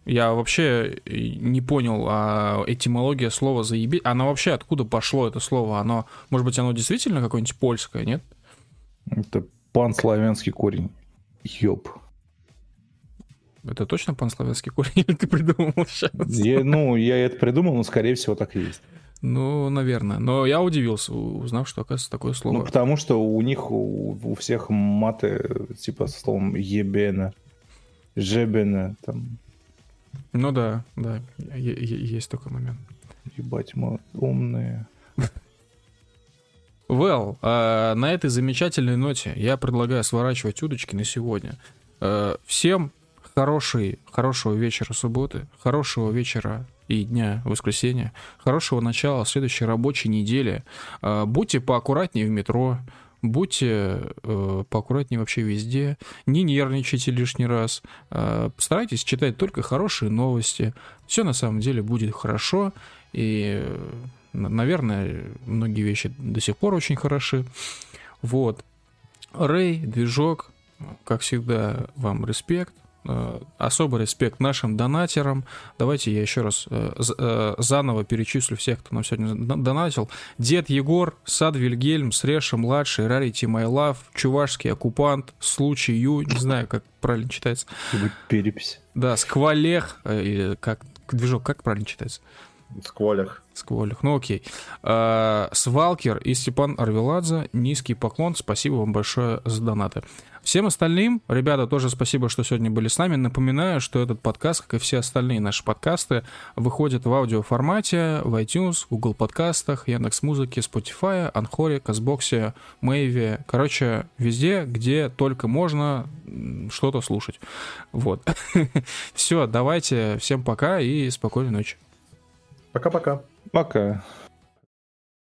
Я вообще не понял, а этимология слова «заебись», оно вообще откуда пошло это слово? Оно, может быть, оно действительно какое-нибудь польское, нет? Это панславянский корень. Ёб. Это точно панславянский корень [LAUGHS] или ты придумал сейчас? Я, ну, я это придумал, но, скорее всего, так и есть. Ну, наверное. Но я удивился, узнав, что, оказывается, такое слово. Ну, потому что у них, у, у всех маты, типа, с словом ебена, жебена, там. Ну да, да, есть такой момент. Ебать, мы умные. Well, uh, на этой замечательной ноте я предлагаю сворачивать удочки на сегодня. Uh, всем хороший, хорошего вечера субботы, хорошего вечера и дня воскресенья. Хорошего начала следующей рабочей недели. А, будьте поаккуратнее в метро, будьте э, поаккуратнее вообще везде, не нервничайте лишний раз, э, старайтесь читать только хорошие новости. Все на самом деле будет хорошо, и, наверное, многие вещи до сих пор очень хороши. Вот. Рэй, движок, как всегда, вам респект. Э, особый респект нашим донатерам. Давайте я еще раз э, э, заново перечислю всех, кто нам сегодня донатил. Дед Егор, Сад Вильгельм, Среша Младший, Рарити My Love, Чувашский Оккупант, Случай Ю, не знаю, как правильно читается. Перепись. Да, Сквалех, как, движок, как правильно читается? Скволях. Скволях, ну окей. А, Свалкер и Степан Арвеладзе, низкий поклон, спасибо вам большое за донаты. Всем остальным, ребята, тоже спасибо, что сегодня были с нами. Напоминаю, что этот подкаст, как и все остальные наши подкасты, выходит в аудиоформате в iTunes, Google подкастах, Яндекс.Музыке, Spotify, Анхоре, Казбоксе, Мэйве. Короче, везде, где только можно что-то слушать. Вот. [LAUGHS] Все, давайте. Всем пока и спокойной ночи. Пока-пока. Пока. -пока. пока.